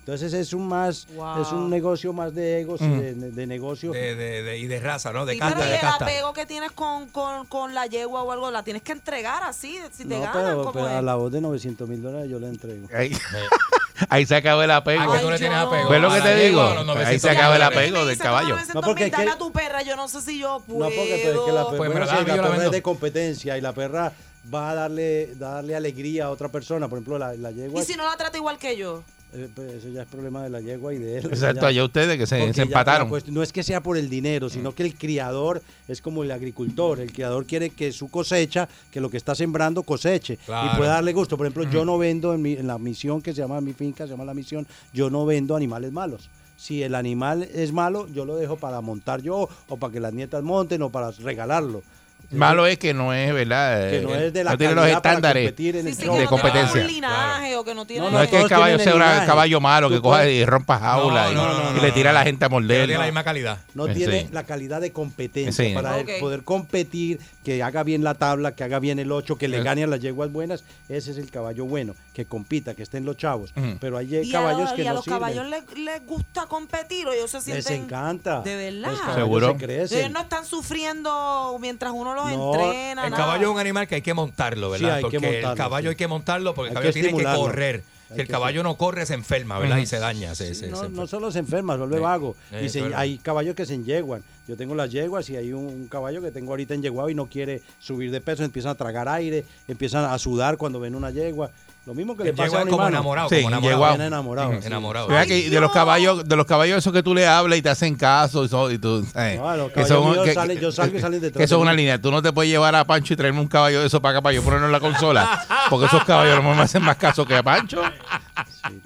Entonces es un más, Wow. es un negocio más de egos, Mm. de, de negocio. De, de, de- y de raza, ¿no? De Sí, casta, pero y de el casta. apego que tienes con, con, con la yegua o algo, la tienes que entregar así, si te No, ganan, pero, como pero a la voz de 900 mil dólares yo le entrego. Ahí, ahí se acabó el apego. Ah, que tú le tienes apego. ¿Ves lo que la te digo? yegua, Ahí 900 se acaba el apego del caballo. "Toma No, porque es que- a tu perra, yo no sé si yo puedo. No, porque pero es que la, Pues bueno, la la la perra es de competencia y la perra va a darle, darle alegría a otra persona. Por ejemplo, la, la yegua, Y si no la trata igual que yo. Eh, pues eso ya es problema de la yegua y de él. Exacto, Ya- allá ustedes que se, empataron. no es que sea por el dinero, sino que el criador es como el agricultor. El criador quiere que su cosecha, que lo que está sembrando coseche Claro. y pueda darle gusto. Por ejemplo, yo no vendo en, mi- en la misión que se llama mi finca, se llama la misión, yo no vendo animales malos. Si el animal es malo, yo lo dejo para montar yo o para que las nietas monten o para regalarlo. Malo es que no es, ¿verdad? que no es de la no tiene los estándares. Sí, sí, de no competencia. un linaje o que no tiene... No es que el caballo sea un caballo malo que coja y rompa jaula No, y, no, no, y no, le no, tira a la gente a Que no morder. tiene la misma calidad. No Sí. tiene la calidad de competencia Sí. para poder competir, que haga bien la tabla, que haga bien el 8, que le gane a las yeguas buenas. Ese es el caballo bueno, que compita, que estén los chavos. Pero hay Y a, caballos los- que y a no los sirven. caballos les, les gusta competir o ellos se Les sienten... encanta. De verdad. Seguro. Ellos no están sufriendo mientras uno los No, entrena. El nada. caballo es un animal que hay que montarlo, Sí, ¿verdad? hay que Porque montarlo, el caballo sí. hay que montarlo porque el Hay caballo que tiene que correr. Si el que caballo no corre, se enferma, ¿verdad? Y se daña. Se, se- no, se- no solo se enferma, se vuelve Sí. vago. Sí, y se- verdad. hay caballos que se enyeguan. Yo tengo las yeguas y hay un, un caballo que tengo ahorita enyeguado y no quiere subir de peso, empiezan a tragar aire, empiezan a sudar cuando ven una yegua. Lo mismo que le El pasa a un como enamorado, Sí, como enamorado. yeguao. Bien enamorado. Sí. enamorado. Vea Ay, que de los caballos, de los caballos esos que tú le hablas y te hacen caso y, so- y tú, eh, No, los que caballos son- míos que- salen- yo salgo y salen detrás eso es una línea. Tú no te puedes llevar a Pancho y traerme un caballo de eso para acá para yo ponerlo en la consola. Porque esos caballos no me hacen más caso que a Pancho. Sí,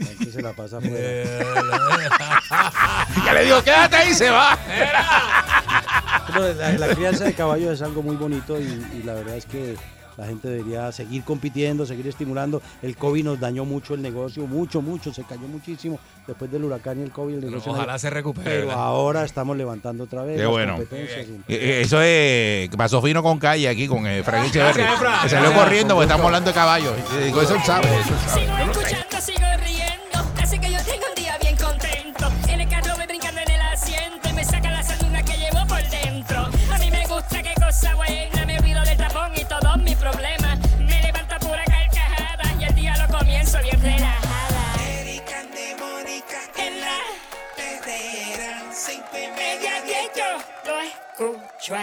Pancho se la pasa le digo, quédate ahí, se va. Pero la, la crianza de caballos es algo muy bonito y, y la verdad es que la gente debería seguir compitiendo, seguir estimulando. El COVID nos dañó mucho el negocio, mucho, mucho, se cayó muchísimo después del huracán y el COVID. El negocio Ojalá no- se recupere. Pero ¿verdad? ahora estamos levantando otra vez. Qué las bueno. competencias Eh, eh, Eso es que pasó fino con calle aquí con eh, Frank Efra. Que salió corriendo porque estamos hablando de caballos. Digo, eso él sabe, eso él sabe. Yo sé. Lo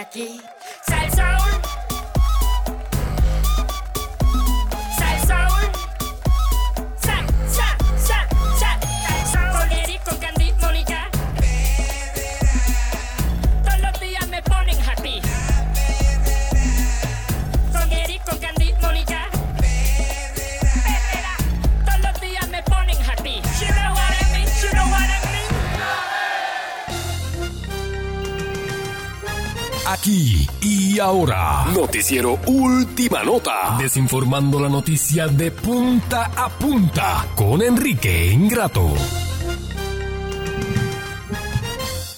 Aquí y ahora. Noticiero Última Nota. Desinformando la noticia de punta a punta con Enrique Ingrato.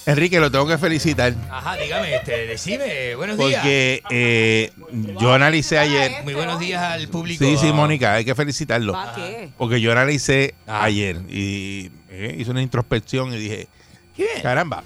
Enrique, lo tengo que felicitar. Ajá, dígame, este, decime, buenos días. Porque eh, yo analicé ayer. Muy buenos días al público. Sí, sí, Mónica, hay que felicitarlo. ¿Para qué? Porque yo analicé Ah. ayer y eh, hice una introspección y dije, caramba,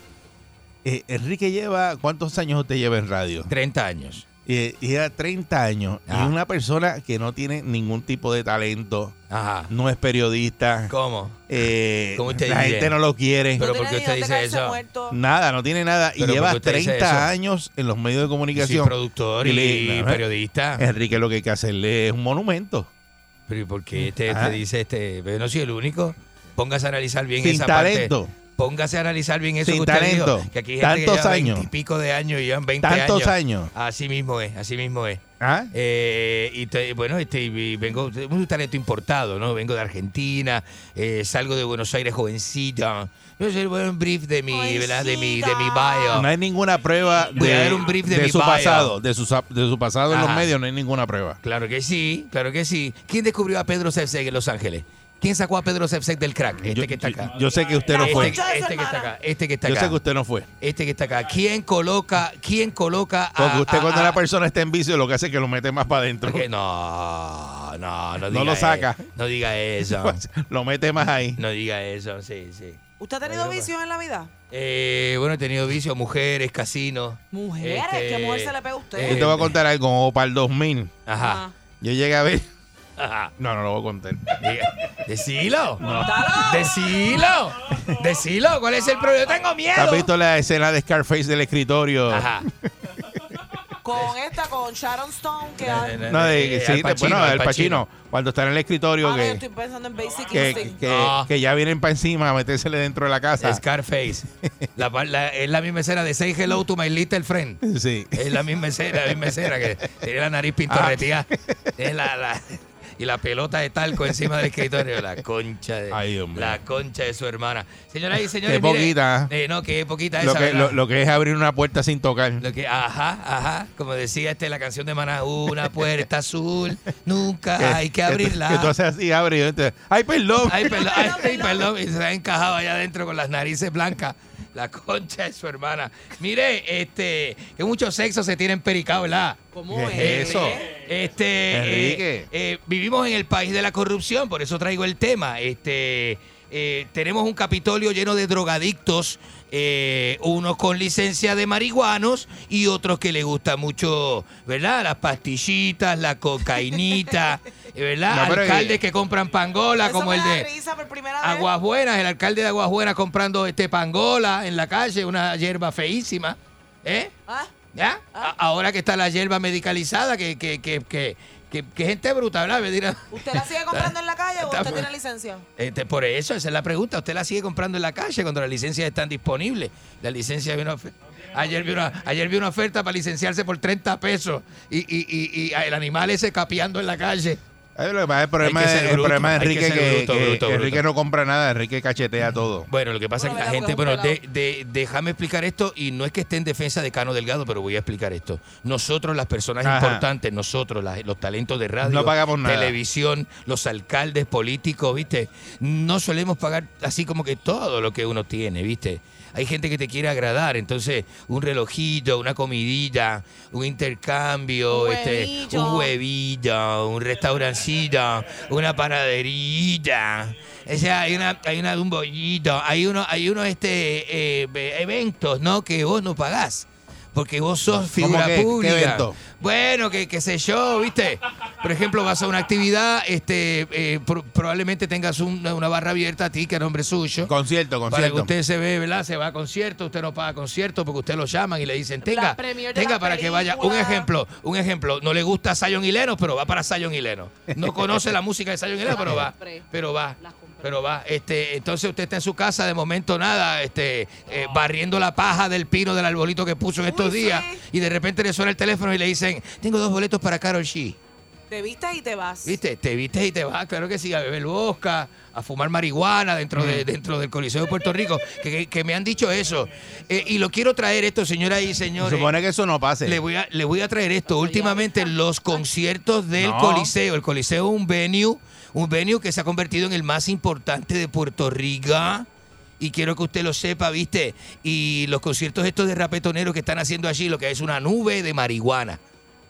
eh, Enrique lleva, ¿cuántos años usted lleva en radio? 30 años. Y, y lleva 30 años. Y Ah. es una persona que no tiene ningún tipo de talento, Ajá. no es periodista. ¿Cómo? eh, ¿Cómo usted la dice? gente no lo quiere. Pero No ¿por qué usted dice eso? muerto. Nada, no tiene nada. Y ¿Pero lleva por qué usted dice 30 eso? años en los medios de Sí, comunicación. productor y, no, periodista. Enrique lo que hay que hacerle es un monumento. Pero ¿y por qué este, este dice este? Pero no soy el único. Póngase a analizar bien Sin esa talento. parte. Póngase a analizar bien eso Sin que usted talento. dijo. Que aquí hay gente Tantos que lleva años. 20 y pico de años y llevan 20 Tantos años. años. Así mismo es, así mismo es. ¿Ah? Eh, y te- bueno, este, y vengo, tengo un talento importado, ¿no? Vengo de Argentina, eh, salgo de Buenos Aires jovencita. Yo soy el buen brief de mi, ¿verdad? De mi, de mi bio. No hay ninguna prueba Voy a de, dar un brief de mi su bio. pasado. De su, de su pasado en los Ajá. medios no hay ninguna prueba. Claro que sí, claro que sí. ¿Quién descubrió a Pedro Sepsek en Los Ángeles? ¿Quién sacó a Pedro Sepsek del crack? Este Yo- que está acá. Yo sé que usted no este, fue. este que está acá. Este que está Yo acá. sé que usted no fue. Este que está acá. ¿Quién coloca, quién coloca a, Porque usted a- cuando a- la persona está en vicio lo que hace es que lo mete más para adentro. No, no, no No diga lo saca. No diga eso. lo mete más ahí. No diga eso, sí, sí. ¿Usted ha tenido vicios en la vida? Eh, bueno, he tenido vicios, mujeres, casinos. Mujeres, Este, ¿qué mujer se le pega a usted? Yo te voy a contar algo, como para el 2000. Ajá. Yo llegué a ver. No, no lo voy a contar. Decilo. No. Decilo. Decilo. ¿Cuál es el problema? Yo tengo ¿Has miedo. visto la escena de Scarface del escritorio? Ajá. Con esta, con Sharon Stone, que... No, de, Eh, sí, de- Pacino, bueno, el Pacino. Pacino. Cuando está en el escritorio Ah, no, yo que, estoy pensando en Basic que, Instinct. que, No. que ya vienen para encima a metérsele dentro de la casa. Scarface. La, pa- la- es la misma escena de Say Hello to My Little Friend. Sí. Es la misma escena, la misma escena que tiene la nariz pintorreteada. Tiene la- la- y la pelota de talco encima del escritorio. La concha de Ay, la concha de su hermana. Señoras y señores, Qué mire, poquita. eh, no, que poquita Lo esa, que, lo, lo que es abrir una puerta sin tocar. Lo que, ajá, ajá, como decía este la canción de Maná, una puerta azul, nunca hay que abrirla. Que tú haces así, abre y entonces, ¡ay, perdón! Ay, perdón, ay, ay, perdón. Y se ha encajado allá adentro con las narices blancas. La concha de su hermana. Mire, este, que mucho sexo se tiene pericado, ¿verdad? ¿Cómo ¿Qué es? es eso? Este, Enrique. eh, eh, vivimos en el país de la corrupción, por eso traigo el tema. Este, eh, tenemos un Capitolio lleno de drogadictos, eh, unos con licencia de marihuanos y otros que les gusta mucho, ¿verdad? Las pastillitas, la cocainita, ¿verdad? No, Alcaldes eh, que compran pangola, Eso como el de. Aguas Buenas, el alcalde de Aguas Buenas comprando este pangola en la calle, una hierba feísima, ¿eh? ¿Ah? ¿Ya? A- ahora que está la hierba medicalizada, que, que, que, que, que- que gente bruta, ¿verdad? ¿Usted la sigue comprando en la calle o usted por- tiene licencia? este, por eso, esa es la pregunta. ¿Usted la sigue comprando en la calle cuando las licencias están disponibles? La licencia vino Ayer vi, una, ayer vi una oferta para licenciarse por 30 pesos y, y, y, y el animal ese capeando en la calle. Ay, lo que pasa es el problema, que de- el problema que Enrique ser que, bruto, que- bruto, que Enrique bruto. no compra nada, Enrique cachetea todo. Bueno, lo que pasa es que la gente, bueno, de, de- déjame explicar esto y no es que esté en defensa de Cano Delgado, pero voy a explicar esto. Nosotros, las personas Ajá. importantes, nosotros, las- los talentos de radio, No pagamos nada. televisión, los alcaldes políticos, ¿viste? No solemos pagar así como que todo lo que uno tiene, ¿viste? Hay gente que te quiere agradar, entonces un relojito, una comidita, un intercambio, Un este, un huevito, un restaurancito, una panaderita. O sea, hay una, hay una, un bollito, hay uno, hay unos este eh, ve- eventos, ¿no? Que vos no pagás. Porque vos sos figura que- qué pública. Bueno, que, que sé yo, ¿viste? Por ejemplo, vas a una actividad, este, eh, pro- probablemente tengas una, una barra abierta a ti, que es nombre suyo. Concierto, Para que concierto. usted se ve, ¿verdad? Se va a concierto, usted no paga concierto porque usted lo llaman y le dicen, tenga, tenga para que vaya. Un ejemplo, un ejemplo. No le gusta Zion y Leno, pero va para Zion y Leno. No conoce la música de Zion y Leno, pero va. Pero va. Pero va. Este, entonces usted está en su casa, de momento nada, este, eh, barriendo la paja del pino del arbolito que puso en estos Uy, días. sí. Y de repente le suena el teléfono y le dicen, tengo dos boletos para Carol G. Te vistes y te vas. ¿Viste? Te vistes y te vas, claro que sí, a beber bosca, a fumar marihuana dentro, Mm. de, dentro del Coliseo de Puerto Rico, que, que- que me han dicho eso. Eh, y lo quiero traer esto, señoras y Se señores. supone que eso no pase. Le voy, a, le voy a traer esto. Últimamente los conciertos del No. Coliseo. El Coliseo es un venue, un venue que se ha convertido en el más importante de Puerto Rico. Y quiero que usted lo sepa, ¿viste? Y los conciertos estos de rapetoneros que están haciendo allí, lo que es una nube de marihuana.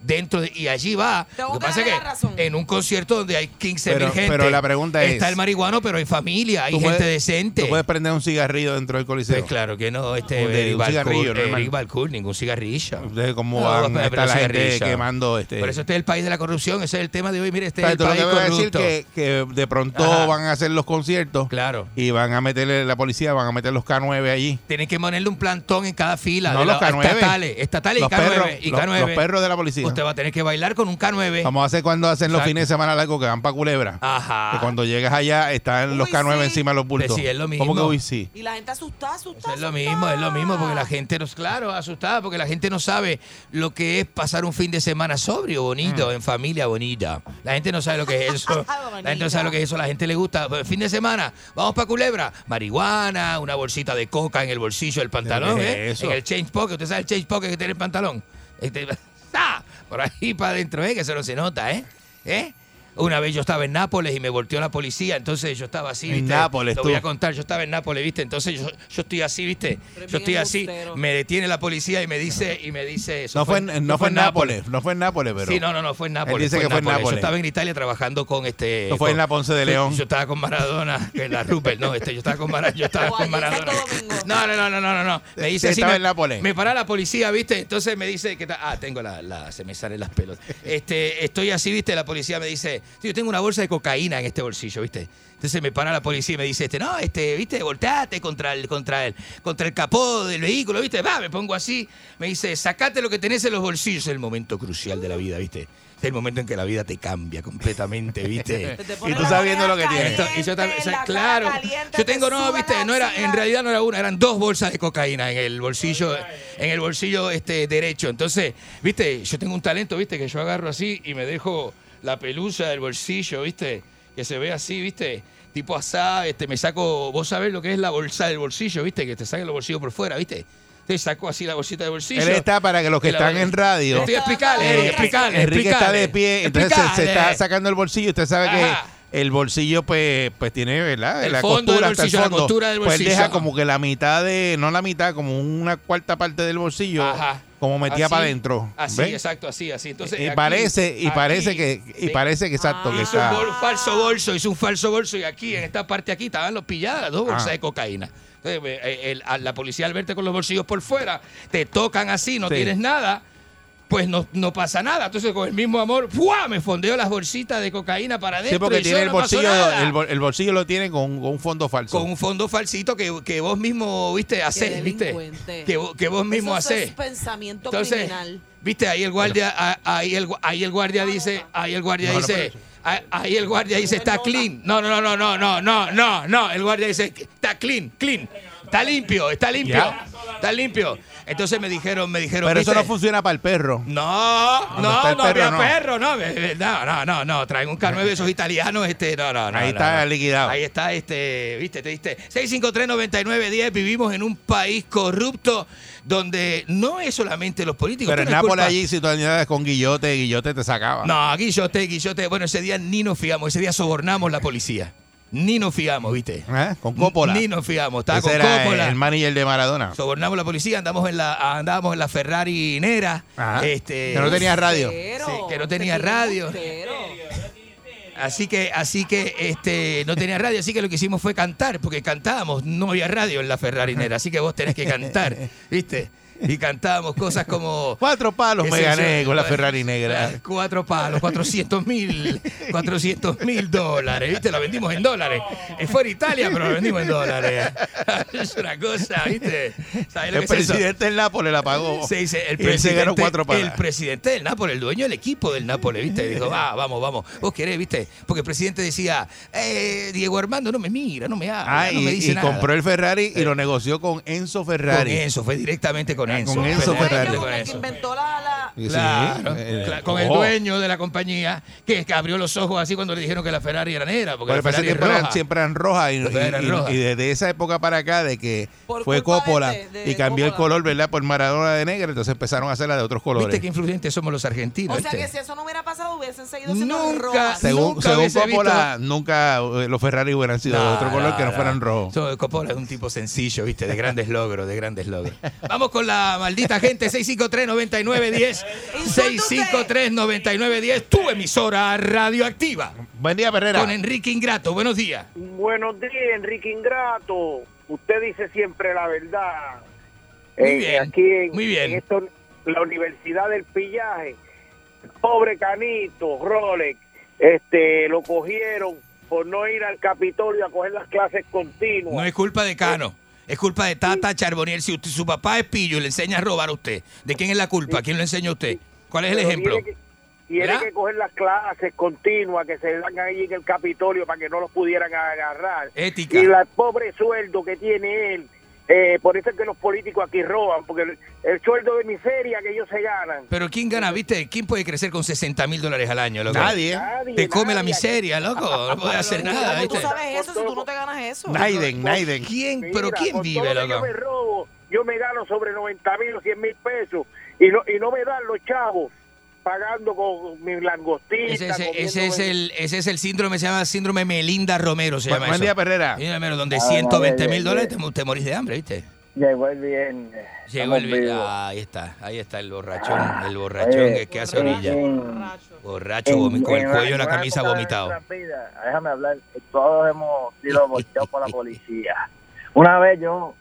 Dentro de, y allí va. Tengo Lo que pasa es que razón. en un concierto donde hay 15 Pero- mil gente. pero la pregunta es- Está el marihuano, pero hay familia, hay gente puedes- decente. Tú puedes prender un cigarrillo dentro del coliseo. Pues claro que no, este Un de- Eric un Balcour, cigarrillo, no. Eric Balcour, ningún cigarrillo. Entonces, ¿cómo No, van pero a estar la gente quemando este? Por eso este es el país de la corrupción, ese es el tema de hoy. Mire, este O sea, es el país que a decir corrupto. que, que de pronto Ajá. van a hacer los conciertos Claro. y van a meterle la policía, van a meter los K9 allí. Tienen que ponerle un plantón en cada fila. No, de los la- K9. Estatales, estatales Los y K9. perros, y los- K9. los perros de la policía. Usted va a tener que bailar con un K9. Vamos a hacer cuando hacen los Exacto. fines de semana largos que van para Culebra. Ajá. Que cuando llegas allá están los Uy, K9 sí. encima de los bultos. Pues sí, es lo mismo. ¿Cómo que uy, sí? Y la gente asustada, asustada. Es lo mismo, es lo mismo, porque la gente, no, claro, asustada, porque la gente no sabe lo que es pasar un fin de semana sobrio, bonito, en familia bonita. La gente no sabe lo que es eso. la gente no sabe lo que es eso, la gente le gusta. Pues, fin de semana, vamos para Culebra, marihuana, una bolsita de coca en el bolsillo del pantalón, ¿Qué es ¿eh? eso? En el change pocket, ¿usted sabe el change pocket que tiene el pantalón? Este, ¡ah! Por ahí para adentro, ¿eh? Que eso no se nota, ¿eh? ¿Eh? Una vez yo estaba en Nápoles y me volteó la policía, entonces yo estaba así, En ¿viste? Nápoles, Lo voy tú. a contar, yo estaba en Nápoles, ¿viste? Entonces yo, yo estoy así, ¿viste? Pero Yo bien estoy así, embustero. me detiene la policía y me dice, y me dice eso. No fue, en- no fue en Nápoles, no fue en Nápoles, pero. Sí, no, no, no, fue en Nápoles. Él dice que fue en Yo Nápoles. estaba en Italia trabajando con este. No fue con- en la Ponce de León. Yo estaba con Maradona, en la Rupert, no, este, yo estaba con Maradona. Yo estaba O con allí en Maradona. Santo Domingo. No, no, no, no, no, no, no. Me dice Sí, así. estaba me, en Nápoles. me para la policía, ¿viste? Entonces me dice que ta- ah, tengo la, la- se me salen las pelotas. Este, estoy así, ¿viste? La policía me dice, "Sí, yo tengo una bolsa de cocaína en este bolsillo, ¿viste? Entonces me para la policía y me dice, este, no, este, viste, volteate contra el, contra el, contra el capó del vehículo, viste, va, me pongo así, me dice, sacate lo que tenés en los bolsillos, es el momento crucial de la vida, viste. Es el momento en que la vida te cambia completamente, viste. Te Y tú sabiendo oreja lo que tienes. Y yo también, o sea, claro. Yo te tengo, no, viste, no era, en realidad no era una, eran dos bolsas de cocaína en el bolsillo, en el bolsillo este derecho. Entonces, viste, yo tengo un talento, viste, que yo agarro así y me dejo la pelusa del bolsillo, viste, que se ve así, viste, tipo asá, este, me saco, vos sabés lo que es la bolsa del bolsillo, viste, que te saquen los bolsillos por fuera, viste. Te saco así la bolsita del bolsillo. Él está para que los que están en radio. Estoy Eric, explicarle, Enrique está de pie, entonces se, se está sacando el bolsillo. Usted sabe Ajá. que el bolsillo, pues, pues tiene, ¿verdad? El la fondo del costura hasta el bolsillo, la fondo. costura del Pues bolsillo. deja como que la mitad de, no la mitad, como una cuarta parte del bolsillo, Ajá. como metía para adentro. Así, exacto, así, así. Entonces, y aquí- parece, y aquí, parece que, y sí. parece que exacto que Hizo un está. bol- falso bolso, hizo un falso bolso y aquí, en esta parte aquí, estaban los pilladas, dos bolsas Ah. de cocaína. Entonces, eh, el- a la policía al verte con los bolsillos por fuera, te tocan así, no Sí. tienes nada, pues no, no pasa nada. Entonces, con el mismo amor, ¡fua! me fondeo las bolsitas de cocaína para adentro. Sí, porque y tiene yo el no bolsillo, el, bol- el bolsillo lo tiene con, con un fondo falso. Con un fondo falsito que, que vos mismo, viste, hacés, viste. Que, vos- que vos mismo Eso hacés. es pensamiento Entonces, criminal. viste, ahí el guardia, ahí el, ahí el guardia dice, ahí el guardia No, dice, ahí- ahí el guardia dice, está clean. No, no, no, no, no, no, no, no, no. El guardia dice, está clean, clean. Está limpio, está limpio. Ya. Está limpio. Entonces me dijeron, me dijeron. Pero eso no funciona para el perro. No, ¿Dónde no, no perro? había No. perro, no, eh, no, no, no, no, traen un K9 de esos italianos, este, no, no, no. Ahí no, está no. liquidado. Ahí está, este, viste, te diste. 653-9910, vivimos en un país corrupto donde no es solamente los políticos. Pero en Nápoles allí, si tú andabas con Guillote, Guillote te sacaba. No, Guillote, Guillote, bueno, ese día ni nos fiamos, ese día sobornamos la policía. Ni nos fiamos, viste. ¿Eh? Con Coppola. Ni nos fiamos, estaba Ese con era Coppola. el manager de Maradona. Sobornamos la policía, andamos en la, andábamos en la Ferrari Nera. Ajá. Este, Que no tenía radio. Sí, que no tenía radio. Así que, así que este, no tenía radio, así que lo que hicimos fue cantar, porque cantábamos, no había radio en la Ferrarinera, así que vos tenés que cantar, ¿viste? Y cantábamos cosas como... Cuatro palos me gané con la bueno, Ferrari negra. Cuatro palos, 400 mil, 400 mil dólares, ¿viste? Lo vendimos en dólares. Eh, Fue en Italia, pero lo vendimos en dólares. Es una cosa, ¿viste? ¿Sabés lo El que presidente del Nápoles la pagó. Se dice, el ganó presidente, cuatro el presidente del Nápoles, el dueño del equipo del Nápoles, ¿viste? Dijo, va, vamos, vamos. Vos querés, ¿viste? Porque el presidente decía, eh, Diego Armando no me mira, no me habla, Ah, no y, me dice y nada. compró el Ferrari y lo negoció con Enzo con Ferrari. Enzo, fue directamente con Ah, Enzo. con Enzo Fue Ferrari. con Enzo. inventó la, la, Claro, eh, con el dueño de la compañía que, que abrió los ojos así cuando le dijeron que la Ferrari era negra. Porque Bueno, la pero es tiempo eran- roja. siempre eran rojas y, Siempre eran y- y- rojas. y desde esa época para acá de que Por fue de Coppola este, de y cambió el color, ¿verdad? Por Maradona de negra, entonces empezaron a hacerla de otros colores. Viste qué influyentes somos los argentinos. O sea que si eso no hubiera pasado, hubiesen seguido siendo Nunca, rojas. según nunca según Coppola, nunca eh, los Ferrari hubieran sido de otro color que no no. fueran rojos. So, Coppola es un tipo sencillo, ¿viste? De grandes logros, de grandes logros. Vamos con la maldita gente, 653-9910. 653-9910, tu emisora radioactiva. Buen día, Perrera. Con Enrique Ingrato, buenos días. Buenos días, Enrique Ingrato. Usted dice siempre la verdad. Muy Eh, bien, Aquí en, muy bien. en esto, la Universidad del Pillaje, pobre Canito, Rolex, este, lo cogieron por no ir al Capitolio a coger las clases continuas. No es culpa de Cano. Es culpa de Tata Charboniel. Si usted- su papá es pillo y le enseña a robar a usted, ¿de quién es la culpa? ¿Quién lo enseña a usted? ¿Cuál es el Pero ejemplo? Tiene que, que coger las clases continuas que se dan ahí en el Capitolio para que no los pudieran agarrar. Ética. Y el pobre sueldo que tiene él. Eh, por eso es que los políticos aquí roban, porque el, el sueldo de miseria que ellos se ganan. Pero ¿quién gana, viste? ¿Quién puede crecer con 60 mil dólares al año, loco? Nadie. Nadie, Te come la miseria, loco. No puede hacer nada, ¿Cómo sabes eso si tú no te ganas eso? Naiden, Naiden. ¿Quién? Mira, ¿Pero quién vive, loco? Yo me robo, yo me gano sobre 90 mil o 100 mil pesos y no, y no me dan los chavos pagando con mis langostitas. Ese, ese- es el, ese es el síndrome, se llama síndrome Melinda Romero, se Buen- llama buen eso. día, Perrera. Melinda Romero, donde Ah, 120 bien, mil bien, dólares bien. te, te morís de hambre, ¿viste? Llegó el bien. Llegó el vivos. ah, ahí está, ahí está el borrachón, el borrachón Oye, que, que hace orilla. Borracho, En- vomi- con el en cuello en la camisa vomitado. déjame hablar, todos hemos sido volteados por la policía. Una vez yo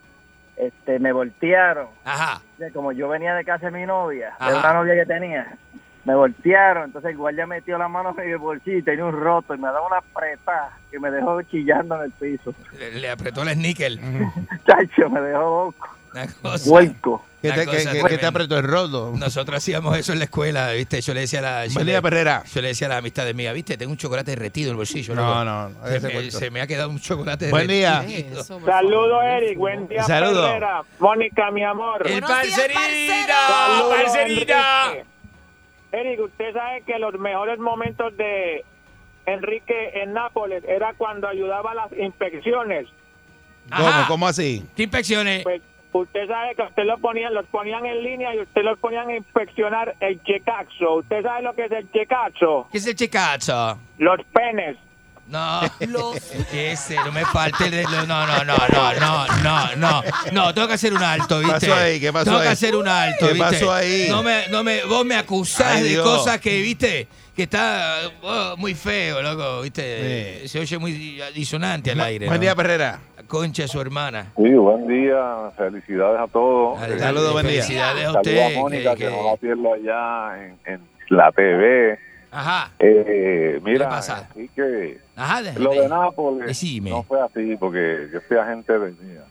este, me voltearon, Ajá. como yo venía de casa de mi novia, de una novia que tenía, me voltearon, entonces el guardia metió la mano en mi bolsillo y tenía un roto y me daba una apretada que me dejó chillando en el piso. Le, le apretó el sníquel. Chacho, me dejó loco, Una cosa. hueco. ¿Qué te, qué- qué tremenda. te apretó el roto? Nosotros hacíamos eso en la escuela, ¿viste? Yo le decía a la. yo Buen le- día, Perrera. Yo le decía a la amistad de mía, ¿viste? Tengo un chocolate derretido en el bolsillo. No, loco. no, no, Se me, cuento. se me ha quedado un chocolate Buen día. derretido. Saludos, Eric. Buen día, Saludos. Perrera. Mónica, mi amor. El parcerita, Saludos, parcerita. Enrique. Eric, usted sabe que los mejores momentos de Enrique en Nápoles era cuando ayudaba a las inspecciones. ¿Cómo? ¿Cómo así? ¿Qué inspecciones? Pues usted sabe que usted lo ponían, los ponían en línea y usted los ponían a inspeccionar el checazo. ¿Usted sabe lo que es el checazo? ¿Qué es el checazo? Los penes. No. Los... ¿Qué es No me falte el... No, no, no, no, no, no, no. No, tengo que hacer un alto, ¿viste? ¿Qué pasó ahí? ¿Qué pasó tengo ahí? que hacer un alto, ¿viste? ¿Qué pasó ahí? No me, no me, vos me acusás de cosas que, ¿viste? Que está oh, muy feo, loco, ¿viste? Sí. Se oye muy disonante al aire. Buen día, Perrera. Concha, su hermana. Sí, buen día, felicidades a todos. Saludos, buen día. Felicidades a usted. Saludos a Mónica, eh, que, que... que no pierda allá en, en la TV Ajá, Eh, mira, ¿Qué pasa? así que ajá, lo de. Nápoles Decime. no fue así, porque yo fui agente de mía.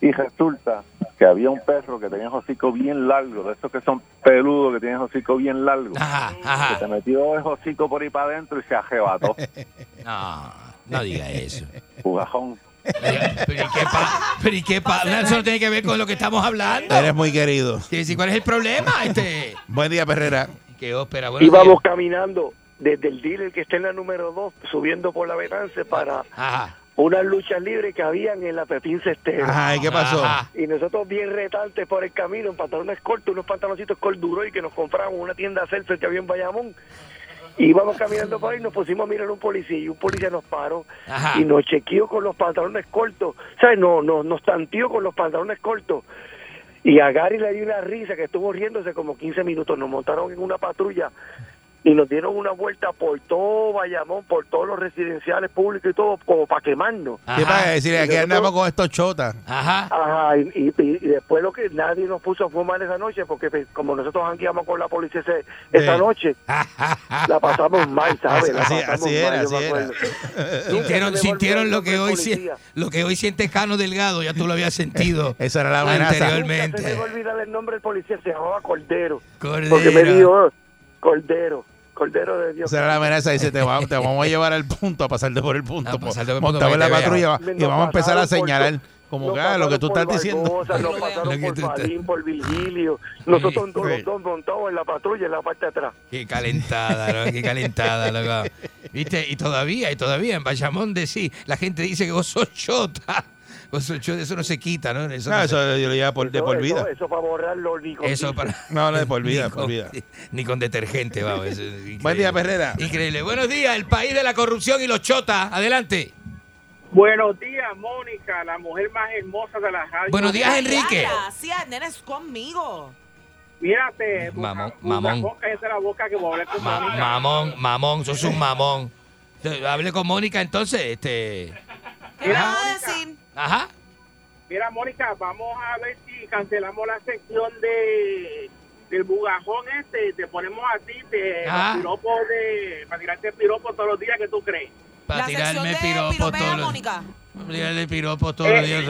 Y resulta que había un perro que tenía hocico bien largo, de esos que son peludos, que tienen hocico bien largo. Ajá, Que ajá. se metió el hocico por ahí para adentro y se arrebató. No, no diga eso. Jugajón. Pero ¿y qué pa- pero ¿y qué pa- Eso no tiene que ver con lo que estamos hablando. Eres muy querido. Quiere decir, ¿cuál es el problema? Este, Buen día, Perrera. Qué ópera. buenos Íbamos días. caminando desde el dealer que está en la número 2, subiendo por la Betance para Ajá. unas luchas libres que habían en la Pepín Cestero. Ajá, ¿y qué pasó? Ajá. Y nosotros bien retantes por el camino, en pantalones cortos, unos pantaloncitos corduroy que nos compramos en una tienda selfie que había en Bayamón. Y íbamos caminando por ahí y nos pusimos a mirar a un policía y un policía nos paró Ajá. y nos chequeó con los pantalones cortos. ¿Sabes? No, no, nos tanteó con los pantalones cortos. Y a Gary le dio una risa que estuvo riéndose como 15 minutos. Nos montaron en una patrulla y nos dieron una vuelta por todo Bayamón, por todos los residenciales públicos y todo, como para quemarnos. ¿Qué Ajá. pasa? Decir, aquí andamos con estos chotas. Ajá. Ajá, y, y- y después lo que nadie nos puso a fumar esa noche, porque pues, como nosotros jangueamos con la policía ese- esa Sí. noche, la pasamos mal, ¿sabes? La Así- pasamos así era, mal, yo así me era. acuerdo. Sintieron, se sintieron lo que hoy si- lo que hoy siente Cano Delgado, ya tú lo habías sentido Esa era la amenaza. Nunca se me anteriormente. a olvidar el nombre del policía, se llamaba Cordero. Cordero. Porque me dijo, "Oh, Cordero, Cordero de Dios. Esa era la amenaza. Dice, te, vamos, te vamos a llevar al punto, a pasarte por el punto. Punto Montamos en la patrulla y vamos a empezar a por señalar. Como Nos que, ah, lo que tú estás diciendo. Nos pasaron por por Virgilio. Nosotros dos montados en la patrulla en la parte de atrás. Qué calentada, ¿no? Qué calentada, loco. ¿Viste? Y todavía, y todavía en Bayamón de sí, la gente dice que vos sos chota. Chota, eso no se quita, ¿no? Eso No, no eso se- yo lo lleva por, de por vida. Eso, para borrar los licos. Eso para. No, no, de por vida, Ni por con- vida. Ni con detergente, vamos. Buen día, Perrera. Increíble. Buenos días, el país de la corrupción y los chotas. Adelante. Buenos días, Mónica, la mujer más hermosa de la radio. Buenos días, Enrique. Gracias, nene, es conmigo. Mírate, Mamón, mamón. esa es la boca que voy a hablar con Ma- Mónica. mamón, mamón, sos un mamón. Hable con Mónica entonces, este. ¿Qué vas a decir? Ajá. Mira, Mónica, vamos a ver si cancelamos la sección de del bugajón este, te ponemos a ti de Ah. piropo de para tirarte piropo todos los días que tú crees. Para La sección tirarme piropea todos los Mónica. Tirarle piropos todos los días.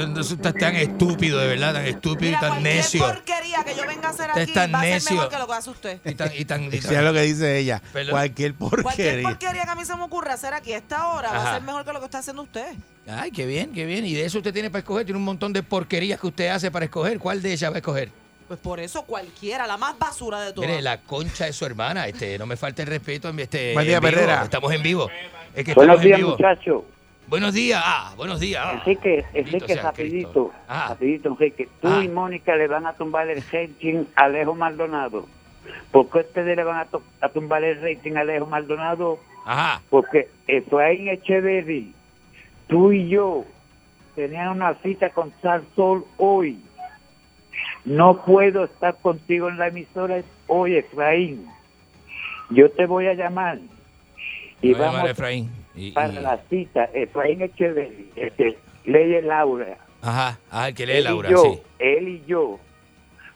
Tan estúpido, de verdad, tan estúpido Mira, y tan cualquier necio. porquería que yo venga a hacer Usted aquí es tan va a ser necio. mejor que lo que hace usted. Y tan, y tan, y Sea lo que dice ella. Perdón. Cualquier Cualquier porquería. porquería que a mí se me ocurra hacer aquí a esta hora va Ajá. a ser mejor que lo que está haciendo usted. Ay, qué bien, qué bien. Y de eso usted tiene para escoger. Tiene un montón de porquerías que usted hace para escoger. ¿Cuál de ellas va a escoger? Pues por eso cualquiera, la más basura de todas. Mire, la concha de su hermana. Este, no me falte el respeto. Este, Buen día, en vivo. Perrera. Estamos en vivo. Es que Buenos estamos en días, vivo. muchachos. Buenos días. Ah, buenos días. Ah. Enrique, Enrique, sea rapidito. Ah. rapidito, Enrique. Tú Ah. y Mónica le van a tumbar el rating a Alejo Maldonado. ¿Por qué ustedes le van a, tumbar el rating a Alejo Maldonado? Ajá. Porque Efraín Echeverry, tú y yo, tenían una cita con Sal Sol hoy. No puedo estar contigo en la emisora hoy, Efraín. Yo te voy a llamar y Voy a llamar vamos a Efraín. Y- y- para la cita. Efraín Echeverry, el que lee Laura. Ajá. Ah, el que lee él Laura, y yo, sí. él y yo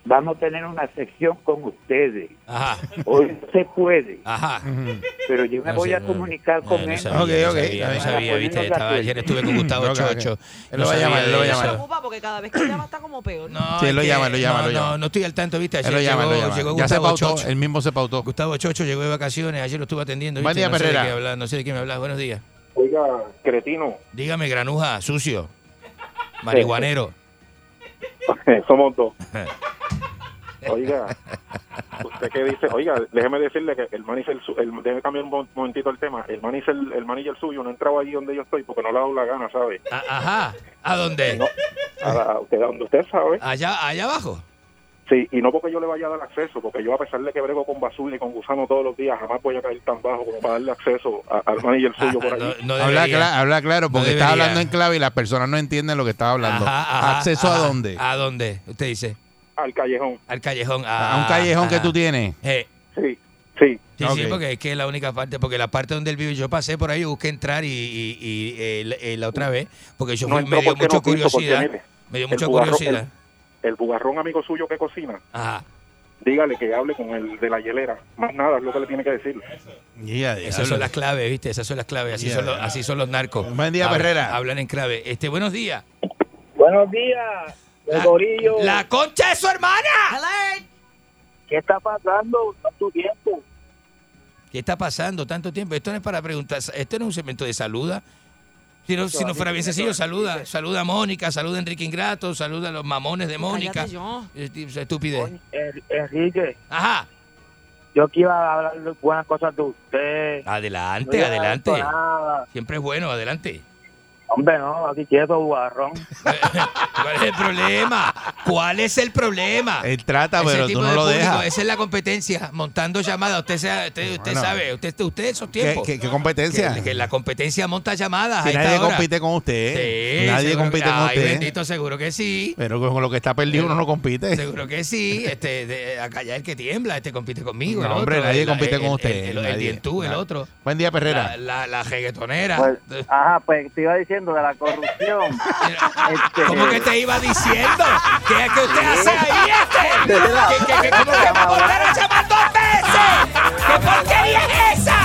vamos a tener una sección con ustedes. Ajá. Hoy no se puede, Ajá. pero yo me No voy sé, a comunicar No, con no él. sabía, Ok, no ok, sabía, no sabía, viste. Estaba, ayer estuve con Gustavo. Chocho. Él lo va a llamar, él lo va a Me llamar. preocupa porque cada vez que llama está como peor. No, Sí, él lo llama, él lo llama, no, lo llama. No, no estoy al tanto, viste. Él Ayer lo llama, llegó, lo llama. llegó Ya se Gustavo pautó, Chocho. él mismo se pautó. Gustavo Chocho llegó de vacaciones, ayer lo estuve atendiendo. Buen ¿viste? día, no sé de Perrera. qué hablar, no sé de qué me hablas. Buenos días. Oiga, cretino, Dígame, granuja, sucio, marihuanero. somos dos. Oiga, usted qué dice, oiga, déjeme decirle que el manager, el, déjeme cambiar un mo- momentito el tema. El manager, el manager suyo no entraba allí donde yo estoy porque no le ha dado la gana, ¿sabe? Ajá. ¿A dónde? No, a, a usted, a donde usted sabe. Allá, allá abajo. Sí, y no porque yo le vaya a dar acceso, porque yo a pesar de que brego con basura y con gusano todos los días, jamás voy a caer tan bajo como para darle acceso a- al manager suyo por allí. Ah, No habla, habla claro, porque No está hablando en clave y las personas no entienden lo que está hablando. Ajá, ajá, ¿Acceso a dónde? ¿A dónde? Usted dice. Al callejón. Al callejón. ¿A un callejón que tú tienes? Eh, Sí, sí. Sí, sí, porque es que es la única parte, porque la parte donde él vive, yo pasé por ahí, busqué entrar y, y- y, eh, la- la otra vez, porque yo No fui- me dio mucha no quiso, porque, curiosidad. mire, me dio mucha bugarrón- curiosidad. El bugarrón amigo suyo que cocina, Ajá. dígale que hable con el de la hielera. Más nada es lo que le tiene que decir. Ya, Esas son las claves, ¿viste? Esas son las claves. Así, son, los, así son los narcos. Buen día, Herrera. Hablan en clave. Este, buenos días. Buenos días, La, la concha de su hermana. ¿Qué está pasando? ¿Tanto tiempo? ¿Qué está pasando tanto tiempo? Esto no es para preguntar, esto no es un segmento de saluda. Si no, si no fuera bien sencillo, saluda. Saluda a Mónica, saluda a Enrique Ingrato, saluda a los mamones de Mónica. Estupidez. En- Enrique, Ajá. yo aquí iba a hablar buenas cosas de usted. Adelante, No adelante. nada. Siempre es bueno, adelante. Hombre, no, aquí quieto, guarrón. ¿Cuál es el problema? ¿Cuál es el problema? Él trata, Ese pero tipo tú no de lo público, dejas. Esa es la competencia, montando llamadas. Usted, sea- usted, usted Bueno. sabe, usted, usted esos ¿Qué, tiempos. qué- qué competencia? Que, que la competencia monta llamadas. Si a esta nadie hora. compite con usted. Sí, nadie seguro compite con ay, usted. bendito, seguro que sí. Pero con lo que está perdido uno no compite. Seguro que sí. Este, de, acá ya el que tiembla, este compite conmigo. el No, hombre, otro, nadie el- compite el- con el- usted, El, el, nadie. dientú, el Nadie. otro. Buen día, Perrera. La, la, la reggaetonera. Pues, ajá, pues te iba de la corrupción. Este, ¿Cómo que te iba diciendo? ¿Qué es que usted hace ahí, este? ¿Qué, qué, qué, cómo que me volvieron a llamar dos veces? ¿Qué porquería es esa?